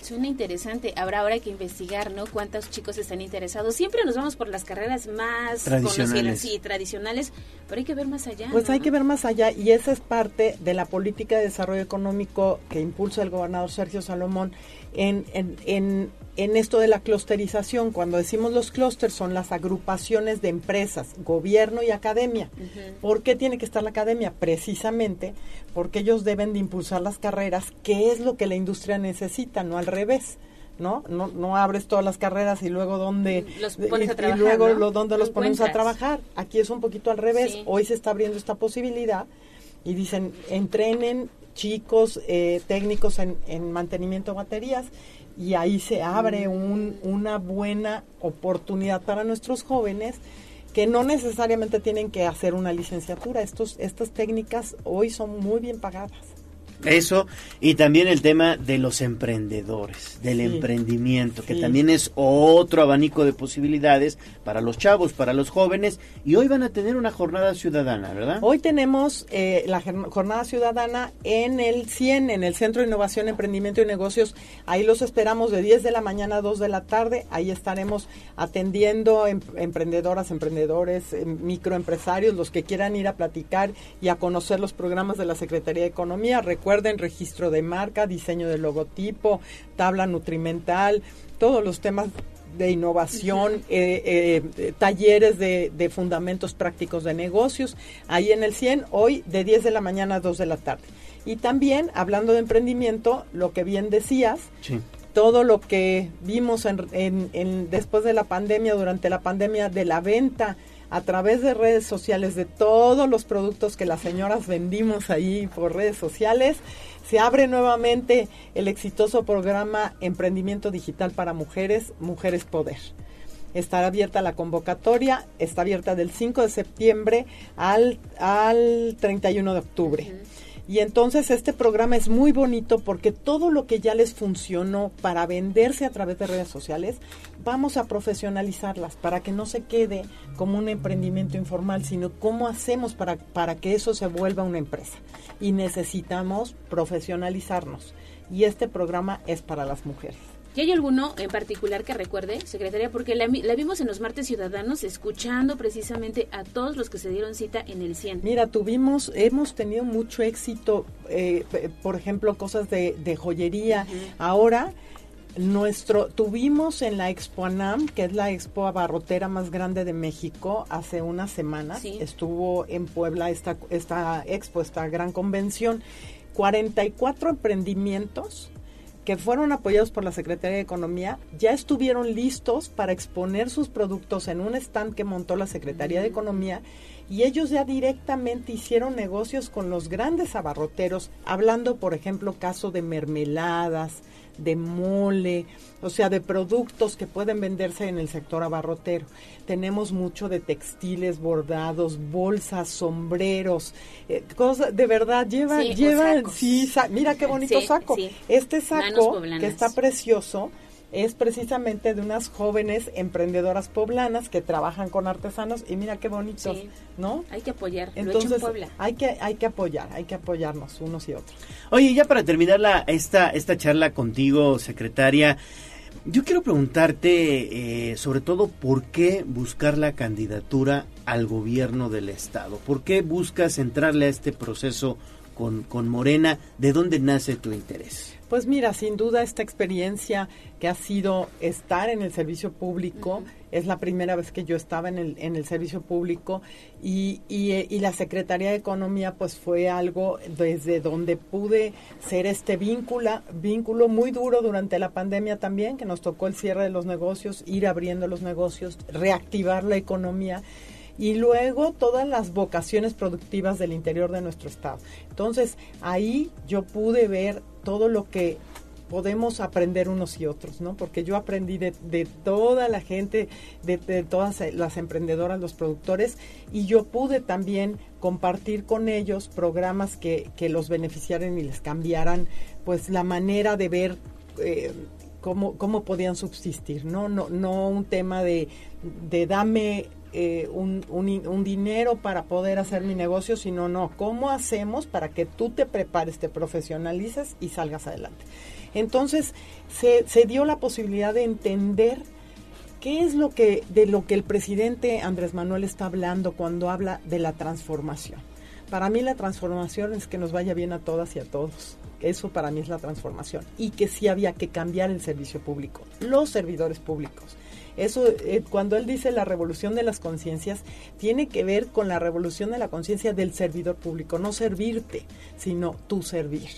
Suena interesante. Habrá ahora que investigar, ¿no? Cuántos chicos están interesados. Siempre nos vamos por las carreras más tradicionales. y tradicionales, pero hay que ver más allá. Pues hay que ver más allá y esa es parte de la política de desarrollo económico que impulsa el gobernador Sergio Salomón en, en, en en esto de la clusterización, cuando decimos los clústeres son las agrupaciones de empresas, gobierno y academia. ¿Por qué tiene que estar la academia? Precisamente porque ellos deben de impulsar las carreras, que es lo que la industria necesita, no al revés. ¿no? No, no abres todas las carreras y luego dónde los pones a trabajar, y luego lo, dónde los ponemos a trabajar. Aquí es un poquito al revés. Hoy se está abriendo esta posibilidad y dicen entrenen chicos eh, técnicos en, en mantenimiento de baterías y ahí se abre un, una buena oportunidad para nuestros jóvenes que no necesariamente tienen que hacer una licenciatura. Estos, estas técnicas hoy son muy bien pagadas. Eso, y también el tema de los emprendedores, del emprendimiento, que también es otro abanico de posibilidades para los chavos, para los jóvenes, y hoy van a tener una jornada ciudadana, ¿verdad? Hoy tenemos eh, la jornada ciudadana en el 100, en el Centro de Innovación, Emprendimiento y Negocios. Ahí los esperamos de 10 de la mañana a 2 de la tarde. Ahí estaremos atendiendo em, emprendedoras, emprendedores, em, microempresarios, los que quieran ir a platicar y a conocer los programas de la Secretaría de Economía. Recuerden, registro de marca, diseño de logotipo, tabla nutrimental, todos los temas de innovación, eh, eh, talleres de, fundamentos prácticos de negocios, ahí en el 100, hoy de 10 de la mañana a 2 de la tarde. Y también, hablando de emprendimiento, lo que bien decías, todo lo que vimos en, después de la pandemia, durante la pandemia, de la venta a través de redes sociales de todos los productos que las señoras vendimos ahí por redes sociales. Se abre nuevamente el exitoso programa Emprendimiento Digital para Mujeres, Mujeres Poder. Estará abierta la convocatoria, está abierta del 5 de septiembre al, al 31 de octubre. Y entonces este programa es muy bonito porque todo lo que ya les funcionó para venderse a través de redes sociales, vamos a profesionalizarlas para que no se quede como un emprendimiento informal, sino cómo hacemos para, para que eso se vuelva una empresa. Y necesitamos profesionalizarnos. Y este programa es para las mujeres. ¿Y hay alguno en particular que recuerde, secretaria? Porque la, vimos en los martes ciudadanos escuchando precisamente a todos los que se dieron cita en el 100. Mira, tuvimos, hemos tenido mucho éxito, eh, por ejemplo, cosas de, joyería. Ahora, nuestro, tuvimos en la Expo ANAM, que es la expo abarrotera más grande de México, hace unas semanas. Estuvo en Puebla esta, esta expo, esta gran convención. 44 emprendimientos que fueron apoyados por la Secretaría de Economía, ya estuvieron listos para exponer sus productos en un stand que montó la Secretaría de Economía y ellos ya directamente hicieron negocios con los grandes abarroteros, hablando, por ejemplo, caso de mermeladas, de mole, o sea, de productos que pueden venderse en el sector abarrotero. Tenemos mucho de textiles, bordados, bolsas, sombreros, eh, cosas, de verdad, lleva, Sí, o lleva, sacos. sí, sa- mira qué bonito Sí, saco. sí. Este saco, que está precioso, es precisamente de unas jóvenes emprendedoras poblanas que trabajan con artesanos y mira qué bonitos, Sí. ¿no? Hay que apoyar. lo hecho en Entonces Puebla. hay que hay que apoyar, hay que apoyarnos unos y otros. Oye, ya para terminar la, esta, esta charla contigo, secretaria, yo quiero preguntarte eh, sobre todo por qué buscar la candidatura al gobierno del Estado. ¿Por qué buscas entrarle a este proceso con, con Morena? ¿De dónde nace tu interés? Pues mira, sin duda esta experiencia que ha sido estar en el servicio público, es la primera vez que yo estaba en el, en el servicio público y, y, eh, y la Secretaría de Economía pues fue algo desde donde pude ser este vínculo, vínculo muy duro durante la pandemia también, que nos tocó el cierre de los negocios, ir abriendo los negocios, reactivar la economía y luego todas las vocaciones productivas del interior de nuestro estado. Entonces, ahí yo pude ver todo lo que podemos aprender unos y otros, ¿no? Porque yo aprendí de, toda la gente, de, de todas las emprendedoras, los productores, y yo pude también compartir con ellos programas que, que los beneficiaran y les cambiaran, pues, la manera de ver eh, cómo, cómo podían subsistir, ¿no? No, no un tema de, de dame eh, un, un, dinero para poder hacer mi negocio, sino no, ¿cómo hacemos para que tú te prepares, te profesionalices y salgas adelante? Entonces se, se dio la posibilidad de entender qué es lo que de lo que el presidente Andrés Manuel está hablando cuando habla de la transformación. Para mí la transformación es que nos vaya bien a todas y a todos. Eso para mí es la transformación. Y que sí había que cambiar el servicio público, los servidores públicos. Eso, eh, cuando él dice la revolución de las conciencias, tiene que ver con la revolución de la conciencia del servidor público, no servirte, sino tú servir.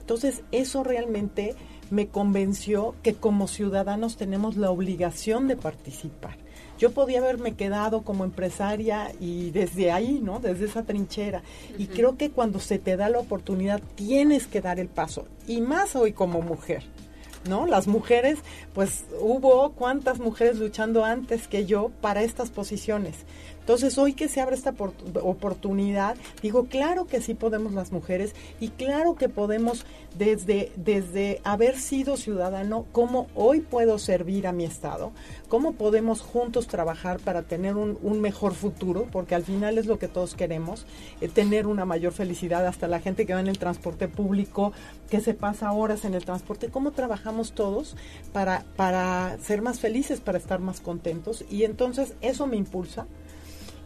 Entonces, eso realmente me convenció que como ciudadanos tenemos la obligación de participar. Yo podía haberme quedado como empresaria y desde ahí, ¿no? Desde esa trinchera. Y creo que cuando se te da la oportunidad tienes que dar el paso. Y más hoy como mujer. ¿No? Las mujeres, pues hubo cuántas mujeres luchando antes que yo para estas posiciones. Entonces, hoy que se abre esta oportunidad, digo, claro que sí podemos las mujeres y claro que podemos desde, desde haber sido ciudadano, cómo hoy puedo servir a mi Estado, cómo podemos juntos trabajar para tener un, mejor futuro, porque al final es lo que todos queremos, eh, tener una mayor felicidad, hasta la gente que va en el transporte público, que se pasa horas en el transporte, cómo trabajamos todos para, para ser más felices, para estar más contentos. Y entonces eso me impulsa.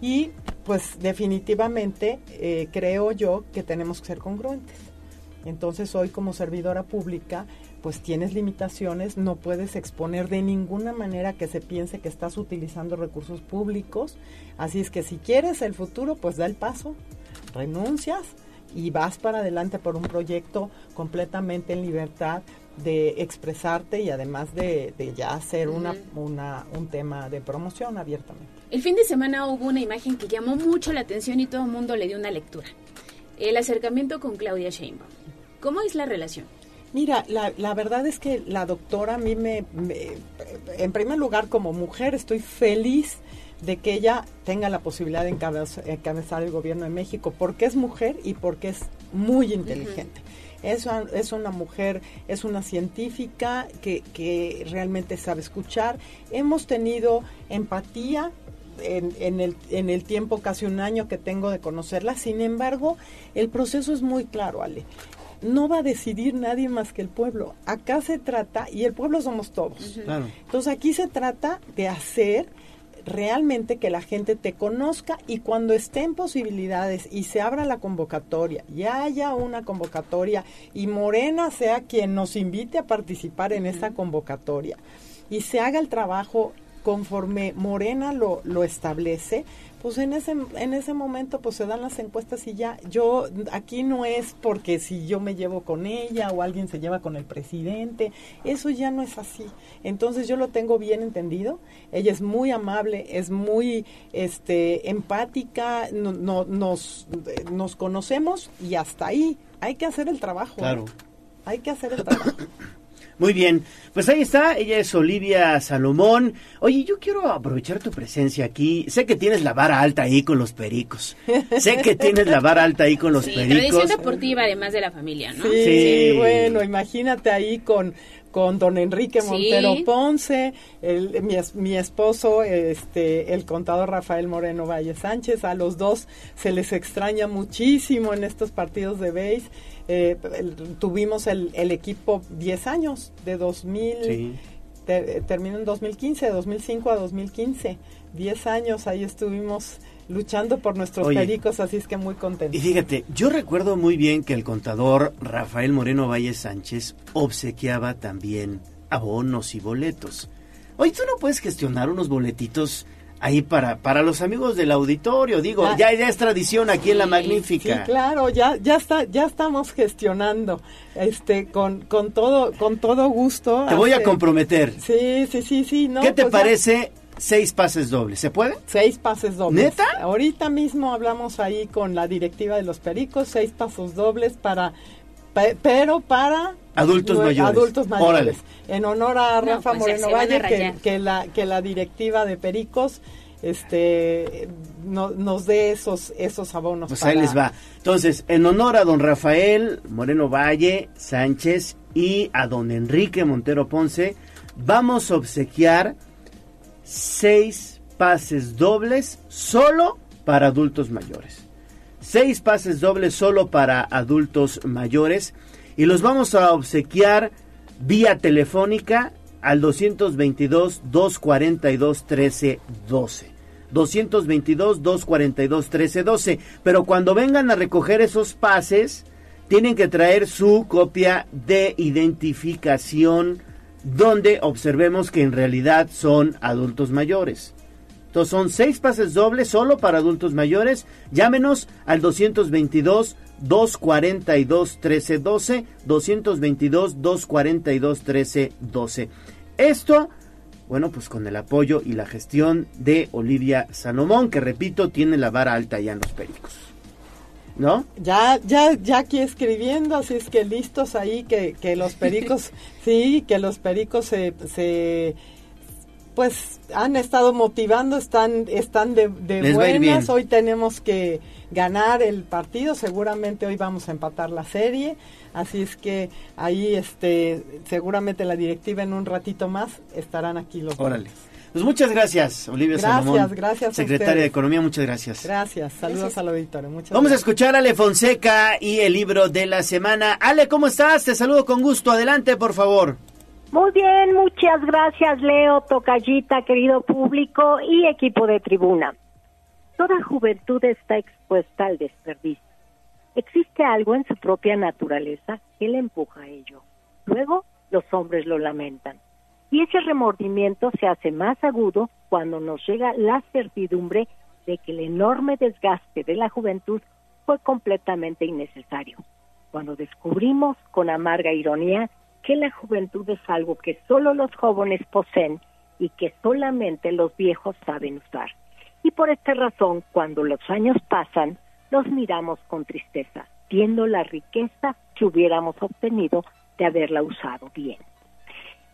Y pues definitivamente eh, creo yo que tenemos que ser congruentes. Entonces hoy como servidora pública pues tienes limitaciones, no puedes exponer de ninguna manera que se piense que estás utilizando recursos públicos. Así es que si quieres el futuro, pues da el paso, renuncias y vas para adelante por un proyecto completamente en libertad de expresarte y además de, de ya hacer una, una, un tema de promoción abiertamente. El fin de semana hubo una imagen que llamó mucho la atención y todo el mundo le dio una lectura. El acercamiento con Claudia Sheinbaum. ¿Cómo es la relación? Mira, la, la verdad es que la doctora a mí me, me, en primer lugar como mujer estoy feliz de que ella tenga la posibilidad de encabezar, encabezar el gobierno de México porque es mujer y porque es muy inteligente. Uh -huh. Es, es, una mujer, es una científica que, que, realmente sabe escuchar. Hemos tenido empatía en, en, el, en, el, tiempo, casi un año que tengo de conocerla. Sin embargo, el proceso es muy claro, Ale. No va a decidir nadie más que el pueblo. Acá se trata, y el pueblo somos todos. Uh -huh. claro. Entonces aquí se trata de hacer realmente que la gente te conozca y cuando estén posibilidades y se abra la convocatoria y haya una convocatoria y Morena sea quien nos invite a participar en esta convocatoria y se haga el trabajo conforme Morena lo, lo establece, pues en ese en ese momento pues se dan las encuestas y ya. Yo aquí no es porque si yo me llevo con ella o alguien se lleva con el presidente eso ya no es así. Entonces yo lo tengo bien entendido. Ella es muy amable es muy este empática no, no, nos nos conocemos y hasta ahí. Hay que hacer el trabajo. Claro. hay que hacer el trabajo Muy bien, pues ahí está, ella es Olivia Salomón. Oye, yo quiero aprovechar tu presencia aquí. Sé que tienes la vara alta ahí con los pericos. Sé que tienes la vara alta ahí con los Sí, pericos. tradición deportiva además de la familia, ¿no? Sí, bueno, imagínate ahí con con don Enrique Sí. Montero Ponce, el- mi, es- mi esposo, este, el contador Rafael Moreno Valle Sánchez, a los dos se les extraña muchísimo en estos partidos de base. Eh, el- tuvimos el, el equipo 10 años, de 2000, Sí. te- terminó en 2015, de 2005 a 2015, 10 años, ahí estuvimos luchando por nuestros Oye. pericos, así es que muy contentos. Y fíjate, yo recuerdo muy bien que el contador Rafael Moreno Valle Sánchez obsequiaba también abonos y boletos. Oye, tú no puedes gestionar unos boletitos ahí para, para los amigos del auditorio. Digo, Ya. ya, ya es tradición aquí en La Sí, Magnífica. claro, ya, ya está, ya estamos gestionando, este, con, con todo, con todo gusto. Te voy a comprometer. Sí, sí, sí, sí. No, ¿Qué te pues ya- parece seis pases dobles? ¿Se puede? Seis pases dobles. ¿Neta? Ahorita mismo hablamos ahí con la directiva de los Pericos, seis pasos dobles para, pe- pero para Adultos mayores. Adultos mayores. Órale. En honor a No, Rafa pues ya Moreno Valle, que, la que la directiva de Pericos, este, no- nos dé esos esos abonos. Pues para- ahí les va. Entonces, en honor a don Rafael Moreno Valle Sánchez y a don Enrique Montero Ponce, vamos a obsequiar seis pases dobles solo para adultos mayores. Seis pases dobles solo para adultos mayores y los vamos a obsequiar vía telefónica al 222 242 1312. 222 242 1312. Pero cuando vengan a recoger esos pases, tienen que traer su copia de identificación donde observemos que en realidad son adultos mayores. Entonces son seis pases dobles solo para adultos mayores. Llámenos al 222 242 1312 222 242 1312. Esto, bueno, pues con el apoyo y la gestión de Olivia Salomón, que repito, tiene la vara alta ya en los pericos. ¿No? Ya, ya, ya aquí escribiendo, así es que listos ahí, que, que los pericos, sí, que los pericos se, se, pues han estado motivando, están, están de, buenas, hoy tenemos que ganar el partido, seguramente hoy vamos a empatar la serie, así es que ahí, este, seguramente la directiva en un ratito más estarán aquí los Órale. Pues muchas gracias, Olivia Gracias, Salomón. gracias Secretaria de Economía, muchas gracias. Gracias, saludos al auditorio, muchas Vamos a gracias. escuchar a Ale Fonseca y el libro de la semana. Ale, ¿cómo estás? Te saludo con gusto. Adelante, por favor. Muy bien, muchas gracias Leo, Tocallita, querido público y equipo de tribuna. Toda juventud está expuesta al desperdicio. Existe algo en su propia naturaleza que le empuja a ello. Luego los hombres lo lamentan. Y ese remordimiento se hace más agudo cuando nos llega la certidumbre de que el enorme desgaste de la juventud fue completamente innecesario. Cuando descubrimos con amarga ironía que la juventud es algo que solo los jóvenes poseen y que solamente los viejos saben usar. Y por esta razón, cuando los años pasan, los miramos con tristeza, viendo la riqueza que hubiéramos obtenido de haberla usado bien.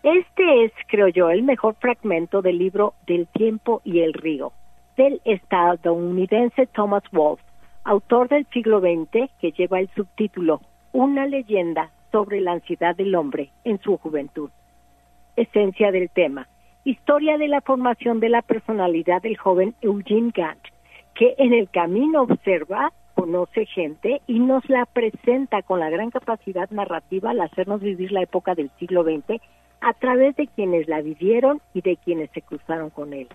Este es, creo yo, el mejor fragmento del libro Del tiempo y el río, del estadounidense Thomas Wolfe, autor del siglo XX, que lleva el subtítulo Una leyenda sobre la ansiedad del hombre en su juventud. Esencia del tema. Historia de la formación de la personalidad del joven Eugene Gant, que en el camino observa, conoce gente y nos la presenta con la gran capacidad narrativa al hacernos vivir la época del siglo XX a través de quienes la vivieron y de quienes se cruzaron con él.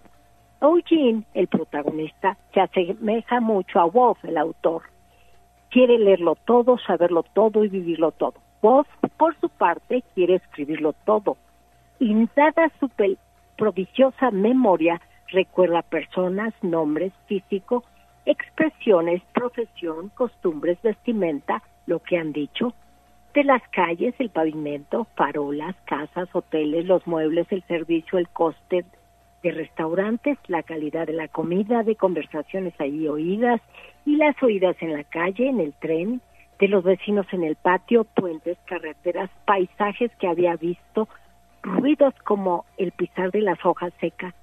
Eugene, el protagonista, se asemeja mucho a Wolf, el autor. Quiere leerlo todo, saberlo todo y vivirlo todo. Wolf, por su parte, quiere escribirlo todo. Y dada su prodigiosa memoria, Recuerda personas, nombres, físico, expresiones, profesión, costumbres, vestimenta, lo que han dicho, de las calles, el pavimento, farolas, casas, hoteles, los muebles, el servicio, el coste de restaurantes, la calidad de la comida, de conversaciones ahí oídas y las oídas en la calle, en el tren, de los vecinos en el patio, puentes, carreteras, paisajes que había visto, ruidos como el pisar de las hojas secas,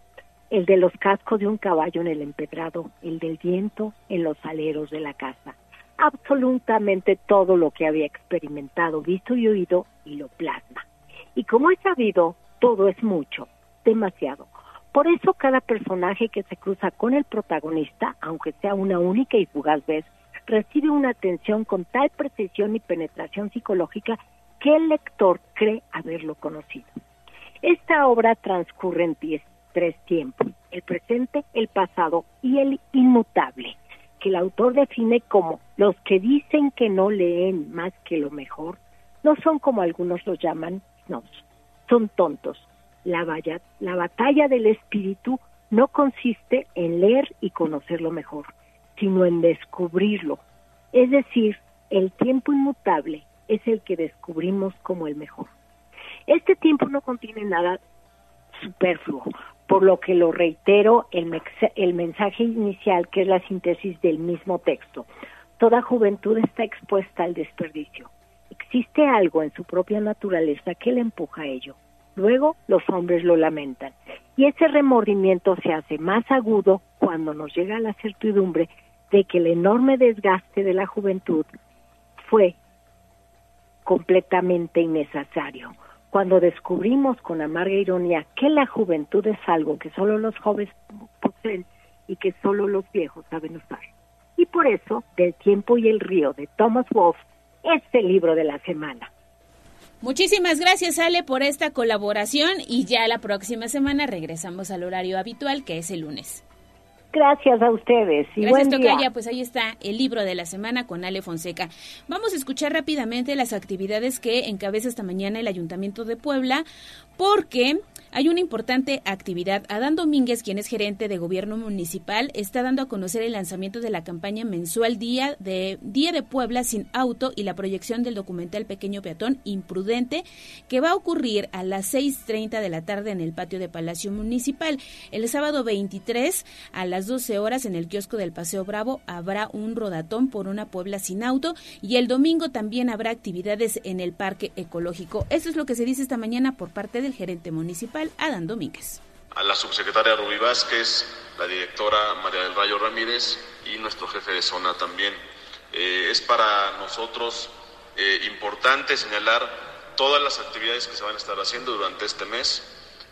el de los cascos de un caballo en el empedrado, el del viento en los aleros de la casa. Absolutamente todo lo que había experimentado, visto y oído y lo plasma. Y como he sabido, todo es mucho, demasiado. Por eso cada personaje que se cruza con el protagonista, aunque sea una única y fugaz vez, recibe una atención con tal precisión y penetración psicológica que el lector cree haberlo conocido. Esta obra transcurre en tres tiempos, el presente, el pasado y el inmutable, que el autor define como los que dicen que no leen más que lo mejor, no son como algunos lo llaman, no, son tontos. La, la batalla del espíritu no consiste en leer y conocer lo mejor, sino en descubrirlo. Es decir, el tiempo inmutable es el que descubrimos como el mejor. Este tiempo no contiene nada superfluo, por lo que lo reitero el, el mensaje inicial que es la síntesis del mismo texto. Toda juventud está expuesta al desperdicio. Existe algo en su propia naturaleza que le empuja a ello. Luego los hombres lo lamentan. Y ese remordimiento se hace más agudo cuando nos llega la certidumbre de que el enorme desgaste de la juventud fue completamente innecesario. Cuando descubrimos con amarga ironía que la juventud es algo que solo los jóvenes poseen y que solo los viejos saben usar. Y por eso, Del tiempo y el río de Thomas Wolfe es el libro de la semana. Muchísimas gracias Ale por esta colaboración y ya la próxima semana regresamos al horario habitual que es el lunes. Gracias a ustedes. Y Gracias, buen Tocaya. Pues ahí está el libro de la semana con Ale Fonseca. Vamos a escuchar rápidamente las actividades que encabeza esta mañana el Ayuntamiento de Puebla, porque hay una importante actividad. Adán Domínguez, quien es gerente de gobierno municipal, está dando a conocer el lanzamiento de la campaña mensual Día de, Día de Puebla sin auto y la proyección del documental Pequeño Peatón Imprudente, que va a ocurrir a las 6.30 de la tarde en el patio de Palacio Municipal. El sábado 23 a las 12 horas en el kiosco del Paseo Bravo habrá un rodatón por una Puebla sin auto y el domingo también habrá actividades en el Parque Ecológico. Eso es lo que se dice esta mañana por parte del gerente municipal Adán Domínguez. A la subsecretaria Rubí Vázquez, la directora María del Rayo Ramírez y nuestro jefe de zona también. Eh, es para nosotros eh, importante señalar todas las actividades que se van a estar haciendo durante este mes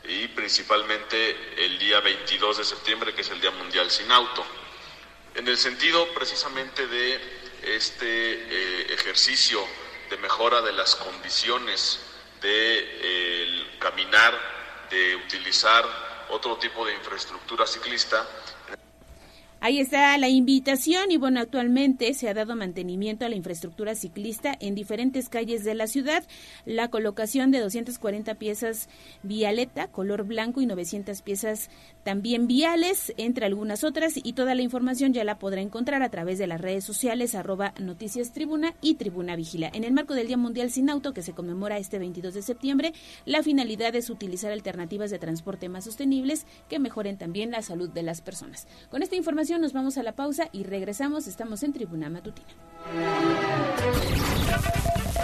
y principalmente el día 22 de septiembre, que es el Día Mundial sin Auto. En el sentido precisamente de este eh, ejercicio de mejora de las condiciones de caminar, de utilizar otro tipo de infraestructura ciclista, Ahí está la invitación y bueno, actualmente se ha dado mantenimiento a la infraestructura ciclista en diferentes calles de la ciudad, la colocación de 240 piezas vialeta, color blanco y 900 piezas también viales, entre algunas otras, y toda la información ya la podrá encontrar a través de las redes sociales arroba noticias tribuna y tribuna vigila. En el marco del Día Mundial Sin Auto que se conmemora este 22 de septiembre, la finalidad es utilizar alternativas de transporte más sostenibles que mejoren también la salud de las personas. Con esta información nos vamos a la pausa y regresamos. Estamos en Tribuna Matutina.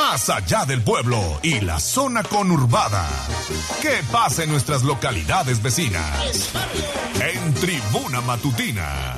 Más allá del pueblo y la zona conurbada. ¿Qué pasa en nuestras localidades vecinas? En Tribuna Matutina.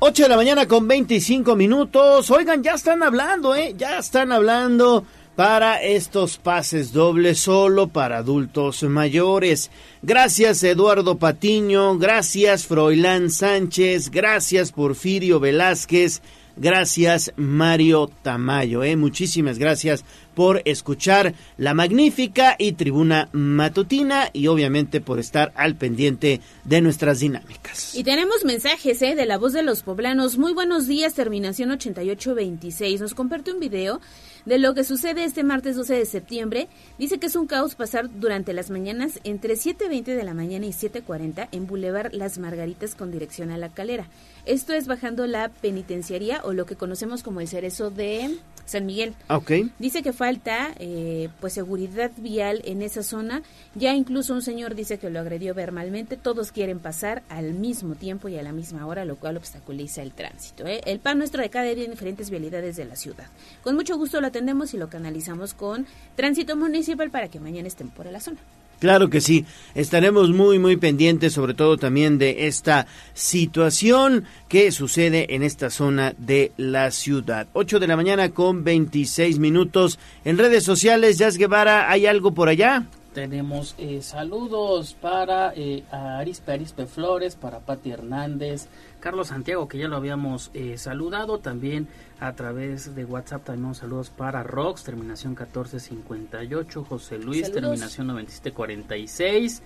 8 de la mañana con 25 minutos. Oigan, ya están hablando, ¿eh? Ya están hablando para estos pases dobles solo para adultos mayores. Gracias Eduardo Patiño, gracias Froilán Sánchez, gracias Porfirio Velázquez, gracias Mario Tamayo. ¿eh? Muchísimas gracias por escuchar la magnífica y tribuna matutina y obviamente por estar al pendiente de nuestras dinámicas. Y tenemos mensajes ¿eh? de la voz de los poblanos. Muy buenos días, terminación 8826. Nos comparte un video de lo que sucede este martes 12 de septiembre. Dice que es un caos pasar durante las mañanas entre 7.20 de la mañana y 7.40 en Boulevard Las Margaritas con dirección a la calera. Esto es bajando la penitenciaría o lo que conocemos como el cerezo de San Miguel. Okay. Dice que falta eh, pues seguridad vial en esa zona. Ya incluso un señor dice que lo agredió verbalmente. Todos quieren pasar al mismo tiempo y a la misma hora, lo cual obstaculiza el tránsito. ¿eh? El pan nuestro de cada día en diferentes vialidades de la ciudad. Con mucho gusto lo atendemos y lo canalizamos con tránsito municipal para que mañana estén por la zona. Claro que sí, estaremos muy muy pendientes sobre todo también de esta situación que sucede en esta zona de la ciudad. 8 de la mañana con 26 minutos. En redes sociales, Jazz Guevara, ¿hay algo por allá? Tenemos eh, saludos para eh, Arispe Arispe Flores, para Pati Hernández, Carlos Santiago, que ya lo habíamos eh, saludado, también a través de WhatsApp también saludos para Rox, terminación 1458, José Luis, terminación 9746,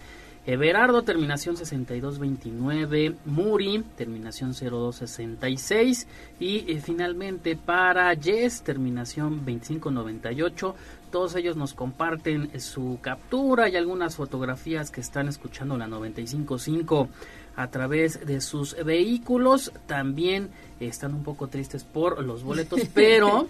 Everardo, terminación 6229, Muri, terminación 0266 y eh, finalmente para Jess, terminación 2598. Todos ellos nos comparten su captura y algunas fotografías que están escuchando la 955 a través de sus vehículos. También están un poco tristes por los boletos, pero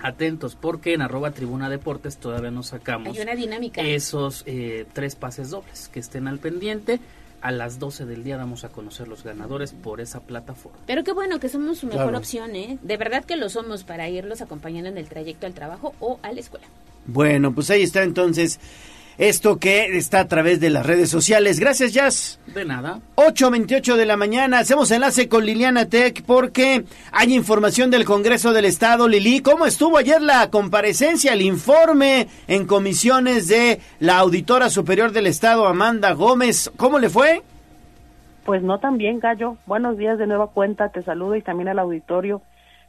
atentos porque en arroba tribuna deportes todavía no sacamos Hay una dinámica. esos eh, tres pases dobles que estén al pendiente. A las 12 del día damos a conocer los ganadores por esa plataforma. Pero qué bueno que somos su mejor Claro. opción, ¿eh? De verdad que lo somos para irlos acompañando en el trayecto al trabajo o a la escuela. Bueno, pues ahí está entonces esto que está a través de las redes sociales. Gracias, Jazz. De nada. 8.28 de la mañana, hacemos enlace con Liliana Tech porque hay información del Congreso del Estado. Lili, ¿cómo estuvo ayer la comparecencia, el informe en comisiones de la Auditora Superior del Estado, Amanda Gómez? ¿Cómo le fue? Pues no tan bien, Gallo. Buenos días de nueva cuenta, te saludo y también al auditorio.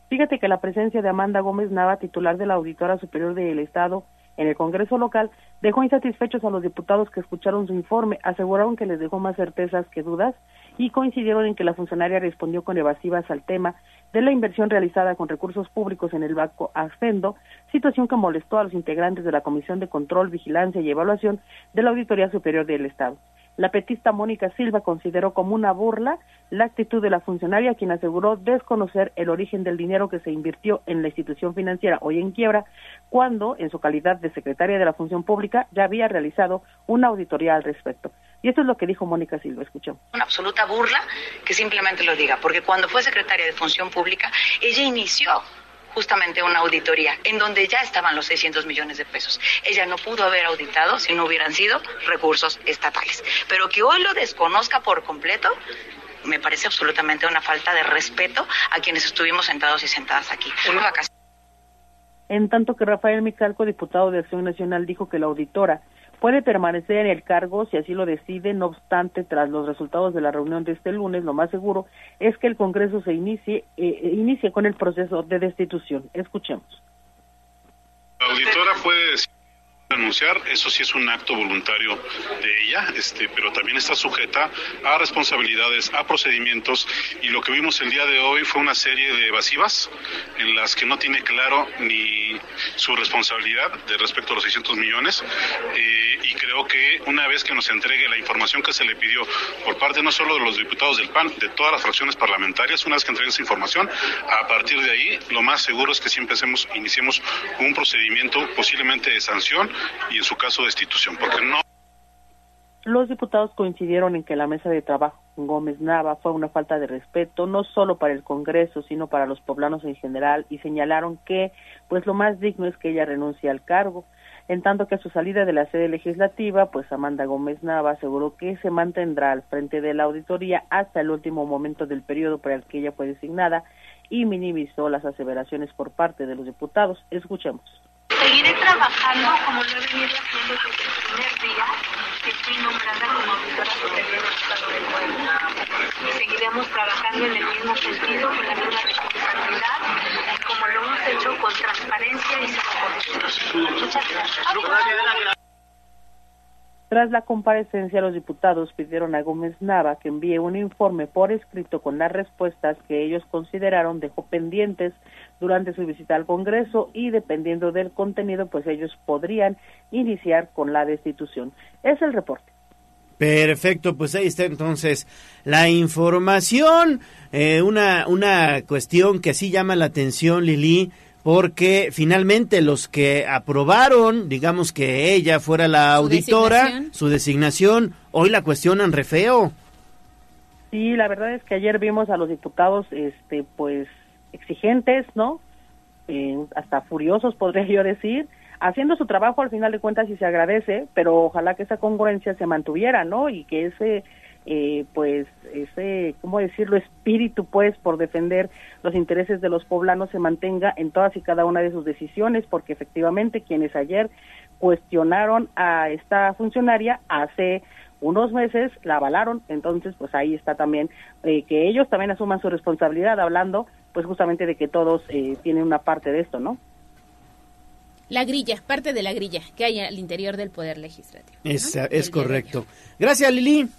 Fíjate que la presencia de Amanda Gómez Nava, titular de la Auditora Superior del Estado en el Congreso local, dejó insatisfechos a los diputados que escucharon su informe, aseguraron que les dejó más certezas que dudas y coincidieron en que la funcionaria respondió con evasivas al tema de la inversión realizada con recursos públicos en el Banco Ascendo, situación que molestó a los integrantes de la Comisión de Control, Vigilancia y Evaluación de la Auditoría Superior del Estado. La petista Mónica Silva consideró como una burla la actitud de la funcionaria, quien aseguró desconocer el origen del dinero que se invirtió en la institución financiera hoy en quiebra, cuando, en su calidad de secretaria de la Función Pública, ya había realizado una auditoría al respecto. Y esto es lo que dijo Mónica Silva. Escuchemos. una absoluta burla que simplemente lo diga, porque cuando fue secretaria de Función Pública, ella inició justamente una auditoría en donde ya estaban los 600 millones de pesos. Ella no pudo haber auditado si no hubieran sido recursos estatales. Pero que hoy lo desconozca por completo, me parece absolutamente una falta de respeto a quienes estuvimos sentados y sentadas aquí. En tanto que Rafael Micalco, diputado de Acción Nacional, dijo que la auditora puede permanecer en el cargo si así lo decide, no obstante, tras los resultados de la reunión de este lunes, lo más seguro es que el Congreso se inicie, eh, inicie con el proceso de destitución. Escuchemos. La auditora puede decir renunciar, eso sí es un acto voluntario de ella, este, pero también está sujeta a responsabilidades, a procedimientos, y lo que vimos el día de hoy fue una serie de evasivas en las que no tiene claro ni su responsabilidad de respecto a los 600 millones, eh, y creo que una vez que nos entregue la información que se le pidió por parte no solo de los diputados del PAN, de todas las fracciones parlamentarias, una vez que entreguen esa información, a partir de ahí, lo más seguro es que siempre hacemos, iniciemos un procedimiento posiblemente de sanción y en su caso destitución, porque no Los diputados coincidieron en que la mesa de trabajo con Gómez Nava fue una falta de respeto no solo para el Congreso, sino para los poblanos en general y señalaron que pues lo más digno es que ella renuncie al cargo. En tanto que a su salida de la sede legislativa, pues Amanda Gómez Nava aseguró que se mantendrá al frente de la auditoría hasta el último momento del periodo para el que ella fue designada y minimizó las aseveraciones por parte de los diputados. Escuchemos. Seguiré trabajando como lo he venido haciendo desde el primer día que fui nombrada como auditora superior del Estado de Puebla. Y seguiremos trabajando en el mismo sentido, con la misma responsabilidad, como lo hemos hecho con transparencia y sin. Muchas gracias. Tras la comparecencia, los diputados pidieron a Gómez Nava que envíe un informe por escrito con las respuestas que ellos consideraron dejó pendientes durante su visita al Congreso y dependiendo del contenido, pues ellos podrían iniciar con la destitución. Es el reporte. Perfecto, pues ahí está entonces la información. Eh, una, una cuestión que sí llama la atención, Lili, porque finalmente los que aprobaron, digamos que ella fuera la auditora, designación. su designación, hoy la cuestionan re feo. Sí, la verdad es que ayer vimos a los diputados, este, pues exigentes, ¿no? Eh, hasta furiosos, podría yo decir, haciendo su trabajo al final de cuentas y se agradece, pero ojalá que esa congruencia se mantuviera, ¿no? Y que ese, eh, pues, ese, ¿cómo decirlo?, espíritu, pues, por defender los intereses de los poblanos se mantenga en todas y cada una de sus decisiones, porque efectivamente quienes ayer cuestionaron a esta funcionaria hace unos meses la avalaron, entonces pues ahí está también eh, que ellos también asuman su responsabilidad hablando pues justamente de que todos eh, tienen una parte de esto, ¿no? La grilla, parte de la grilla que hay al interior del Poder Legislativo. Es, es correcto. Gracias, Lili.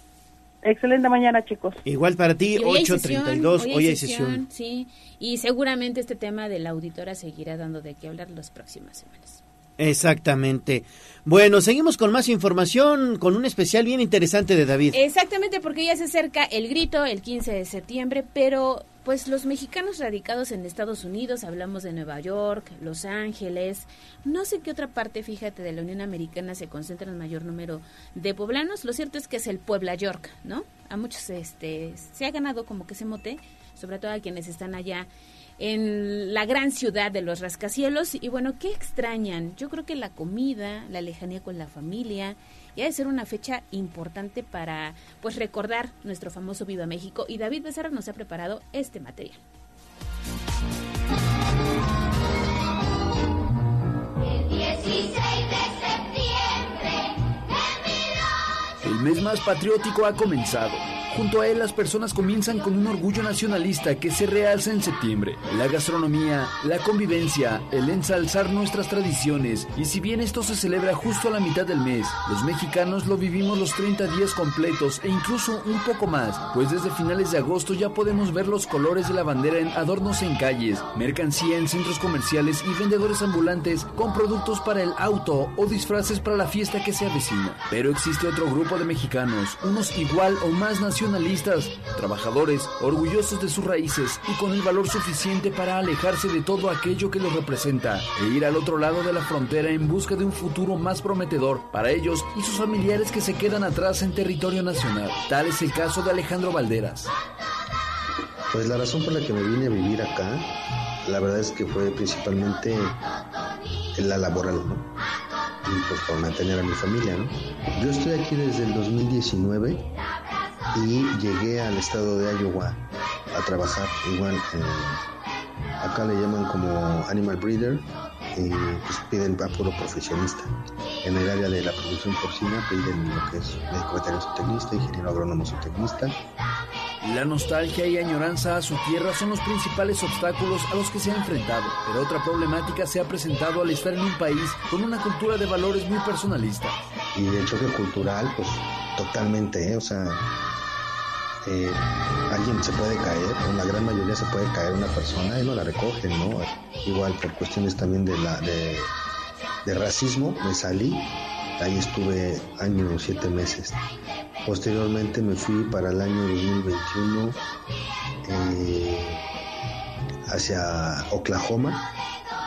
Excelente mañana, chicos. Igual para ti, Y hoy hay 8.32, sesión, hoy hay sesión. Sí, y seguramente este tema de la auditora seguirá dando de qué hablar las próximas semanas. Exactamente. Bueno, seguimos con más información, con un especial bien interesante de David. Exactamente, porque ya se acerca el grito el 15 de septiembre, pero pues los mexicanos radicados en Estados Unidos, hablamos de Nueva York, Los Ángeles, no sé qué otra parte, fíjate, de la Unión Americana se concentra el mayor número de poblanos. Lo cierto es que es el Puebla York, ¿no? A muchos este se ha ganado como que ese mote, sobre todo a quienes están allá en la gran ciudad de los rascacielos. Y bueno, ¿qué extrañan? Yo creo que la comida, la lejanía con la familia, y ha de ser una fecha importante para pues recordar nuestro famoso Viva México. Y David Becerra nos ha preparado este material. El 16 de septiembre El mes más patriótico ha comenzado. Junto a él las personas comienzan con un orgullo nacionalista que se realza en septiembre. La gastronomía, la convivencia, el ensalzar nuestras tradiciones. Y si bien esto se celebra justo a la mitad del mes, los mexicanos lo vivimos los 30 días completos e incluso un poco más, pues desde finales de agosto ya podemos ver los colores de la bandera en adornos en calles, mercancía en centros comerciales y vendedores ambulantes con productos para el auto o disfraces para la fiesta que se avecina. Pero existe otro grupo de mexicanos, unos igual o más nacionalistas, trabajadores, orgullosos de sus raíces y con el valor suficiente para alejarse de todo aquello que los representa e ir al otro lado de la frontera en busca de un futuro más prometedor para ellos y sus familiares que se quedan atrás en territorio nacional. Tal es el caso de Alejandro Valderas. Pues la razón por la que me vine a vivir acá, la verdad es que fue principalmente en la laboral, ¿no? Y pues por mantener a mi familia, ¿no? Yo estoy aquí desde el 2019 y llegué al estado de Iowa a trabajar igual. eh, acá le llaman como animal breeder y pues piden a puro profesionista. En el área de la producción porcina piden lo que es médico veterinario zootecnista, ingeniero agrónomo zootecnista. La nostalgia y añoranza a su tierra son los principales obstáculos a los que se ha enfrentado, pero otra problemática se ha presentado al estar en un país con una cultura de valores muy personalista. Y el choque cultural, pues totalmente, ¿eh? o sea, eh, alguien se puede caer, o la gran mayoría se puede caer una persona y no la recogen, ¿no? Igual por cuestiones también de, la, de, racismo, me salí, ahí estuve año siete meses. Posteriormente me fui para el año 2021 eh, hacia Oklahoma.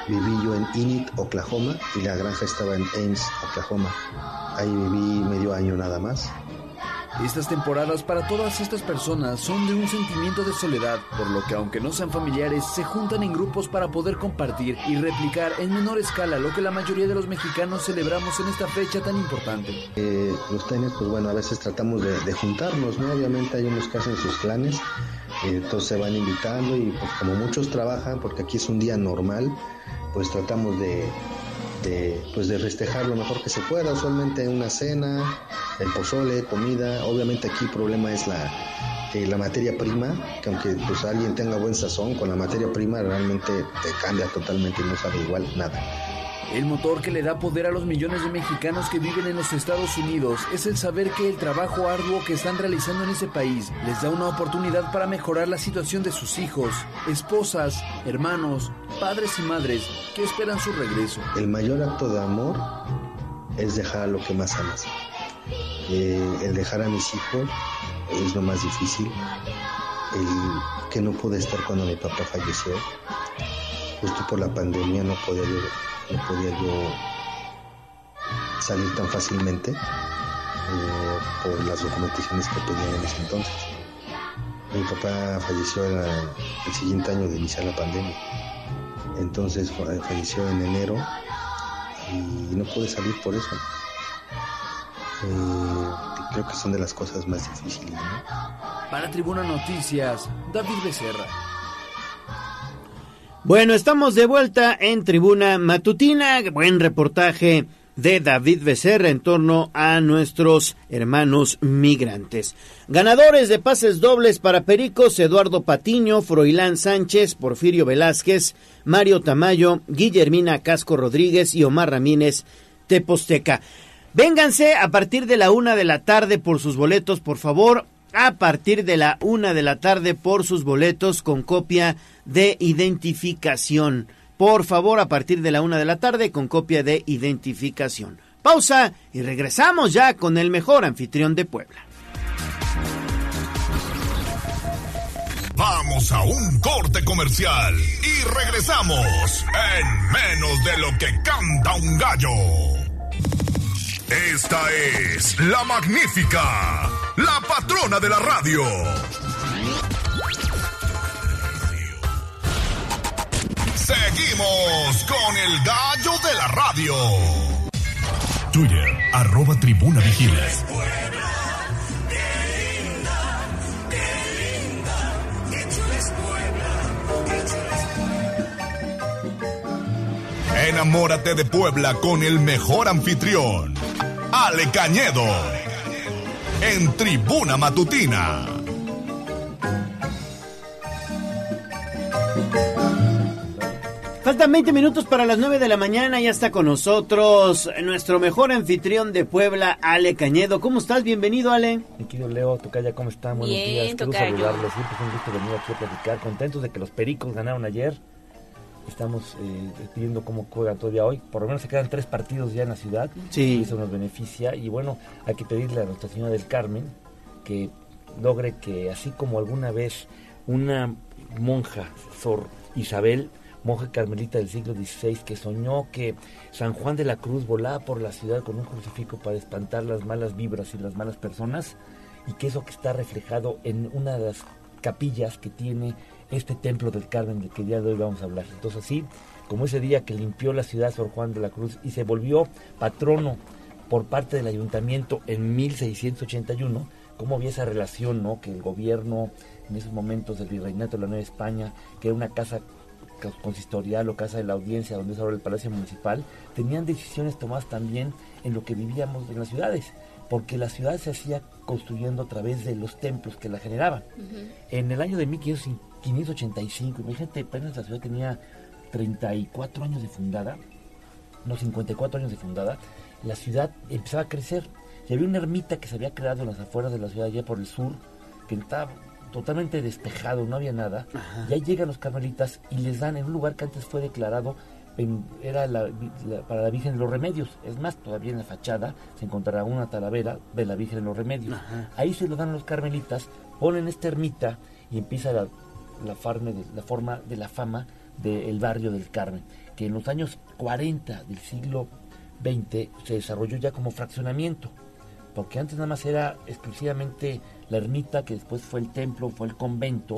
Viví yo en Init, Oklahoma, y la granja estaba en Ames, Oklahoma. Ahí viví medio año nada más. Estas temporadas para todas estas personas son de un sentimiento de soledad, por lo que aunque no sean familiares, se juntan en grupos para poder compartir y replicar en menor escala lo que la mayoría de los mexicanos celebramos en esta fecha tan importante. Eh, los tenis, pues bueno, a veces tratamos de, juntarnos, ¿no? Obviamente hay unos que hacen sus clanes, eh, entonces se van invitando y pues como muchos trabajan, porque aquí es un día normal, pues tratamos de, de, pues de festejar lo mejor que se pueda, usualmente una cena, el pozole, comida, obviamente aquí el problema es la, eh, la materia prima, que aunque pues alguien tenga buen sazón, con la materia prima realmente te cambia totalmente y no sabe igual nada. El motor que le da poder a los millones de mexicanos que viven en los Estados Unidos es el saber que el trabajo arduo que están realizando en ese país les da una oportunidad para mejorar la situación de sus hijos, esposas, hermanos, padres y madres que esperan su regreso. El mayor acto de amor es dejar lo que más amas. Eh, el dejar a mis hijos es lo más difícil. El que no pude estar cuando mi papá falleció. Justo por la pandemia no podía yo, no podía yo salir tan fácilmente eh, por las documentaciones que pedían en ese entonces. Mi papá falleció el siguiente año de iniciar la pandemia. Entonces fa- falleció en enero y no pude salir por eso. Eh, creo que son de las cosas más difíciles. ¿no? Para Tribuna Noticias, David Becerra. Bueno, estamos de vuelta en Tribuna Matutina. Buen reportaje de David Becerra en torno a nuestros hermanos migrantes. Ganadores de pases dobles para Pericos, Eduardo Patiño, Froilán Sánchez, Porfirio Velázquez, Mario Tamayo, Guillermina Casco Rodríguez y Omar Ramírez Teposteca. Vénganse a partir de la una de la tarde por sus boletos, por favor. A partir de la una de la tarde por sus boletos con copia de identificación. Por favor, a partir de la una de la tarde con copia de identificación. Pausa y regresamos ya con el mejor anfitrión de Puebla. Vamos a un corte comercial y regresamos en menos de lo que canta un gallo. Esta es la magnífica, la patrona de la radio. Seguimos con el gallo de la radio. Twitter, arroba tribuna vigiles. Enamórate de Puebla con el mejor anfitrión, Ale Cañedo, en Tribuna Matutina. Faltan 20 minutos para las 9 de la mañana. Ya está con nosotros nuestro mejor anfitrión de Puebla, Ale Cañedo. ¿Cómo estás? Bienvenido, Ale. Mi querido Leo, Tocaya, ¿cómo están? Buenos Bien, días. Quiero tocayo. saludarlos. Siempre es un gusto venir aquí a platicar. Contentos de que los Pericos ganaron ayer. Estamos eh, pidiendo cómo juegan todavía hoy. Por lo menos se quedan tres partidos ya en la ciudad. Sí. Y eso nos beneficia. Y bueno, hay que pedirle a Nuestra Señora del Carmen que logre que, así como alguna vez una monja, Sor Isabel, monja carmelita del siglo XVI, que soñó que San Juan de la Cruz volaba por la ciudad con un crucifijo para espantar las malas vibras y las malas personas, y que eso que está reflejado en una de las capillas que tiene este templo del Carmen del que el día de hoy vamos a hablar. Entonces así, como ese día que limpió la ciudad Sor Juan de la Cruz y se volvió patrono por parte del ayuntamiento en 1681, cómo había esa relación, ¿no? Que el gobierno en esos momentos del virreinato de la Nueva España, que era una casa consistorial o casa de la audiencia donde es ahora el Palacio Municipal, tenían decisiones tomadas también en lo que vivíamos en las ciudades, porque la ciudad se hacía construyendo a través de los templos que la generaban. En el año de 1585, imagínate, apenas la ciudad tenía 34 años de fundada, no 54 años de fundada, la ciudad empezaba a crecer. Y había una ermita que se había creado en las afueras de la ciudad, allá por el sur, que estaba totalmente despejado, no había nada. Y ahí llegan los carmelitas y les dan en un lugar que antes fue declarado en- era la- la- para la Virgen de los Remedios. Es más, todavía en la fachada se encontrará una talavera de la Virgen de los Remedios. Ahí se lo dan a los carmelitas, ponen esta ermita y empieza la, la, farme de- la forma de la fama del barrio del Carmen, que en los años 40 del siglo XX se desarrolló ya como fraccionamiento, porque antes nada más era exclusivamente la ermita, que después fue el templo, fue el convento,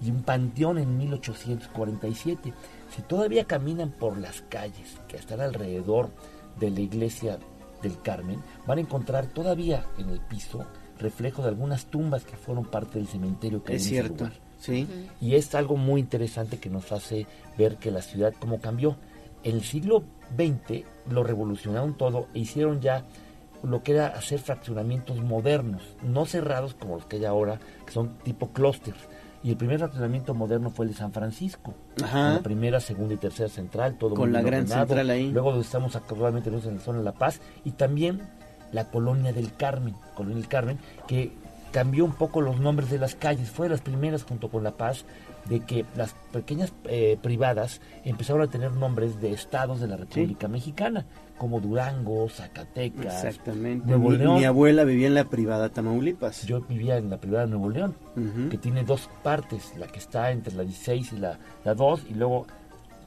y un panteón en 1847. Si todavía caminan por las calles que están alrededor de la iglesia del Carmen, van a encontrar todavía en el piso reflejo de algunas tumbas que fueron parte del cementerio que Es hay en ese cierto, lugar. Sí. Y es algo muy interesante que nos hace ver que la ciudad cómo cambió. en el siglo XX lo revolucionaron todo e hicieron ya lo que era hacer fraccionamientos modernos, no cerrados como los que hay ahora, que son tipo clústeres. Y el primer fraccionamiento moderno fue el de San Francisco. Ajá. Con la primera, segunda y tercera central, todo Con muy la gran central ahí. Luego donde estamos actualmente en la zona de La Paz. Y también la colonia del Carmen, colonia del Carmen, que cambió un poco los nombres de las calles. Fue de las primeras junto con La Paz de que las pequeñas eh, privadas empezaron a tener nombres de estados de la República Mexicana, como Durango, Zacatecas, Exactamente. Nuevo mi, León. mi abuela vivía en la privada Tamaulipas. Yo vivía en la privada de Nuevo León, que tiene dos partes, la que está entre la 16 y la, la 2, y luego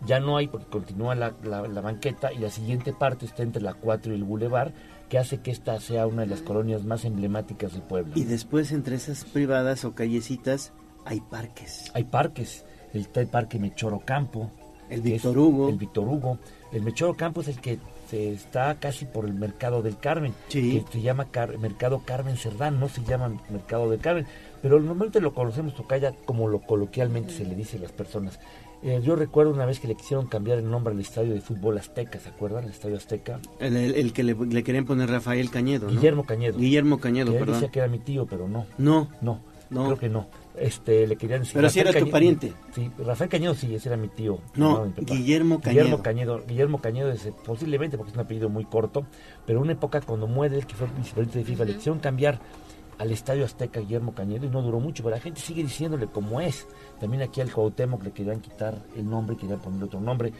ya no hay porque continúa la, la- la banqueta, y la siguiente parte está entre la 4 y el Boulevard, que hace que esta sea una de las colonias más emblemáticas de Puebla. Y después entre esas privadas o callecitas hay parques. Hay parques, el, el Parque Mechoro Campo. El Víctor Hugo. El Víctor Hugo. El Mechoro Campo es el que se está casi por el Mercado del Carmen, Sí. que se llama Car- Mercado Carmen Cerdán, no se llama Mercado del Carmen, pero normalmente lo conocemos tocaya como lo coloquialmente se le dice a las personas. Eh, yo recuerdo una vez que le quisieron cambiar el nombre al estadio de fútbol Azteca, ¿se acuerdan? El estadio Azteca. El, el- el que le, le querían poner Rafael Cañedo, ¿no? Guillermo Cañedo. Guillermo Cañedo, Que perdón. decía que era mi tío, pero no. No. No, No. creo que no. Este, le querían decir Pero Rafael era tu Cañedo- pariente. Sí, Rafael Cañedo sí, ese era mi tío. No, mi papá. Guillermo Guillermo Cañedo. Cañedo. Guillermo Cañedo es, eh, posiblemente porque es un apellido muy corto, pero una época cuando muere que fue vicepresidente de FIFA, le quisieron cambiar al Estadio Azteca Guillermo Cañedo y no duró mucho, pero la gente sigue diciéndole como es. También aquí al Cuauhtémoc le querían quitar el nombre, querían ponerle otro nombre.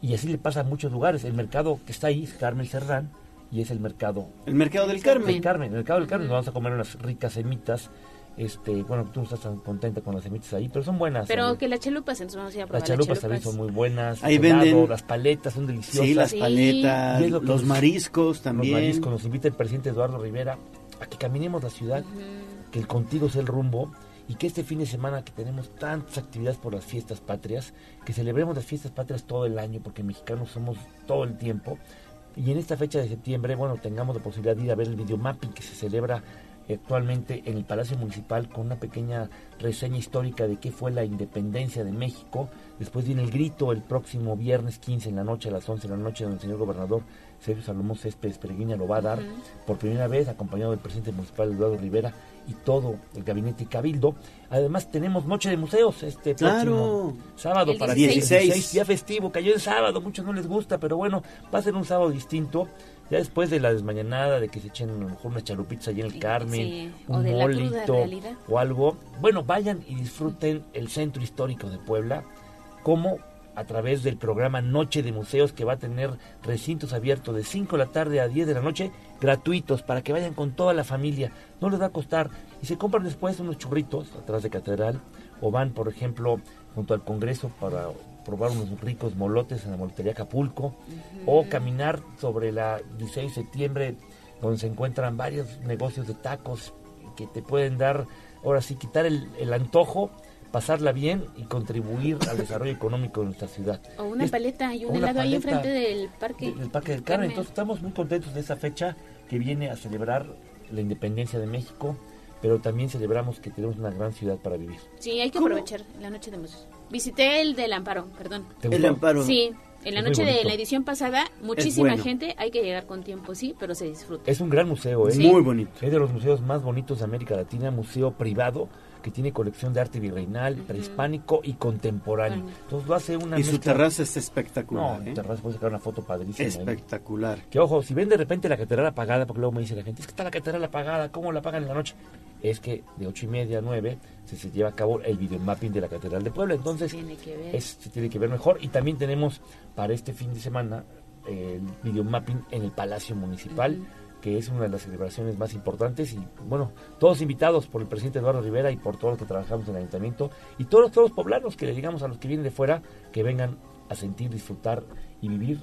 Y así le pasa a muchos lugares. El mercado que está ahí es Carmen Serrán y es el mercado El mercado del Carmen. del Carmen, en el mercado del Carmen nos vamos a comer unas ricas semitas. Este, bueno, tú no estás tan contenta con las semitas ahí, pero son buenas. Pero hombre. que las chalupas, entonces vamos a ir a probar las chalupas también son muy buenas. Ahí el helado, venden- las paletas son deliciosas. Sí, las Sí. paletas, es lo los nos- mariscos también. Los mariscos, nos invita el presidente Eduardo Rivera a que caminemos la ciudad, que el contigo sea el rumbo y que este fin de semana que tenemos tantas actividades por las fiestas patrias, que celebremos las fiestas patrias todo el año, porque mexicanos somos todo el tiempo. Y en esta fecha de septiembre, bueno, tengamos la posibilidad de ir a ver el videomapping que se celebra actualmente en el Palacio Municipal con una pequeña reseña histórica de qué fue la independencia de México. Después viene el grito el próximo viernes 15 en la noche, a las 11 de la noche, donde el señor gobernador Sergio Salomón Céspedes Peregrina lo va a dar por primera vez, acompañado del presidente municipal Eduardo Rivera y todo el gabinete y cabildo. Además tenemos Noche de Museos este Claro. próximo sábado El para 16. 16, día festivo, cayó en sábado, muchos no les gusta, pero bueno, va a ser un sábado distinto. Ya después de la desmañanada, de que se echen a lo mejor unas chalupitas allí en el Carmen, sí, un molito o algo, bueno, vayan y disfruten el centro histórico de Puebla, como a través del programa Noche de Museos que va a tener recintos abiertos de 5 de la tarde a 10 de la noche, gratuitos, para que vayan con toda la familia. No les va a costar. Y se compran después unos churritos atrás de Catedral, o van, por ejemplo, junto al Congreso para probar unos ricos molotes en la molotería Acapulco, o caminar sobre la 16 de septiembre, donde se encuentran varios negocios de tacos que te pueden dar, ahora sí, quitar el, el antojo, pasarla bien y contribuir al desarrollo económico de nuestra ciudad. O una Es- paleta y un helado ahí enfrente del parque. del Parque del Carmen. Entonces estamos muy contentos de esa fecha que viene a celebrar la independencia de México, pero también celebramos que tenemos una gran ciudad para vivir. Sí, hay que aprovechar la noche de museos. Visité el del Amparo, perdón. ¿Te gustó? El Amparo. Sí, en la Es noche de la edición pasada, muchísima bueno. gente, hay que llegar con tiempo, sí, pero se disfruta. Es un gran museo, ¿eh? Sí. Muy bonito. Es de los museos más bonitos de América Latina, museo privado que tiene colección de arte virreinal, prehispánico y contemporáneo. Entonces lo hace una Y su terraza es espectacular. No, ¿eh? terraza puedes sacar una foto padrísima. ¿eh? Espectacular. Que ojo, si ven de repente la catedral apagada, porque luego me dice la gente, es que está la catedral apagada, ¿cómo la apagan en la noche? Es que de ocho y media a nueve se, se lleva a cabo el videomapping de la catedral de Puebla, entonces Tiene que ver. es, se tiene que ver mejor. Y también tenemos para este fin de semana el videomapping en el Palacio Municipal, que es una de las celebraciones más importantes. Y bueno, todos invitados por el presidente Eduardo Rivera y por todos los que trabajamos en el ayuntamiento y todos, los poblanos que le digamos a los que vienen de fuera que vengan a sentir, disfrutar y vivir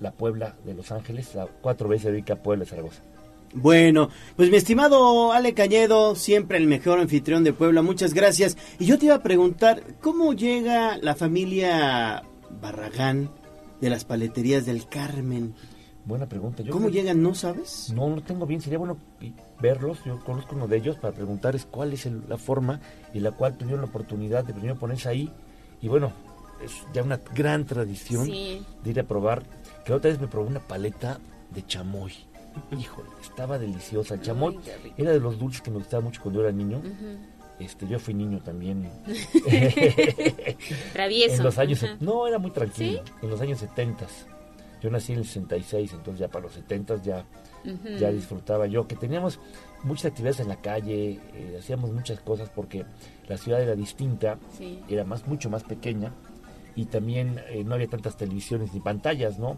la Puebla de Los Ángeles, la cuatro veces rica Puebla de Zaragoza. Bueno, pues mi estimado Ale Cañedo, siempre el mejor anfitrión de Puebla, muchas gracias. Y yo te iba a preguntar, ¿cómo llega la familia Barragán de las paleterías del Carmen? Buena pregunta. Yo ¿Cómo creo- llegan? ¿No sabes? No, no tengo bien. Sería bueno verlos. Yo conozco uno de ellos para preguntarles cuál es el- la forma en la cual tuvieron la oportunidad de primero ponerse ahí. Y bueno, es ya una gran tradición Sí. de ir a probar. Que otra vez me probé una paleta de chamoy. Híjole, estaba deliciosa. El chamoy Ay, era de los dulces que me gustaba mucho cuando era niño. Este, yo fui niño también. Travieso. En los años, no, era muy tranquilo. En los años 70. Yo nací en el 66, entonces ya para los 70 ya, ya disfrutaba yo. Que teníamos muchas actividades en la calle, eh, hacíamos muchas cosas porque la ciudad era distinta, Sí. era más mucho más pequeña y también eh, no había tantas televisiones ni pantallas, ¿no?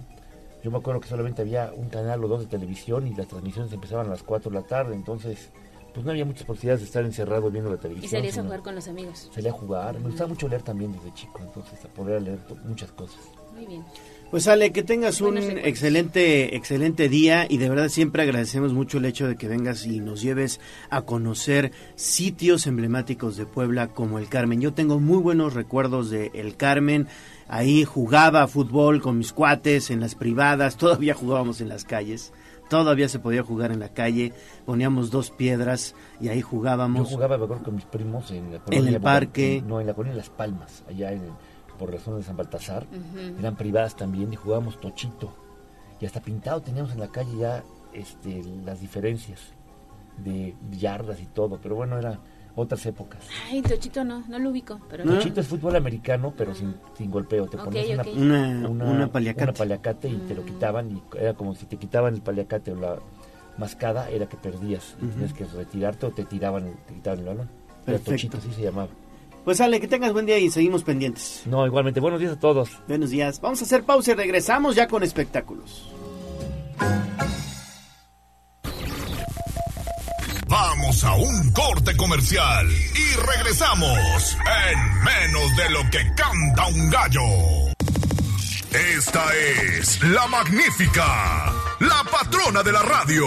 Yo me acuerdo que solamente había un canal o dos de televisión y las transmisiones empezaban a las 4 de la tarde, entonces pues no había muchas posibilidades de estar encerrado viendo la Y televisión. salías a jugar con los amigos. Salía a jugar, me gustaba mucho leer también desde chico, entonces a poder leer muchas cosas. Muy bien. Pues Ale, que tengas un excelente, excelente día y de verdad siempre agradecemos mucho el hecho de que vengas y nos lleves a conocer sitios emblemáticos de Puebla como el Carmen. Yo tengo muy buenos recuerdos de El Carmen. Ahí jugaba fútbol con mis cuates en las privadas, todavía jugábamos en las calles. Todavía se podía jugar en la calle, poníamos dos piedras y ahí Yo jugábamos. jugaba me acuerdo, con mis primos en la En colonia el parque. No, en la colonia Las Palmas, allá en, por razón de San Baltasar. Ujú. Eran privadas también y jugábamos tochito. Y hasta pintado teníamos en la calle ya este, las diferencias de yardas y todo. Pero bueno, eran otras épocas. Ay, Tochito no, no lo ubico. Pero Tochito es fútbol americano, pero sin, sin golpeo. Te Ok, ponías ok. una, Una- una paliacate. una paliacate y te lo quitaban. Y era como si te quitaban el paliacate o la mascada, era que perdías. Y Ujú. Tenías que retirarte o te tiraban, te quitaban el balón. Era Perfecto. Tochito, así se llamaba. Pues Ale, que tengas buen día y seguimos pendientes. No, igualmente. Buenos días a todos. Buenos días. Vamos a hacer pausa y regresamos ya con espectáculos. Vamos a un corte comercial y regresamos en menos de lo que canta un gallo. Esta es la magnífica, la patrona de la radio.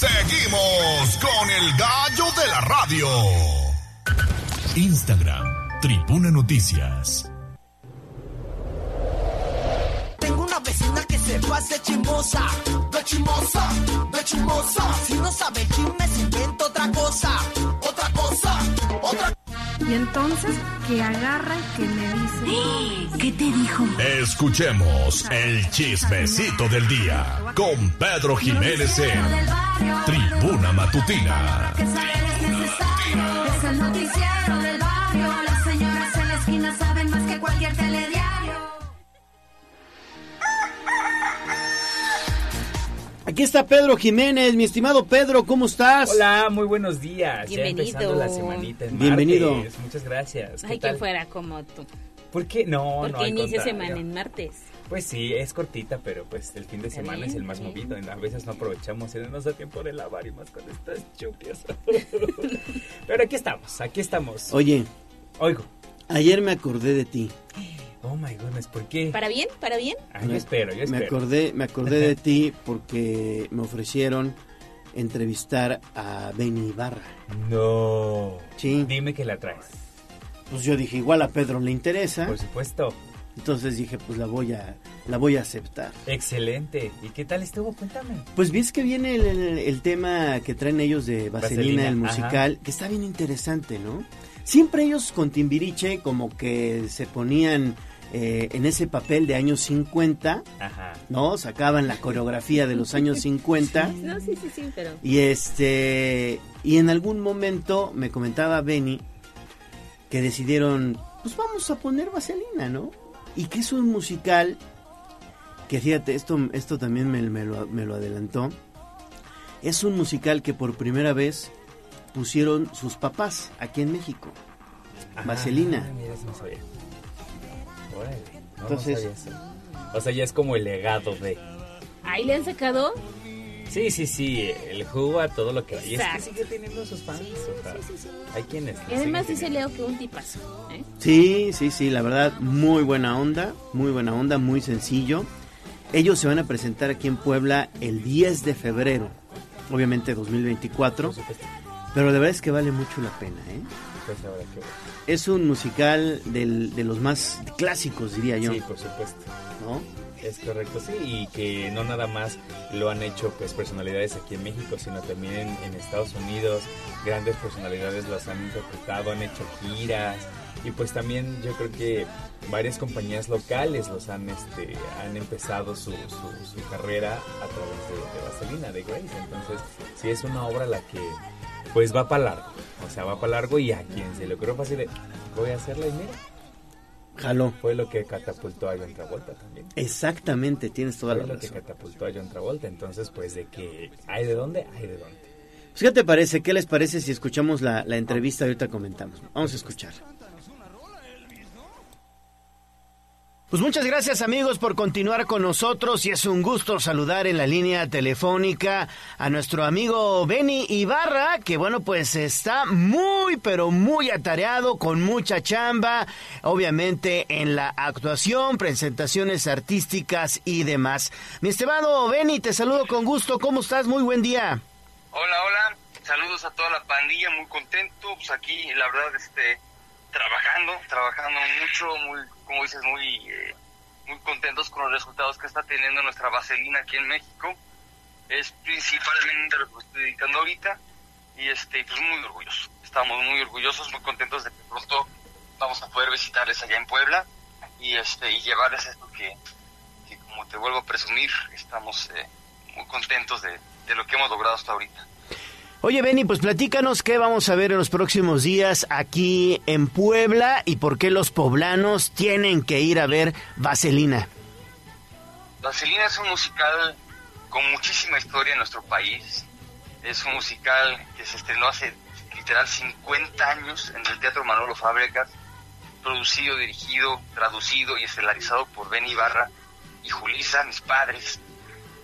Seguimos con el gallo de la radio. Instagram, Tribuna Noticias. Tengo una vecina que se pase chismosa, de chismosa, de chismosa. Si no sabe chisme, se inventa otra cosa, otra cosa, otra Y entonces que agarra y que me dice... ¿Qué te dijo? Escuchemos el chismecito del día con Pedro Jiménez en Tribuna Matutina. Es el Aquí está Pedro Jiménez, mi estimado Pedro, ¿cómo estás? Hola, muy buenos días. Bienvenido. Ya empezando la semanita en Bienvenido. martes. Muchas gracias. ¿Qué Ay, que tal? fuera como tú. ¿Por qué? No, no. Porque inicia semana en martes. Pues sí, es cortita, pero pues el fin de semana bien, es el más movido. A veces no aprovechamos y no nos da tiempo de lavar y más con estas lluvias. pero aquí estamos, aquí estamos. Oye, Oigo. ayer me acordé de ti. Oh my goodness, ¿por qué? ¿Para bien? ¿Para bien? Ah, yo espero, yo Me espero. acordé, me acordé de ti porque me ofrecieron entrevistar a Benny Ibarra. No. Sí. Dime que la traes. Pues yo dije, igual a Pedro le interesa. Por supuesto. Entonces dije, pues la voy a, la voy a aceptar. Excelente. ¿Y qué tal estuvo? Cuéntame. Pues ves que viene el, el- el tema que traen ellos de Vaselina, Vaselina, el ajá. musical, que está bien interesante, ¿no? Siempre ellos con Timbiriche como que se ponían eh, en ese papel de años 50, Ajá. ¿no? Sacaban la coreografía de los años 50. No, sí, sí, sí, pero... Y este y en algún momento me comentaba Benny que decidieron, pues vamos a poner Vaselina, ¿no? Y que es un musical que fíjate, esto esto también me, me lo, me lo adelantó. Es un musical que por primera vez pusieron sus papás aquí en México. Vaselina. Ah, mira, eso no sabía. Órale, no, no Entonces- eso. O sea, ya es como el legado de... Ahí le han sacado... Sí, sí, sí, el jugo a todo lo que hay. Es que sigue teniendo sus fans. o sea, Hay quienes... Y además dice Leo que un tipazo. ¿eh? Sí, sí, sí, la verdad, muy buena onda, muy buena onda, muy sencillo. Ellos se van a presentar aquí en Puebla el 10 de febrero, obviamente 2024, pero la verdad es que vale mucho la pena, ¿eh? Que... Es un musical del- de los más clásicos, diría yo, Sí, por supuesto. ¿no? Es correcto, sí, y que no nada más lo han hecho pues personalidades aquí en México, sino también en Estados Unidos, grandes personalidades los han interpretado, han hecho giras, y pues también yo creo que varias compañías locales los han este han empezado su, su, su carrera a través de, de Vaselina, de Grace, entonces sí es una obra la que pues va para largo, o sea, va para largo y a quien se le ocurrió fácil de voy a hacerla y mira, Jaló. fue lo que catapultó a John Travolta también. Exactamente, tienes toda Fue la lo que razón. catapultó a John Travolta, entonces pues de que hay de dónde, hay de dónde. Pues, ¿Qué te parece? ¿Qué les parece si escuchamos la, la entrevista ahorita comentamos? Vamos a escuchar. Pues muchas gracias amigos por continuar con nosotros y es un gusto saludar en la línea telefónica a nuestro amigo Benny Ibarra, que bueno pues está muy pero muy atareado con mucha chamba, obviamente en la actuación, presentaciones artísticas y demás. Mi estimado Benny, te saludo con gusto, ¿cómo estás? Muy buen día. Hola, hola. Saludos a toda la pandilla, muy contento. Pues aquí, la verdad, este, trabajando, trabajando mucho, muy, como dices, muy, eh, muy contentos con los resultados que está teniendo nuestra vaselina aquí en México. Es principalmente lo que estoy dedicando ahorita y este, pues muy orgullosos. Estamos muy orgullosos, muy contentos de que pronto vamos a poder visitarles allá en Puebla y este, y llevarles esto que, que como te vuelvo a presumir, estamos eh, muy contentos de lo que hemos logrado hasta ahorita. Oye, Benny, pues platícanos qué vamos a ver en los próximos días aquí en Puebla y por qué los poblanos tienen que ir a ver Vaselina. Vaselina es un musical con muchísima historia en nuestro país. Es un musical que se estrenó hace literal 50 años en el Teatro Manolo Fábregas, producido, dirigido, traducido y estelarizado por Ben Ibarra y Julisa, mis padres.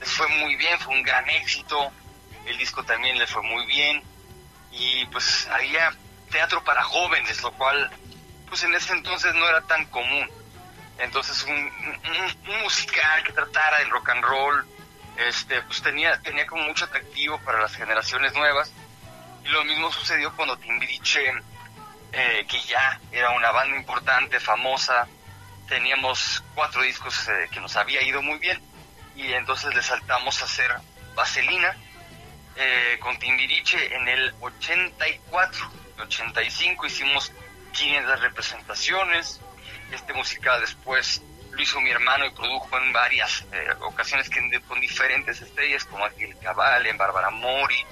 Fue muy bien, fue un gran éxito. El disco también le fue muy bien. Y pues había teatro para jóvenes, lo cual pues en ese entonces no era tan común. Entonces un, musical que tratara del rock and roll, este, pues tenía, tenía como mucho atractivo para las generaciones nuevas. Y lo mismo sucedió cuando Timbiriche, eh, que ya era una banda importante, famosa, teníamos cuatro discos eh, que nos había ido muy bien. Y entonces le saltamos a hacer Vaselina eh, con Timbiriche en el 84, 85 hicimos 500 representaciones. Este musical después lo hizo mi hermano y produjo en varias eh, ocasiones con diferentes estrellas como Ángel Cabal, en Bárbara Mori,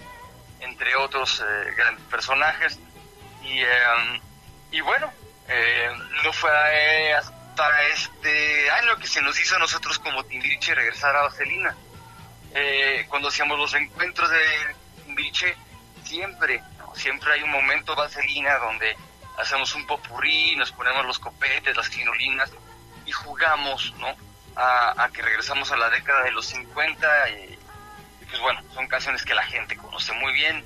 entre otros eh, grandes personajes. Y, eh, bueno, no fue hasta este año que se nos hizo a nosotros como Timbiriche regresar a Vaselina. Eh, cuando hacíamos los encuentros de Timbiriche, siempre, ¿no? siempre hay un momento Vaselina donde hacemos un popurrí, nos ponemos los copetes, las crinolinas y jugamos, ¿no? A, que regresamos a la década de los 50 y, pues bueno, son canciones que la gente conoce muy bien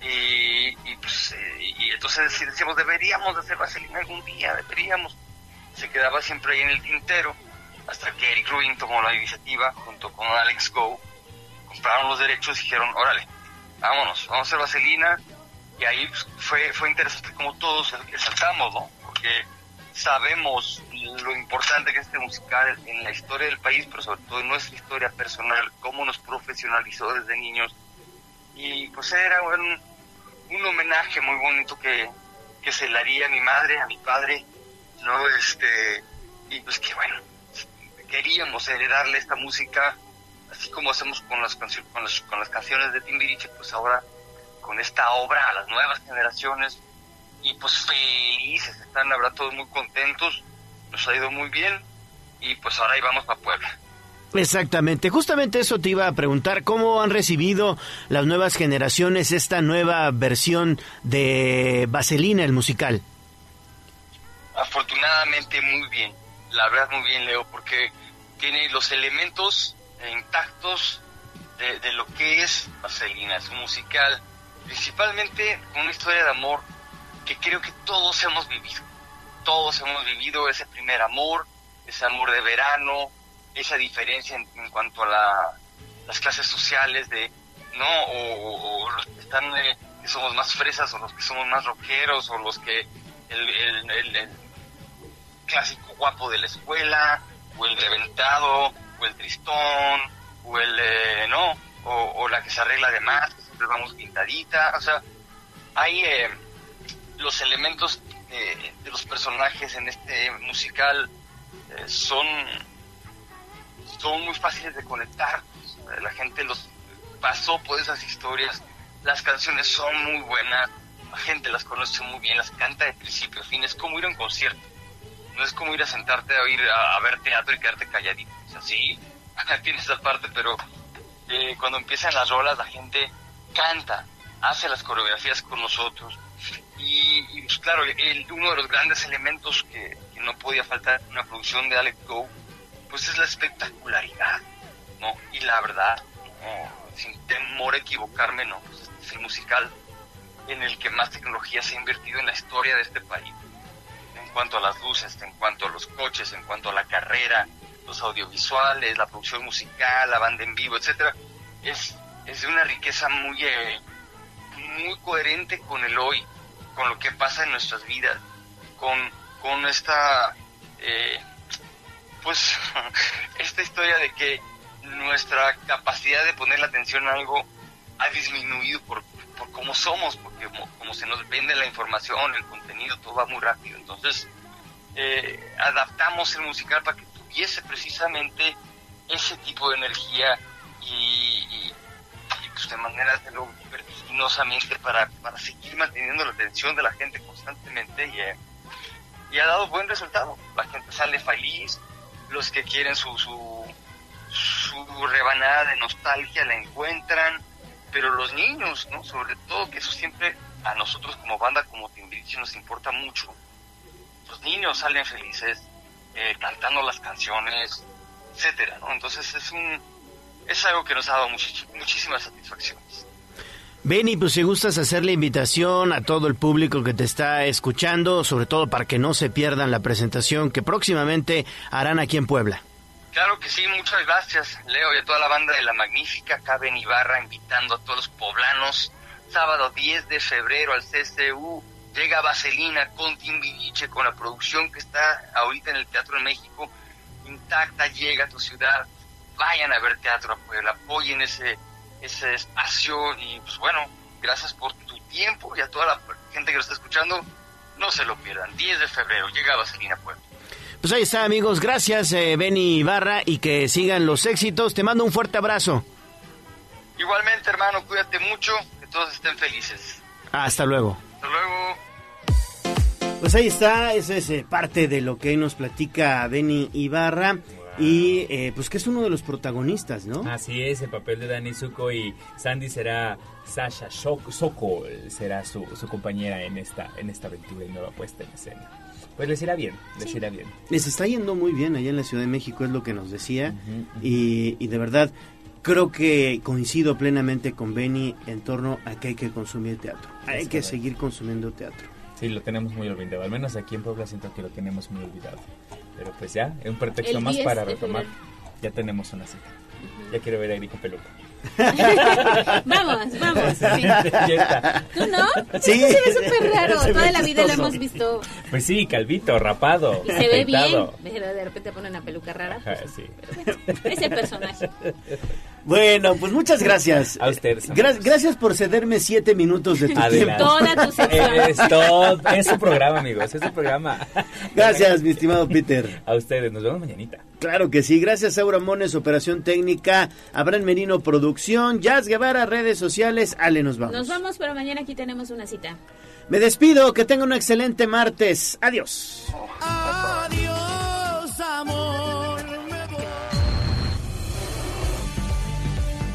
y, pues eh, y entonces sí decíamos deberíamos de hacer Vaselina algún día, deberíamos. Se quedaba siempre ahí en el tintero hasta que Eric Rubin tomó la iniciativa junto con Alex Go, compraron los derechos y dijeron, órale, vámonos, vamos a hacer Vaselina y ahí pues, fue, fue interesante como todos saltamos, ¿no? Porque sabemos lo importante que es este musical en la historia del país, pero sobre todo en nuestra historia personal, cómo nos profesionalizó desde niños. Y pues era un, un homenaje muy bonito que, que se le haría a mi madre, a mi padre, ¿no? Este, y pues que bueno, queríamos heredarle esta música, así como hacemos con las, con las, con las canciones de Timbiriche, pues ahora con esta obra a las nuevas generaciones y pues felices, están la verdad todos muy contentos, nos ha ido muy bien y pues ahora ahí vamos para Puebla. Exactamente, justamente eso te iba a preguntar, ¿cómo han recibido las nuevas generaciones esta nueva versión de Vaselina, el musical? Afortunadamente muy bien, la verdad muy bien Leo, porque tiene los elementos intactos de, de lo que es Vaselina, es un musical, principalmente con una historia de amor que creo que todos hemos vivido. Todos hemos vivido ese primer amor, ese amor de verano, esa diferencia en, cuanto a la- las clases sociales de, ¿no? O, los que están, eh, somos más fresas, o los que somos más rockeros, o los que el, el- el- el clásico guapo de la escuela, o el reventado, o el tristón, o el, eh, no, o, la que se arregla de más, que siempre vamos pintadita, o sea, hay eh, los elementos eh, de los personajes en este musical son, son muy fáciles de conectar, la gente los pasó por esas historias, las canciones son muy buenas, la gente las conoce muy bien, las canta de principio a fin, es como ir a un concierto, no es como ir a sentarte a oír a, a ver teatro y quedarte calladito, o sea, sí, tiene esa parte, pero eh, cuando empiezan las rolas la gente canta, hace las coreografías con nosotros y, pues claro, el- uno de los grandes elementos que, no podía faltar en una producción de Alex Go, pues es la espectacularidad, ¿no? Y la verdad, sin temor a equivocarme, no, pues este es el musical en el que más tecnología se ha invertido en la historia de este país. En cuanto a las luces, en cuanto a los coches, en cuanto a la carrera, los audiovisuales, la producción musical, la banda en vivo, etcétera, es, es de una riqueza muy, eh, muy coherente con el hoy, con lo que pasa en nuestras vidas, con, con esta, eh, pues, esta historia de que nuestra capacidad de poner la atención a algo ha disminuido por, por cómo somos, porque como, se nos vende la información, el contenido, todo va muy rápido. Entonces, eh, adaptamos el musical para que tuviese precisamente ese tipo de energía y, y, y, pues de manera de lo vertiginosamente para, para seguir manteniendo la atención de la gente constantemente y, eh, y ha dado buen resultado. La gente sale feliz, los que quieren su, su, su rebanada de nostalgia la encuentran, pero los niños, ¿no? Sobre todo, que eso siempre a nosotros como banda, como Timbiriche, nos importa mucho. Los niños salen felices, eh, cantando las canciones, etcétera, ¿no? Entonces es un es algo que nos ha dado muchísimas satisfacciones. Benny, pues si gustas hacer la invitación a todo el público que te está escuchando, sobre todo para que no se pierdan la presentación que próximamente harán aquí en Puebla. Claro que sí, muchas gracias, Leo, y a toda la banda de La Magnífica, acá Ibarra, invitando a todos los poblanos. Sábado 10 de febrero al CCU, llega Vaselina con Timbiriche, con la producción que está ahorita en el Teatro de México, intacta, llega a tu ciudad. Vayan a ver teatro a Puebla, apoyen ese, ese espacio y pues bueno, gracias por tu tiempo y a toda la gente que lo está escuchando, no se lo pierdan. 10 de febrero, llega Vaselina Puebla. Pues ahí está, amigos. Gracias, eh, Benny Ibarra, y que sigan los éxitos. Te mando un fuerte abrazo. Igualmente, hermano, cuídate mucho, que todos estén felices. Hasta luego. Hasta luego. Pues ahí está, esa es eh, parte de lo que hoy nos platica Benny Ibarra. Y eh, pues que es uno de los protagonistas, ¿no? Así es, el papel de Dani Zuko y Sandy será Sasha Shok- Sokol, será su, su compañera en esta, en esta aventura y nueva puesta en escena. Pues les irá bien, les irá bien. Les está yendo muy bien allá en la Ciudad de México, es lo que nos decía. y, y de verdad, creo que coincido plenamente con Benny en torno a que hay que consumir teatro. Hay Es que correcto. seguir consumiendo teatro. Sí, lo tenemos muy olvidado, al menos aquí en Puebla siento que lo tenemos muy olvidado. Pero pues ya, es un pretexto El más 10 para retomar. Ya tenemos una cita. Ya quiero ver a con peluca. vamos, vamos. Sí, sí. ya está. ¿Tú no? Sí. Eso se ve súper raro. Se Toda la vida lo hemos visto. Pues sí, calvito, rapado. Y se ve bien. Pero de repente pone una peluca rara. Ajá, sí. Es el personaje. Bueno, pues muchas gracias. A ustedes. Gra- gracias por cederme siete minutos de tu Adelante. tiempo. Toda tu sección. Es, todo, es su programa, amigos, es su programa. Gracias, mi estimado Peter. A ustedes, nos vemos mañanita. Claro que sí, gracias Aura Mones, Operación Técnica, Abraham Merino, Producción, Jazz Guevara, redes sociales, Ale, nos vamos. Nos vamos, pero mañana aquí tenemos una cita. Me despido, que tenga un excelente martes. Adiós. Adiós, amor.